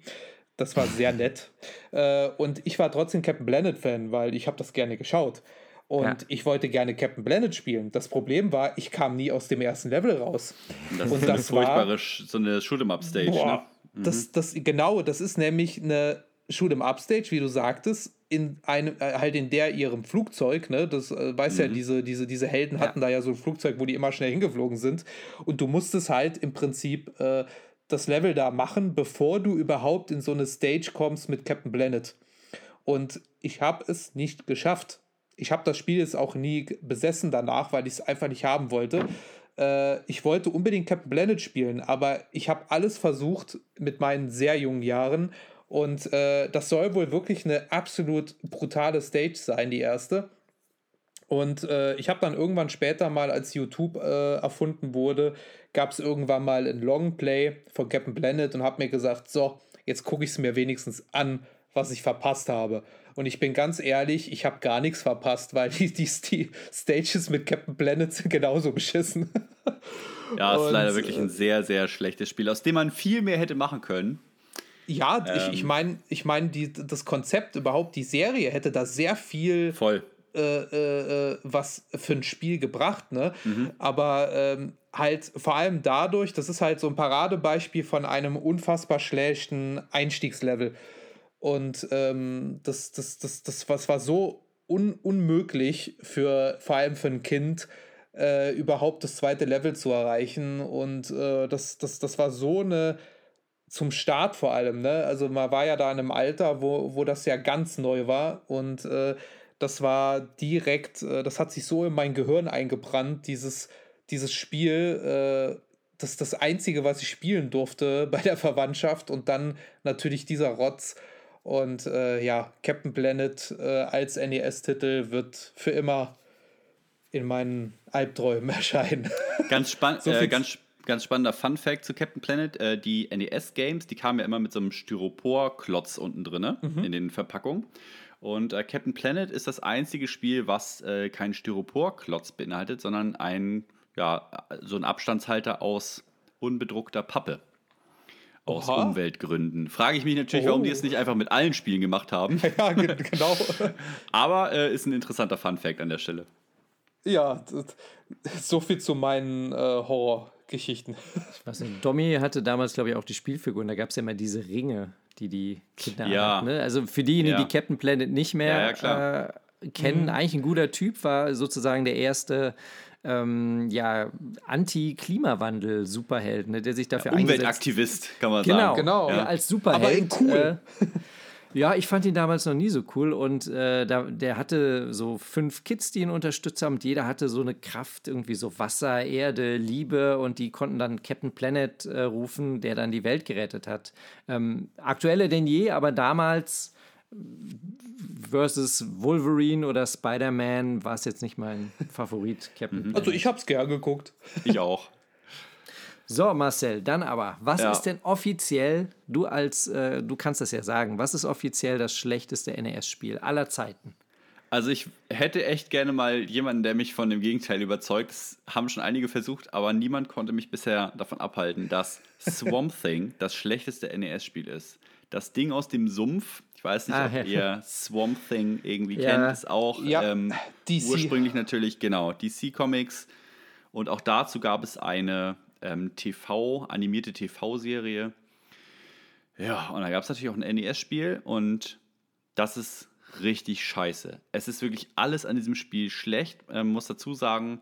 Das war sehr nett. [LAUGHS] Äh, und ich war trotzdem Captain Planet-Fan, weil ich habe das gerne geschaut. Und ja. ich wollte gerne Captain Planet spielen. Das Problem war, ich kam nie aus dem ersten Level raus. Das und ist das eine furchtbare, war, so eine Shoot'em-up-Stage, ne? Mhm. Das, das, genau, das ist nämlich eine Shoot'em-up-Stage, wie du sagtest, in einem, äh, halt in der ihrem Flugzeug, ne? Das äh, weiß mhm. ja, diese, diese, diese Helden hatten ja. da ja so ein Flugzeug, wo die immer schnell hingeflogen sind. Und du musstest halt im Prinzip äh, das Level da machen, bevor du überhaupt in so eine Stage kommst mit Captain Planet. Und ich habe es nicht geschafft. Ich habe das Spiel jetzt auch nie besessen danach, weil ich es einfach nicht haben wollte. Äh, ich wollte unbedingt Captain Planet spielen, aber ich habe alles versucht mit meinen sehr jungen Jahren. Und äh, das soll wohl wirklich eine absolut brutale Stage sein, die erste. Und äh, ich habe dann irgendwann später mal, als YouTube äh, erfunden wurde, gab es irgendwann mal ein Longplay von Captain Planet und habe mir gesagt, so, jetzt gucke ich es mir wenigstens an, was ich verpasst habe. Und ich bin ganz ehrlich, ich habe gar nichts verpasst, weil [LAUGHS] die, die, die, Stages mit Captain Planet sind genauso beschissen. Ja, es ist leider wirklich ein sehr, sehr schlechtes Spiel, aus dem man viel mehr hätte machen können. Ja, ähm, ich, ich meine, ich mein, das Konzept überhaupt, die Serie hätte da sehr viel voll. Äh, äh, äh, was für ein Spiel gebracht, ne? Mhm. Aber ähm, halt vor allem dadurch, das ist halt so ein Paradebeispiel von einem unfassbar schlechten Einstiegslevel. Und ähm, das, das, das, das, das war so un unmöglich für vor allem für ein Kind, äh, überhaupt das zweite Level zu erreichen. Und äh, das, das, das war so eine zum Start vor allem, ne? Also man war ja da in einem Alter, wo, wo das ja ganz neu war und äh, das war direkt, äh, das hat sich so in mein Gehirn eingebrannt, dieses, dieses Spiel. Äh, das ist das Einzige, was ich spielen durfte [LAUGHS] bei der Verwandtschaft und dann natürlich dieser Rotz. Und äh, ja, Captain Planet äh, als NES-Titel wird für immer in meinen Albträumen [LAUGHS] erscheinen. Ganz, spann so äh, ganz, ganz spannender Fun-Fact zu Captain Planet: äh, Die NES-Games, die kamen ja immer mit so einem Styropor-Klotz unten drin ne, mhm. in den Verpackungen. Und äh, Captain Planet ist das einzige Spiel, was äh, keinen Styroporklotz beinhaltet, sondern ein, ja, so ein Abstandshalter aus unbedruckter Pappe. Aus Oha. Umweltgründen. Frage ich mich natürlich, oh. warum die es nicht einfach mit allen Spielen gemacht haben. [LAUGHS] Ja, [LAUGHS] genau. Aber äh, ist ein interessanter Fun-Fact an der Stelle. Ja, so viel zu meinen äh, Horrorgeschichten. Ich weiß nicht, Domi hatte damals, glaube ich, auch die Spielfiguren. Da gab es ja immer diese Ringe die die Kinder Ja. hat. Ne? Also für diejenigen, Ja. die Captain Planet nicht mehr Ja, ja, klar. Äh, kennen, eigentlich ein guter Typ, war sozusagen der erste ähm, ja, Anti-Klimawandel-Superheld, ne, der sich dafür eingesetzt Umweltaktivist, kann man Genau, sagen. Genau. Ja, Ja. als Superheld. in cool. Äh, ja, ich fand ihn damals noch nie so cool und äh, da, der hatte so fünf Kids, die ihn unterstützt haben und jeder hatte so eine Kraft, irgendwie so Wasser, Erde, Liebe und die konnten dann Captain Planet äh, rufen, der dann die Welt gerettet hat. Ähm, aktueller denn je, aber damals versus Wolverine oder Spider-Man war es jetzt nicht mein Favorit, Captain Planet. Also ich hab's gern geguckt. Ich auch. So, Marcel, dann aber, was Ja. ist denn offiziell, du als, äh, du kannst das ja sagen, was ist offiziell das schlechteste NES-Spiel aller Zeiten? Also ich hätte echt gerne mal jemanden, der mich von dem Gegenteil überzeugt. Das haben schon einige versucht, aber niemand konnte mich bisher davon abhalten, dass Swamp [LAUGHS] Thing das schlechteste NES-Spiel ist. Das Ding aus dem Sumpf, ich weiß nicht, Ah, ob ja. ihr Swamp Thing irgendwie Ja. kennt, ist auch Ja, ähm, DC. ursprünglich natürlich, genau, DC Comics. Und auch dazu gab es eine ähm, TV, animierte TV-Serie. Ja, und da gab es natürlich auch ein NES-Spiel und das ist richtig scheiße. Es ist wirklich alles an diesem Spiel schlecht. Ähm, muss dazu sagen,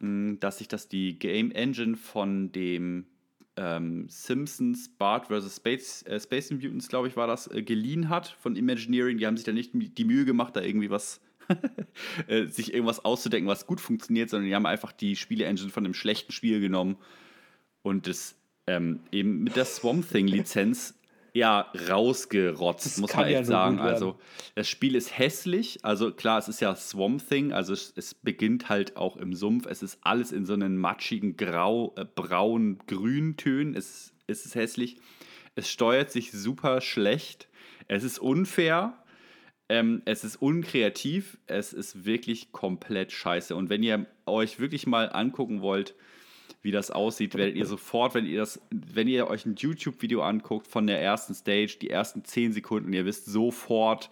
dass sich das die Game Engine von dem ähm, Simpsons Bart vs. Space, äh, Space Mutants, glaube ich, war das, äh, geliehen hat von Imagineering. Die haben sich da nicht die Mühe gemacht, da irgendwie was [LAUGHS] sich irgendwas auszudenken, was gut funktioniert, sondern die haben einfach die Spiele-Engine von einem schlechten Spiel genommen und das ähm, eben mit der Swamp Thing-Lizenz [LAUGHS] ja rausgerotzt, Das muss man ja echt nur sagen. Also das Spiel ist hässlich, also klar, es ist ja Swamp Thing, also es, es beginnt halt auch im Sumpf, es ist alles in so einen matschigen Grau, äh, braun, grün Tönen, es, es ist hässlich, es steuert sich super schlecht, es ist unfair, ähm, es ist unkreativ, es ist wirklich komplett scheiße. Und wenn ihr euch wirklich mal angucken wollt, wie das aussieht, werdet ihr sofort, wenn ihr das, wenn ihr euch ein YouTube-Video anguckt von der ersten Stage, die ersten 10 Sekunden, ihr wisst sofort,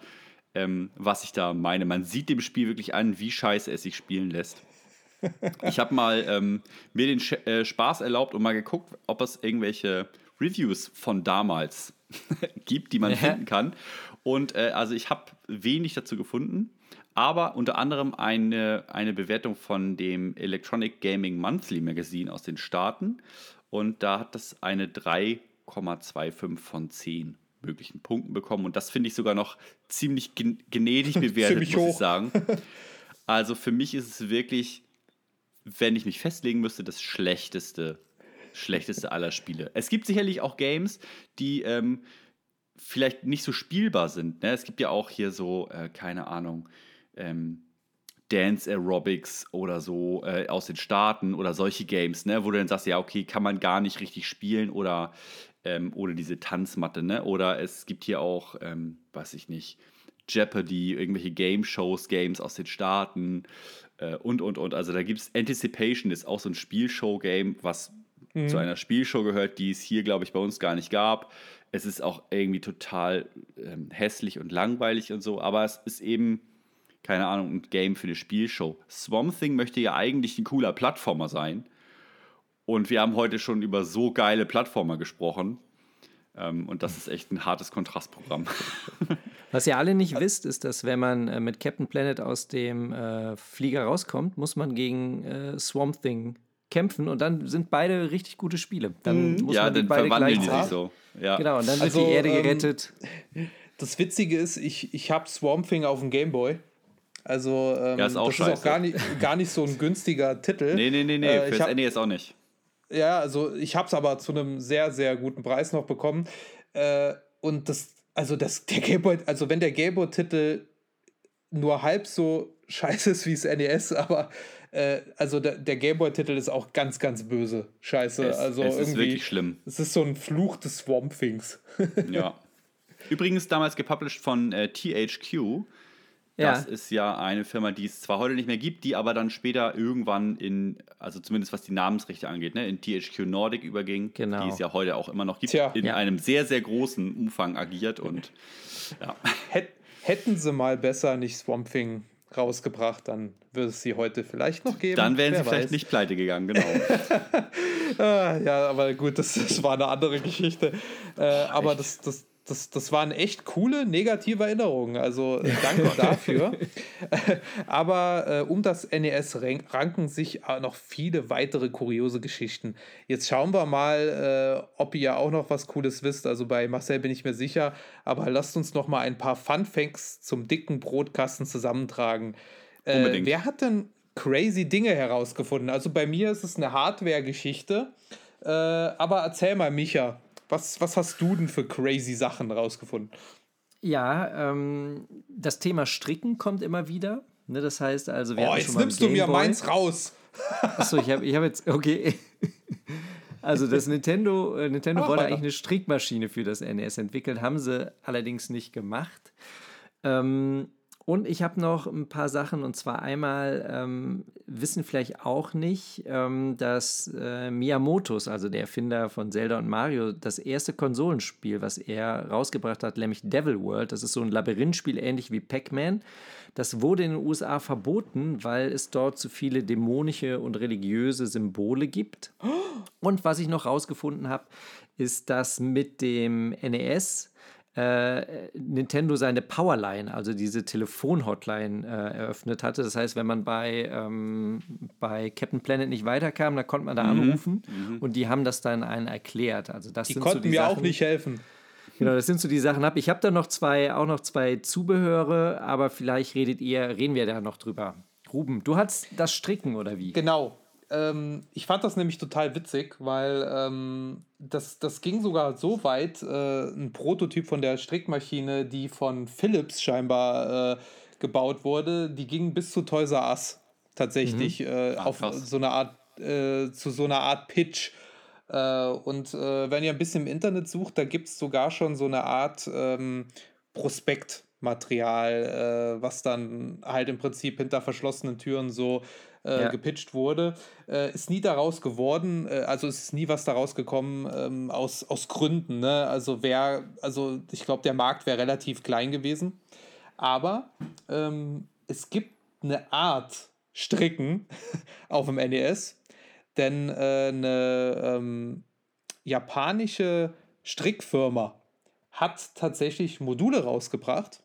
ähm, was ich da meine. Man sieht dem Spiel wirklich an, wie scheiße es sich spielen lässt. Ich habe mal ähm, mir den Sch äh, Spaß erlaubt und mal geguckt, ob es irgendwelche Reviews von damals [LAUGHS] gibt, die man Ja. finden kann. Und äh, also ich habe wenig dazu gefunden, aber unter anderem eine, eine Bewertung von dem Electronic Gaming Monthly Magazine aus den Staaten. Und da hat das eine 3,25 von 10 möglichen Punkten bekommen. Und das finde ich sogar noch ziemlich gen gnädig [LAUGHS] bewertet, Ziemlich muss ich sagen. [LAUGHS] Also für mich ist es wirklich, wenn ich mich festlegen müsste, das schlechteste, schlechteste aller Spiele. Es gibt sicherlich auch Games, die ähm, vielleicht nicht so spielbar sind. Ne? Es gibt ja auch hier so, äh, keine Ahnung, ähm, Dance Aerobics oder so äh, aus den Staaten oder solche Games, ne, wo du dann sagst, ja, okay, kann man gar nicht richtig spielen oder ähm, oder diese Tanzmatte, ne? Oder es gibt hier auch, ähm, weiß ich nicht, Jeopardy, irgendwelche Game Shows, Games aus den Staaten äh, und und und. Also da gibt es Anticipation, ist auch so ein Spielshow-Game, was zu einer Spielshow gehört, die es hier, glaube ich, bei uns gar nicht gab. Es ist auch irgendwie total ähm, hässlich und langweilig und so, aber es ist eben, keine Ahnung, ein Game für eine Spielshow. Swamp Thing möchte ja eigentlich ein cooler Plattformer sein. Und wir haben heute schon über so geile Plattformer gesprochen. Ähm, und das ist echt ein hartes Kontrastprogramm. [LAUGHS] Was ihr alle nicht wisst, ist, dass wenn man äh, mit Captain Planet aus dem äh, Flieger rauskommt, muss man gegen äh, Swamp Thing kämpfen und dann sind beide richtig gute Spiele. Dann muss Mhm. ja, man die dann beide verwandeln die gleich sich so. Ja. Genau, und dann Also, wird die Erde ähm, gerettet. Das Witzige ist, ich, ich habe Swamp Thing auf dem Gameboy. Also, ähm, Ja, ist auch das ist scheiße. auch gar nicht, gar nicht so ein günstiger Titel. Nee, nee, nee, nee, Äh, ich fürs hab- NES auch nicht. Ja, also ich habe es aber zu einem sehr, sehr guten Preis noch bekommen. Äh, und das, also das, der Gameboy, also wenn der Gameboy-Titel nur halb so [LAUGHS] scheiße ist wie das NES, aber äh, also der, der Gameboy-Titel ist auch ganz, ganz böse scheiße. Es, also es ist irgendwie, wirklich schlimm. es ist so ein Fluch des Swamp Things. [LAUGHS] Ja. Übrigens damals gepublished von äh, THQ. Ja. Das ist ja eine Firma, die es zwar heute nicht mehr gibt, die aber dann später irgendwann in, also zumindest was die Namensrechte angeht, ne, in THQ Nordic überging, Genau. die es ja heute auch immer noch gibt, Tja. in Ja. einem sehr, sehr großen Umfang agiert und ja. Hät, hätten sie mal besser nicht Swamp Thing rausgebracht, dann würde es sie heute vielleicht noch geben. Dann wären sie Wer vielleicht weiß. nicht pleite gegangen, [LAUGHS] genau. Ah, ja, aber gut, das, das war eine andere Geschichte. Äh, aber das, das, das, das waren echt coole negative Erinnerungen. Also [LAUGHS] äh, danke dafür. [LAUGHS] Aber äh, um das NES ranken sich noch viele weitere kuriose Geschichten. Jetzt schauen wir mal, äh, ob ihr auch noch was Cooles wisst. Also bei Marcel bin ich mir sicher. Aber lasst uns noch mal ein paar Fun Facts zum dicken Brotkasten zusammentragen. Äh, wer hat denn crazy Dinge herausgefunden? Also bei mir ist es eine Hardware-Geschichte. Äh, aber erzähl mal, Micha, was, was hast du denn für crazy Sachen rausgefunden? Ja, ähm, das Thema Stricken kommt immer wieder. Ne, das heißt also, wir oh, jetzt nimmst du mir meins raus. Achso, ich habe ich hab jetzt, okay. Also das Nintendo, äh, Nintendo wollte eigentlich eine Strickmaschine für das NES entwickeln, haben sie allerdings nicht gemacht. Ähm, und ich habe noch ein paar Sachen, und zwar einmal ähm, wissen vielleicht auch nicht, ähm, dass äh, Miyamotos, also der Erfinder von Zelda und Mario, das erste Konsolenspiel, was er rausgebracht hat, nämlich Devil World, das ist so ein Labyrinthspiel ähnlich wie Pac-Man, das wurde in den USA verboten, weil es dort zu viele dämonische und religiöse Symbole gibt. Und was ich noch rausgefunden habe, ist, dass mit dem NES äh, Nintendo seine Powerline, also diese Telefon-Hotline, äh, eröffnet hatte. Das heißt, wenn man bei, ähm, bei Captain Planet nicht weiterkam, dann konnte man da mhm. anrufen mhm. und die haben das dann einen erklärt. Also das die sind konnten so die mir Sachen, auch nicht helfen. Genau, das sind so die Sachen. Ich habe da noch zwei, auch noch zwei Zubehöre, aber vielleicht redet ihr, reden wir da noch drüber. Ruben, du hast das Stricken oder wie? Genau, ähm, ich fand das nämlich total witzig, weil ähm, das, das ging sogar so weit, äh, ein Prototyp von der Strickmaschine, die von Philips scheinbar äh, gebaut wurde, die ging bis zu Toys R Us tatsächlich mhm. äh, Ach, auf so eine Art, äh, zu so einer Art Pitch. Äh, und äh, wenn ihr ein bisschen im Internet sucht, da gibt es sogar schon so eine Art ähm, Prospektmaterial, was dann halt im Prinzip hinter verschlossenen Türen so äh, ja. gepitcht wurde. Äh, ist nie daraus geworden, äh, also ist nie was daraus gekommen ähm, aus, aus Gründen. Ne? Also wer, also ich glaube, der Markt wäre relativ klein gewesen. Aber ähm, es gibt eine Art Stricken [LAUGHS] auf dem NES, denn äh, eine ähm, japanische Strickfirma hat tatsächlich Module rausgebracht.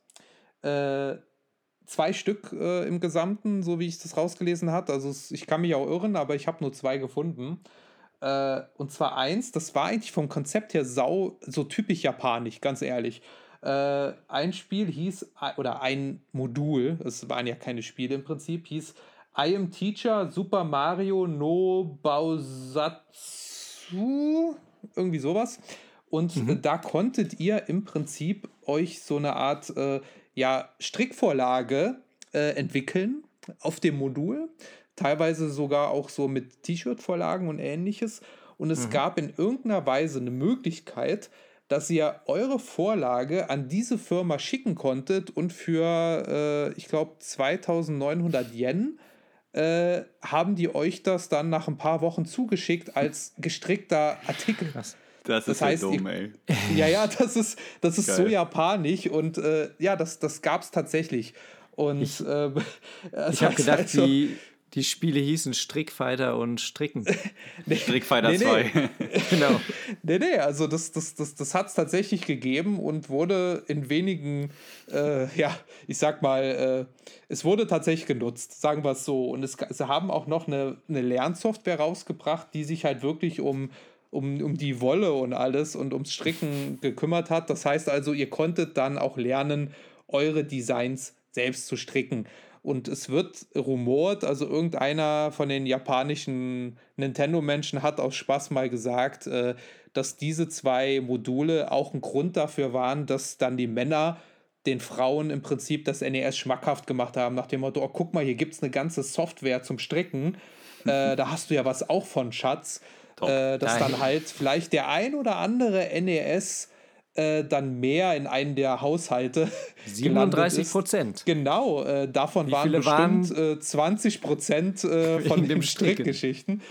Äh, zwei Stück äh, im Gesamten, so wie ich das rausgelesen habe. Also es, ich kann mich auch irren, aber ich habe nur zwei gefunden. Äh, und zwar eins, das war eigentlich vom Konzept her sau, so typisch japanisch, ganz ehrlich. Äh, ein Spiel hieß, oder ein Modul, es waren ja keine Spiele im Prinzip, hieß I am Teacher Super Mario no Bausatsu, irgendwie sowas. Und mhm. da konntet ihr im Prinzip euch so eine Art äh, ja, Strickvorlage äh, entwickeln auf dem Modul. Teilweise sogar auch so mit T-Shirt-Vorlagen und ähnliches. Und es mhm. gab in irgendeiner Weise eine Möglichkeit, dass ihr eure Vorlage an diese Firma schicken konntet und für, äh, ich glaube, 2900 Yen äh, haben die euch das dann nach ein paar Wochen zugeschickt als gestrickter Artikel. Krass. Das, das ist heißt, ja dumm, ey. [LAUGHS] Ja, ja, das ist, das ist so japanisch und äh, ja, das, das gab es tatsächlich. Und ich, äh, [LAUGHS] ich habe gedacht, also, die, die Spiele hießen Strickfighter und Stricken. [LAUGHS] nee, Strickfighter nee, 2. Nee. genau. Nee, nee, also das, das, das, das hat es tatsächlich gegeben und wurde in wenigen, äh, ja, ich sag mal, äh, es wurde tatsächlich genutzt, sagen wir es so. Und es, sie haben auch noch eine, eine Lernsoftware rausgebracht, die sich halt wirklich um um, um die Wolle und alles und ums Stricken gekümmert hat. Das heißt also, ihr konntet dann auch lernen, eure Designs selbst zu stricken. Und es wird rumort, also irgendeiner von den japanischen Nintendo-Menschen hat aus Spaß mal gesagt, äh, dass diese zwei Module auch ein Grund dafür waren, dass dann die Männer den Frauen im Prinzip das NES schmackhaft gemacht haben, nach dem Motto, oh, guck mal, hier gibt es eine ganze Software zum Stricken, äh, da hast du ja was auch von, Schatz. Äh, dass dann halt vielleicht der ein oder andere NES äh, dann mehr in einen der Haushalte [LAUGHS] 37 Prozent. Genau, äh, davon waren bestimmt waren 20 äh, Prozent äh, [LAUGHS] von den Strickgeschichten.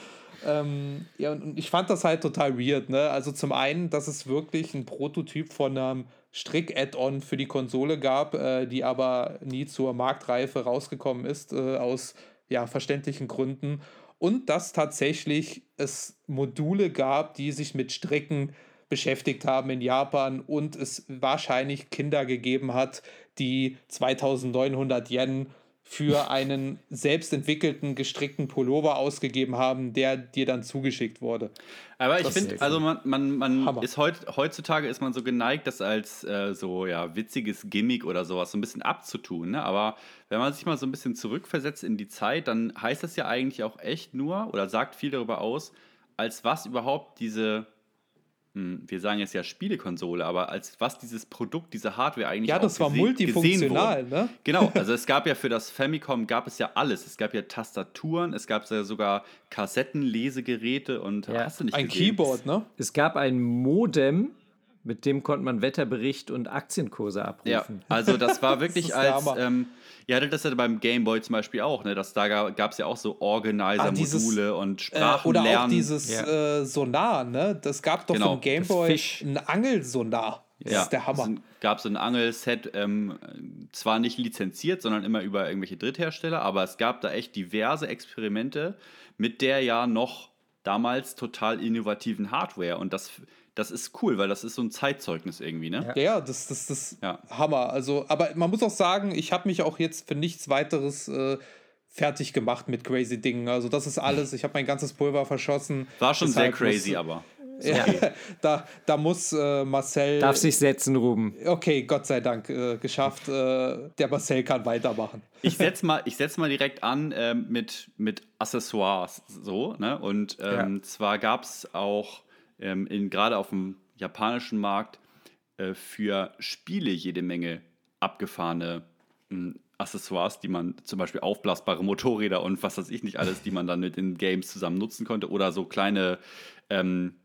Ähm, ja, und ich fand das halt total weird. Ne? Also zum einen, dass es wirklich ein Prototyp von einem Strick-Add-on für die Konsole gab, äh, die aber nie zur Marktreife rausgekommen ist, aus ja, verständlichen Gründen und dass tatsächlich es Module gab, die sich mit Stricken beschäftigt haben in Japan und es wahrscheinlich Kinder gegeben hat, die 2900 Yen für einen selbstentwickelten, gestrickten Pullover ausgegeben haben, der dir dann zugeschickt wurde. Aber ich finde, also man, man, man ist heut, heutzutage ist man so geneigt, das als äh, so ja witziges Gimmick oder sowas so ein bisschen abzutun. Ne? Aber wenn man sich mal so ein bisschen zurückversetzt in die Zeit, dann heißt das ja eigentlich auch echt nur oder sagt viel darüber aus, als was überhaupt diese wir sagen jetzt ja Spielekonsole, aber als was dieses Produkt, diese Hardware eigentlich Ja, das war multifunktional, ne? Genau, also [LAUGHS] es gab ja für das Famicom gab es ja alles. Es gab ja Tastaturen, es gab ja sogar Kassettenlesegeräte und ja. hast du nicht Ein gesehen? Keyboard, ne? Es gab ein Modem, mit dem konnte man Wetterbericht und Aktienkurse abrufen. Ja, also das war [LAUGHS] wirklich das als ähm, Ihr hattet das ja beim Game Boy zum Beispiel auch, ne? Das, da gab es ja auch so Organizer-Module ah, und Sprachenlernen. Äh, oder auch dieses ja. äh, Sonar, ne? Das gab doch genau, vom Game Boy ein Angelsonar. Das ja, ist der Hammer. Es gab so ein Angelset, ähm, zwar nicht lizenziert, sondern immer über irgendwelche Dritthersteller, aber es gab da echt diverse Experimente mit der ja noch damals total innovativen Hardware. Und das das ist cool, weil das ist so ein Zeitzeugnis irgendwie, ne? Ja, ja das, das, das ja. Hammer. Also, aber man muss auch sagen, ich habe mich auch jetzt für nichts weiteres äh, fertig gemacht mit crazy Dingen. Also, das ist alles. Ich habe mein ganzes Pulver verschossen. War schon sehr crazy, muss, aber. [LAUGHS] Ja, da, da muss äh, Marcel. Darf sich setzen, Ruben. Okay, Gott sei Dank äh, geschafft. Äh, der Marcel kann weitermachen. Ich setze mal, setz mal direkt an ähm, mit, mit Accessoires. So, ne? Und ähm, ja. zwar gab es auch ähm, in, gerade auf dem japanischen Markt äh, für Spiele jede Menge abgefahrene mh, hm, Accessoires, die man zum Beispiel aufblasbare Motorräder und was weiß ich nicht alles, die man dann mit den Games zusammen nutzen konnte oder so kleine ähm,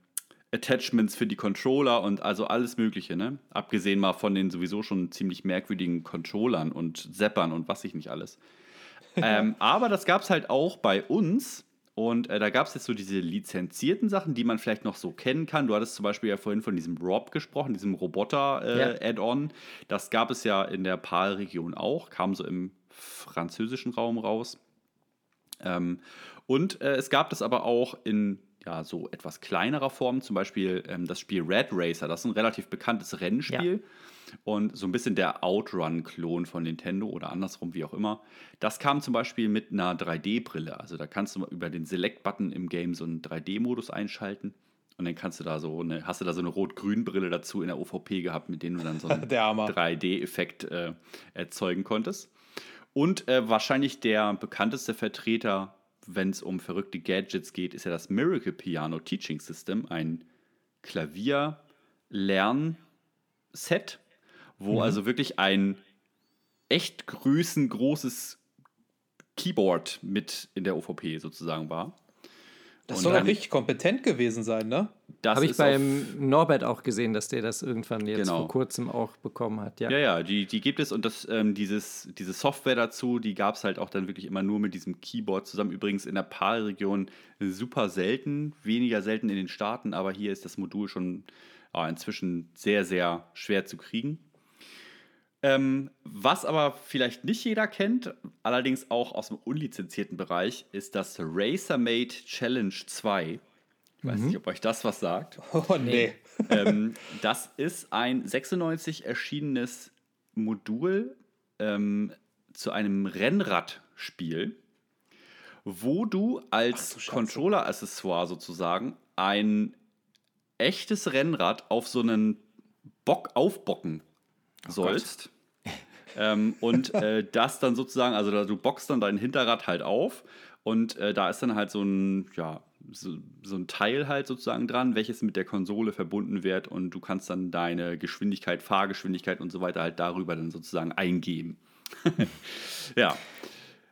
Attachments für die Controller und also alles Mögliche, ne? Abgesehen mal von den sowieso schon ziemlich merkwürdigen Controllern und Zeppern und was ich nicht alles. [LAUGHS] ähm, aber das gab es halt auch bei uns und äh, da gab es jetzt so diese lizenzierten Sachen, die man vielleicht noch so kennen kann. Du hattest zum Beispiel ja vorhin von diesem Rob gesprochen, diesem Roboter-Add-on. Äh, ja. Das gab es ja in der PAL-Region auch, kam so im französischen Raum raus. Ähm, und äh, es gab das aber auch in ja, so etwas kleinerer Form, zum Beispiel ähm, das Spiel Red Racer. Das ist ein relativ bekanntes Rennspiel. Ja und so ein bisschen der Outrun-Klon von Nintendo oder andersrum, wie auch immer. Das kam zum Beispiel mit einer 3D-Brille. Also da kannst du über den Select-Button im Game so einen 3D-Modus einschalten. Und dann kannst du da so eine, hast du da so eine Rot-Grün-Brille dazu in der OVP gehabt, mit denen du dann so [LAUGHS] einen 3D-Effekt äh, erzeugen konntest. Und äh, wahrscheinlich der bekannteste Vertreter, wenn es um verrückte Gadgets geht, ist ja das Miracle Piano Teaching System, ein Klavier-Lernset, wo mhm. also wirklich ein echt größengroßes Keyboard mit in der OVP sozusagen war. Das und soll doch richtig kompetent gewesen sein, ne? Habe ich beim Norbert auch gesehen, dass der das irgendwann jetzt genau. vor kurzem auch bekommen hat. Ja, ja, ja die, die gibt es und das, ähm, dieses, diese Software dazu, die gab es halt auch dann wirklich immer nur mit diesem Keyboard zusammen. Übrigens in der PAL-Region super selten, weniger selten in den Staaten, aber hier ist das Modul schon ja, inzwischen sehr, sehr schwer zu kriegen. Ähm, was aber vielleicht nicht jeder kennt, allerdings auch aus dem unlizenzierten Bereich, ist das RacerMate Challenge 2. Ich weiß mhm. nicht, ob euch das was sagt. [LAUGHS] Oh, nee. ähm, das ist ein 96 erschienenes Modul ähm, zu einem Rennradspiel, wo du als Controller-Accessoire sozusagen ein echtes Rennrad auf so einen Bock aufbocken oh sollst. Ähm, und äh, das dann sozusagen, also du boxst dann dein Hinterrad halt auf und äh, da ist dann halt so ein, ja, so, so, ein Teil halt sozusagen dran, welches mit der Konsole verbunden wird und du kannst dann deine Geschwindigkeit, Fahrgeschwindigkeit und so weiter halt darüber dann sozusagen eingeben. [LAUGHS] ja.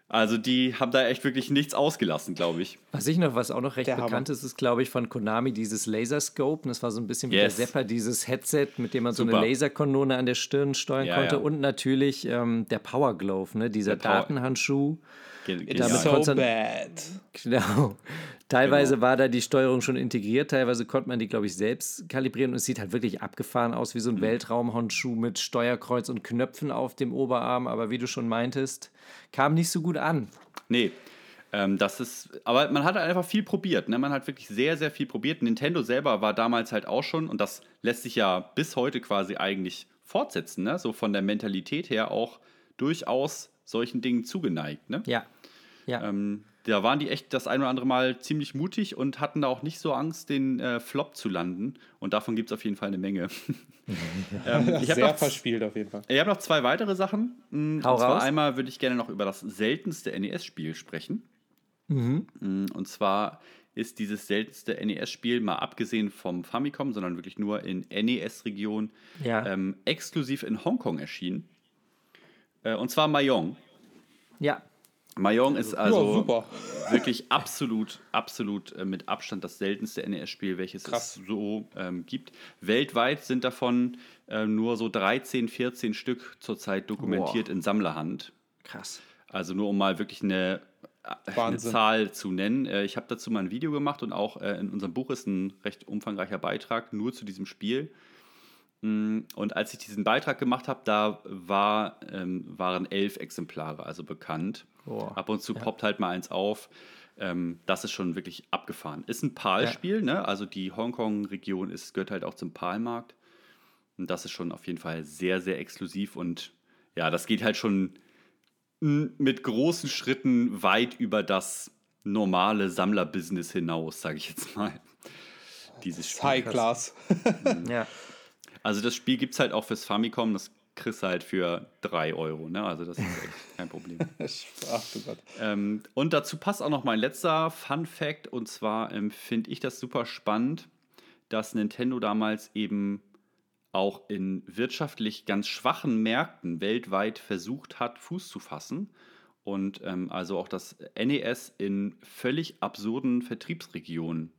Also die haben da echt wirklich nichts ausgelassen, glaube ich. Was ich noch, was auch noch recht der bekannt Hammer. ist, ist, glaube ich, von Konami dieses Laserscope. Das war so ein bisschen wie yes. der Zepper, dieses Headset, mit dem man Super. so eine Laserkanone an der Stirn steuern ja, konnte. Ja. Und natürlich ähm, der Power Glove, ne? dieser Datenhandschuh. It is so bad. Genau. Teilweise genau. war da die Steuerung schon integriert, teilweise konnte man die, glaube ich, selbst kalibrieren und es sieht halt wirklich abgefahren aus, wie so ein mhm. Weltraumhandschuh mit Steuerkreuz und Knöpfen auf dem Oberarm, aber wie du schon meintest, kam nicht so gut an. Nee. Ähm, das ist, aber man hat einfach viel probiert. Ne? Man hat wirklich sehr, sehr viel probiert. Nintendo selber war damals halt auch schon, und das lässt sich ja bis heute quasi eigentlich fortsetzen, ne? so von der Mentalität her auch durchaus solchen Dingen zugeneigt. Ne? Ja. Ja. Ähm, da waren die echt das ein oder andere Mal ziemlich mutig und hatten da auch nicht so Angst, den äh, Flop zu landen. Und davon gibt es auf jeden Fall eine Menge. [LAUGHS] [LAUGHS] ähm, ich Sehr noch, verspielt auf jeden Fall. Ich habe noch zwei weitere Sachen. Mm, und Hau zwar raus. einmal würde ich gerne noch über das seltenste NES-Spiel sprechen. Mhm. Mm, und zwar ist dieses seltenste NES-Spiel, mal abgesehen vom Famicom, sondern wirklich nur in NES-Region, ja. ähm, exklusiv in Hongkong erschienen. Äh, und zwar Mayong. Ja. Mayong ist also ja, wirklich absolut, absolut äh, mit Abstand das seltenste NES-Spiel, welches Krass. es so ähm, gibt. Weltweit sind davon äh, nur so 13, 14 Stück zurzeit dokumentiert Boah. in Sammlerhand. Krass. Also nur um mal wirklich eine, äh, eine Zahl zu nennen. Äh, ich habe dazu mal ein Video gemacht und auch äh, in unserem Buch ist ein recht umfangreicher Beitrag nur zu diesem Spiel. Mm, und als ich diesen Beitrag gemacht habe, da war, ähm, waren elf Exemplare also bekannt. Oh, Ab und zu ja. poppt halt mal eins auf. Ähm, das ist schon wirklich abgefahren. Ist ein PAL-Spiel, ja. ne? Also die Hongkong-Region gehört halt auch zum PAL-Markt. Und das ist schon auf jeden Fall sehr, sehr exklusiv. Und ja, das geht halt schon mit großen Schritten weit über das normale Sammlerbusiness hinaus, sage ich jetzt mal. Dieses Spiel. High Class. [LAUGHS] ja. Also das Spiel gibt es halt auch fürs Famicom. Das kriegst halt für 3 Euro. Ne? Also das ist echt kein Problem. [LAUGHS] Ach du Gott. Ähm, und dazu passt auch noch mein letzter Fun Fact. Und zwar ähm, finde ich das super spannend, dass Nintendo damals eben auch in wirtschaftlich ganz schwachen Märkten weltweit versucht hat, Fuß zu fassen. Und ähm, also auch das NES in völlig absurden Vertriebsregionen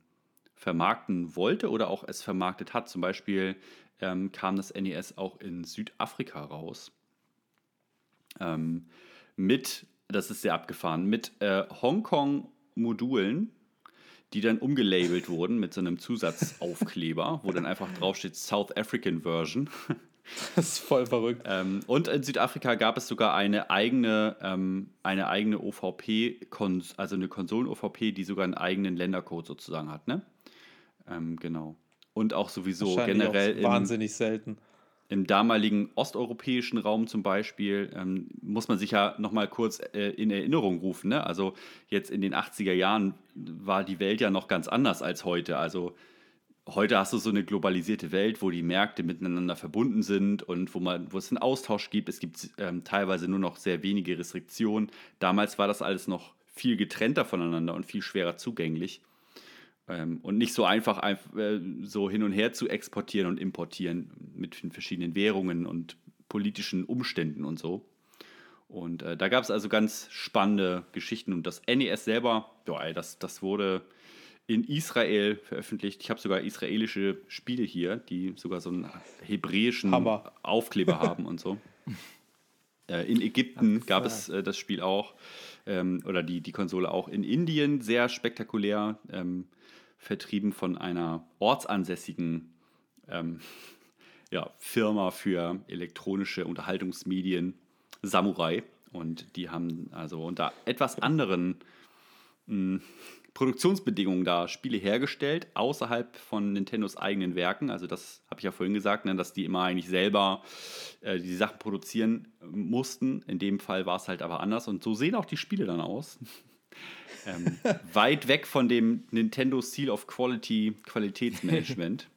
vermarkten wollte oder auch es vermarktet hat. Zum Beispiel ähm, kam das NES auch in Südafrika raus. Ähm, mit, das ist sehr abgefahren, mit äh, Hongkong-Modulen, die dann umgelabelt wurden mit so einem Zusatzaufkleber, wo dann einfach draufsteht South African Version. Das ist voll verrückt. Ähm, und in Südafrika gab es sogar eine eigene, ähm, eine eigene OVP, also eine Konsolen-OVP, die sogar einen eigenen Ländercode sozusagen hat, ne? Ähm, genau und auch sowieso generell. Auch wahnsinnig im, selten. Im damaligen osteuropäischen Raum zum Beispiel ähm, muss man sich ja nochmal kurz äh, in Erinnerung rufen. Ne? Also jetzt in den 80er Jahren war die Welt ja noch ganz anders als heute. Also heute hast du so eine globalisierte Welt, wo die Märkte miteinander verbunden sind und wo, man, wo es einen Austausch gibt. Es gibt ähm, teilweise nur noch sehr wenige Restriktionen. Damals war das alles noch viel getrennter voneinander und viel schwerer zugänglich. Ähm, und nicht so einfach, einfach äh, so hin und her zu exportieren und importieren mit verschiedenen Währungen und politischen Umständen und so. Und äh, da gab es also ganz spannende Geschichten. Und das NES selber, ey, das, das wurde in Israel veröffentlicht. Ich habe sogar israelische Spiele hier, die sogar so einen hebräischen Hammer. Aufkleber haben und so. [LAUGHS] Äh, in Ägypten gab es äh, das Spiel auch, ähm, oder die, die Konsole auch. In Indien sehr spektakulär. Ähm, vertrieben von einer ortsansässigen ähm, [LAUGHS] ja, Firma für elektronische Unterhaltungsmedien, Samurai. Und die haben also unter etwas anderen mh, hm, Produktionsbedingungen da Spiele hergestellt, außerhalb von Nintendos eigenen Werken. Also das habe ich ja vorhin gesagt, ne, dass die immer eigentlich selber äh, die Sachen produzieren mussten. In dem Fall war es halt aber anders. Und so sehen auch die Spiele dann aus. Ähm, [LAUGHS] weit weg von dem Nintendo Seal of Quality Qualitätsmanagement.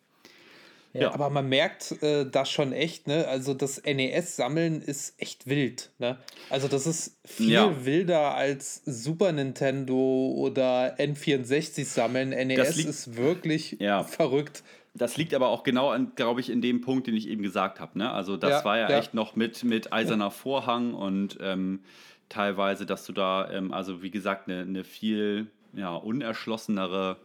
Ja, aber man merkt äh, das schon echt, ne? Also das NES-Sammeln ist echt wild, ne? Also das ist viel ja. wilder als Super Nintendo oder N64 sammeln. NES ist wirklich ja. verrückt. Das liegt aber auch genau, glaube ich, in dem Punkt, den ich eben gesagt habe. Ne? Also das war ja, echt noch mit, mit eiserner Vorhang und ähm, teilweise, dass du da, ähm, also wie gesagt, eine, eine viel ja, unerschlossenere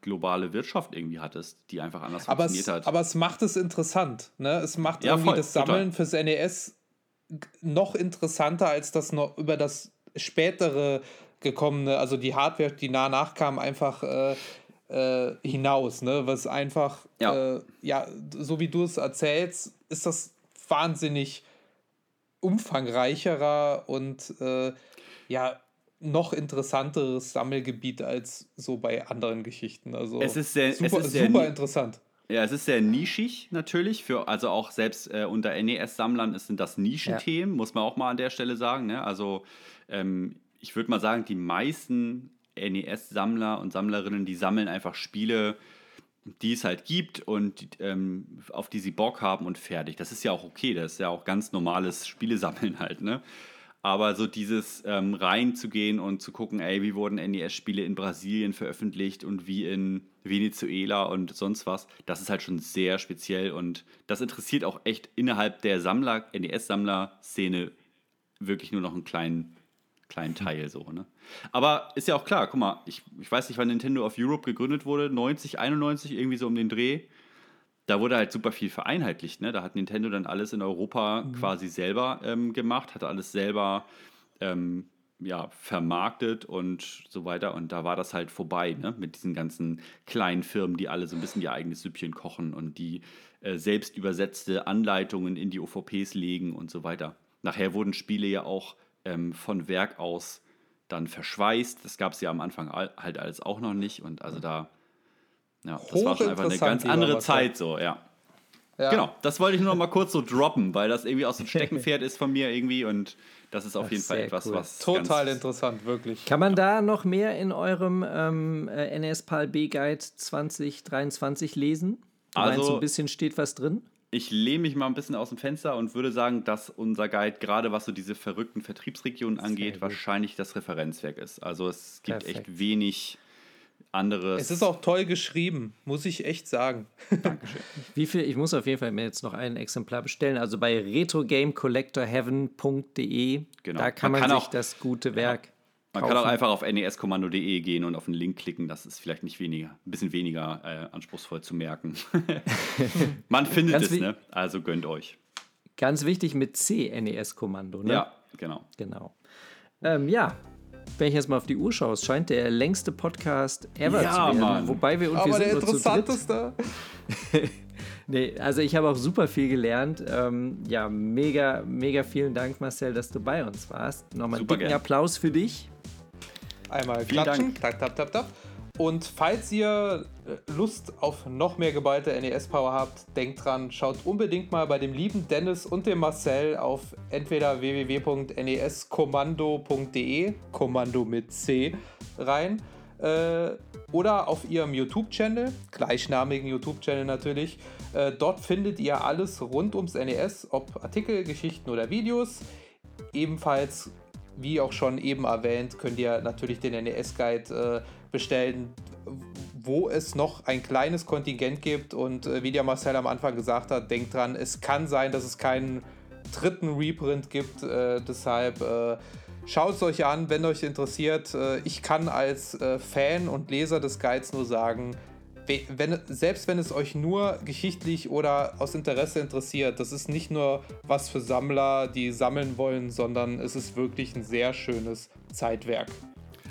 globale Wirtschaft irgendwie hattest, die einfach anders aber funktioniert es, hat. Aber es macht es interessant. Ne? Es macht ja, irgendwie voll, das Sammeln total. fürs NES noch interessanter als das noch über das spätere gekommene, also die Hardware, die nah nachkam, einfach äh, äh, hinaus. Ne? Was einfach, ja. Äh, ja, so wie du es erzählst, ist das wahnsinnig umfangreicherer und äh, ja, noch interessanteres Sammelgebiet als so bei anderen Geschichten. Also es ist sehr, super, es ist sehr super interessant. Ja, es ist sehr nischig natürlich, für, also auch selbst äh, unter NES-Sammlern sind das Nischenthemen, ja. muss man auch mal an der Stelle sagen. Ne? Also ähm, ich würde mal sagen, die meisten NES-Sammler und Sammlerinnen, die sammeln einfach Spiele, die es halt gibt und ähm, auf die sie Bock haben und fertig. Das ist ja auch okay, das ist ja auch ganz normales Spielesammeln halt, ne? Aber so dieses ähm, reinzugehen und zu gucken, ey, wie wurden NES-Spiele in Brasilien veröffentlicht und wie in Venezuela und sonst was, das ist halt schon sehr speziell und das interessiert auch echt innerhalb der Sammler, NES-Sammler-Szene wirklich nur noch einen kleinen, kleinen Teil so, ne? Aber ist ja auch klar, guck mal, ich, ich weiß nicht, wann Nintendo of Europe gegründet wurde, 90, 91, irgendwie so um den Dreh da wurde halt super viel vereinheitlicht. Ne? Da hat Nintendo dann alles in Europa mhm. quasi selber ähm, gemacht, hatte alles selber ähm, ja, vermarktet und so weiter. Und da war das halt vorbei ne? mit diesen ganzen kleinen Firmen, die alle so ein bisschen ihr eigenes Süppchen kochen und die äh, selbst übersetzte Anleitungen in die OVPs legen und so weiter. Nachher wurden Spiele ja auch ähm, von Werk aus dann verschweißt. Das gab es ja am Anfang halt alles auch noch nicht. Und also da ja, das war schon einfach eine ganz andere Zeit so, ja. ja. Genau, das wollte ich nur noch mal kurz so droppen, weil das irgendwie aus [LAUGHS] dem Steckenpferd ist von mir irgendwie und das ist auf das jeden Fall etwas, cool. was. Total interessant, wirklich. Kann man da noch mehr in eurem ähm, äh, NS PAL B Guide 2023 lesen? Du also, meinst, so ein bisschen steht was drin? Ich lehne mich mal ein bisschen aus dem Fenster und würde sagen, dass unser Guide, gerade was so diese verrückten Vertriebsregionen angeht, wahrscheinlich das Referenzwerk ist. Also es gibt Perfekt. echt wenig anderes. Es ist auch toll geschrieben, muss ich echt sagen. [LAUGHS] Dankeschön. Wie viel? Ich muss auf jeden Fall mir jetzt noch ein Exemplar bestellen. Also bei retrogamecollectorheaven.de, genau. da kann man, man kann sich auch, das gute Werk. Ja. Man kaufen. kann auch einfach auf neskommando.de gehen und auf den Link klicken. Das ist vielleicht nicht weniger, ein bisschen weniger äh, anspruchsvoll zu merken. [LAUGHS] man findet Ganz es, ne? Also gönnt euch. Ganz wichtig mit C, NES-Kommando, ne? Ja, genau. Genau. Ähm, ja, wenn ich jetzt mal auf die Uhr schaue, es scheint der längste Podcast ever ja, zu werden. Mann. Wobei wir und Aber wir der interessanteste. [LAUGHS] nee, also ich habe auch super viel gelernt. Ähm, ja, mega, mega vielen Dank, Marcel, dass du bei uns warst. Nochmal einen dicken gern. Applaus für dich. Einmal Vielen klatschen. Dank. Tap, tap, tap, tap. Und falls ihr äh, Lust auf noch mehr geballte NES-Power habt, denkt dran, schaut unbedingt mal bei dem lieben Dennis und dem Marcel auf entweder www.neskommando.de, Kommando mit C, rein, äh, oder auf ihrem YouTube-Channel, gleichnamigen YouTube-Channel natürlich. Äh, dort findet ihr alles rund ums NES, ob Artikel, Geschichten oder Videos. Ebenfalls wie auch schon eben erwähnt, könnt ihr natürlich den NES-Guide bestellen, wo es noch ein kleines Kontingent gibt. Und äh, wie der Marcel am Anfang gesagt hat, denkt dran, es kann sein, dass es keinen dritten Reprint gibt. Äh, deshalb äh, schaut es euch an, wenn euch interessiert. Äh, ich kann als äh, Fan und Leser des Guides nur sagen, wenn, selbst wenn es euch nur geschichtlich oder aus Interesse interessiert, das ist nicht nur was für Sammler, die sammeln wollen, sondern es ist wirklich ein sehr schönes Zeitwerk.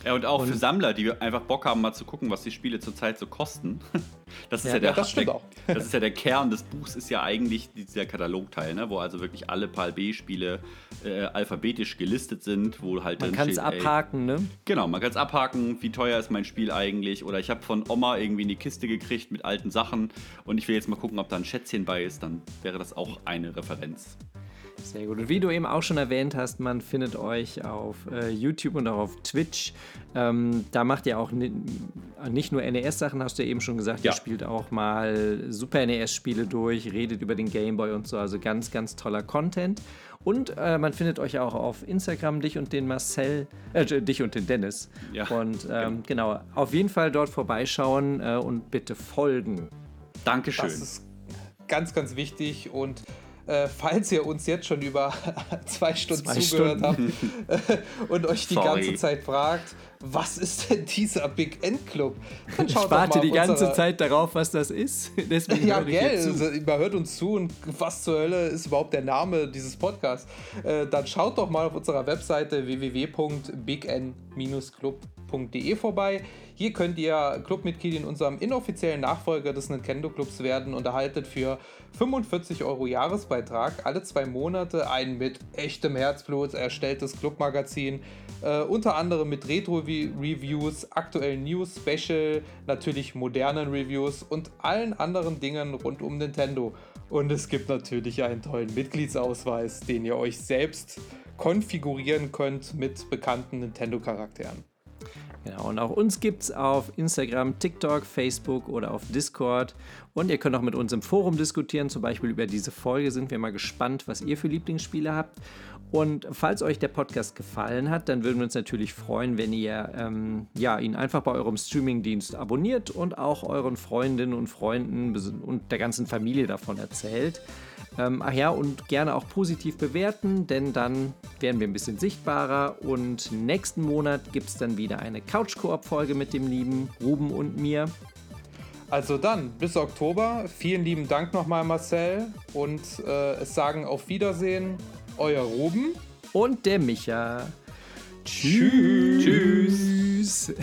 Ja, und auch und für Sammler, die einfach Bock haben, mal zu gucken, was die Spiele zurzeit so kosten. [LAUGHS] Das ist ja, ja der, das, der, das ist ja der [LAUGHS] Kern des Buchs, ist ja eigentlich dieser Katalogteil, ne? wo also wirklich alle PAL B-Spiele äh, alphabetisch gelistet sind, wo halt Man kann es abhaken, ey, ne? Genau, man kann es abhaken, wie teuer ist mein Spiel eigentlich. Oder ich habe von Oma irgendwie eine Kiste gekriegt mit alten Sachen und ich will jetzt mal gucken, ob da ein Schätzchen bei ist, dann wäre das auch eine Referenz. Sehr gut. Und wie du eben auch schon erwähnt hast, man findet euch auf äh, YouTube und auch auf Twitch. Ähm, da macht ihr auch nicht nur NES-Sachen, hast du eben schon gesagt. Ja. Ihr spielt auch mal Super NES-Spiele durch, redet über den Gameboy und so. Also ganz, ganz toller Content. Und äh, man findet euch auch auf Instagram, dich und den Marcel, äh, dich und den Dennis. Ja. Und ähm, genau. genau, auf jeden Fall dort vorbeischauen äh, und bitte folgen. Dankeschön. Das ist ganz, ganz wichtig und äh, falls ihr uns jetzt schon über [LAUGHS] zwei Stunden zwei zugehört Stunden. habt äh, und euch die Sorry. ganze Zeit fragt, was ist denn dieser Big End Club? Dann schaut ich warte die ganze Zeit darauf, was das ist. [LAUGHS] Deswegen ja, gell, also, man hört uns zu und was zur Hölle ist überhaupt der Name dieses Podcasts? Äh, dann schaut doch mal auf unserer Webseite www.bign-club.de clubmitglied.de vorbei. Hier könnt ihr Clubmitglied in unserem inoffiziellen Nachfolger des Nintendo Clubs werden und erhaltet für 45 Euro Jahresbeitrag alle zwei Monate ein mit echtem Herzblut erstelltes Clubmagazin. Äh, unter anderem mit Retro-Reviews, aktuellen News, Special, natürlich modernen Reviews und allen anderen Dingen rund um Nintendo. Und es gibt natürlich einen tollen Mitgliedsausweis, den ihr euch selbst konfigurieren könnt mit bekannten Nintendo-Charakteren. Genau, und auch uns gibt es auf Instagram, TikTok, Facebook oder auf Discord. Und ihr könnt auch mit uns im Forum diskutieren, zum Beispiel über diese Folge. Sind wir mal gespannt, was ihr für Lieblingsspiele habt. Und falls euch der Podcast gefallen hat, dann würden wir uns natürlich freuen, wenn ihr ähm, ja, ihn einfach bei eurem Streamingdienst abonniert und auch euren Freundinnen und Freunden und der ganzen Familie davon erzählt. Ähm, ach ja, und gerne auch positiv bewerten, denn dann werden wir ein bisschen sichtbarer. Und nächsten Monat gibt es dann wieder eine Couch-Koop-Folge mit dem lieben Ruben und mir. Also dann, bis Oktober. Vielen lieben Dank nochmal, Marcel. Und äh, es sagen auf Wiedersehen, euer Ruben. Und der Micha. Tschüss. Tschüss.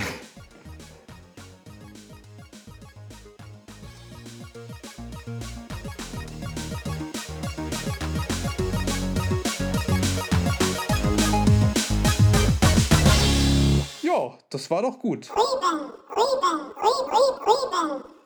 Ja, das war doch gut. Reben, Reben, Reben, Reben.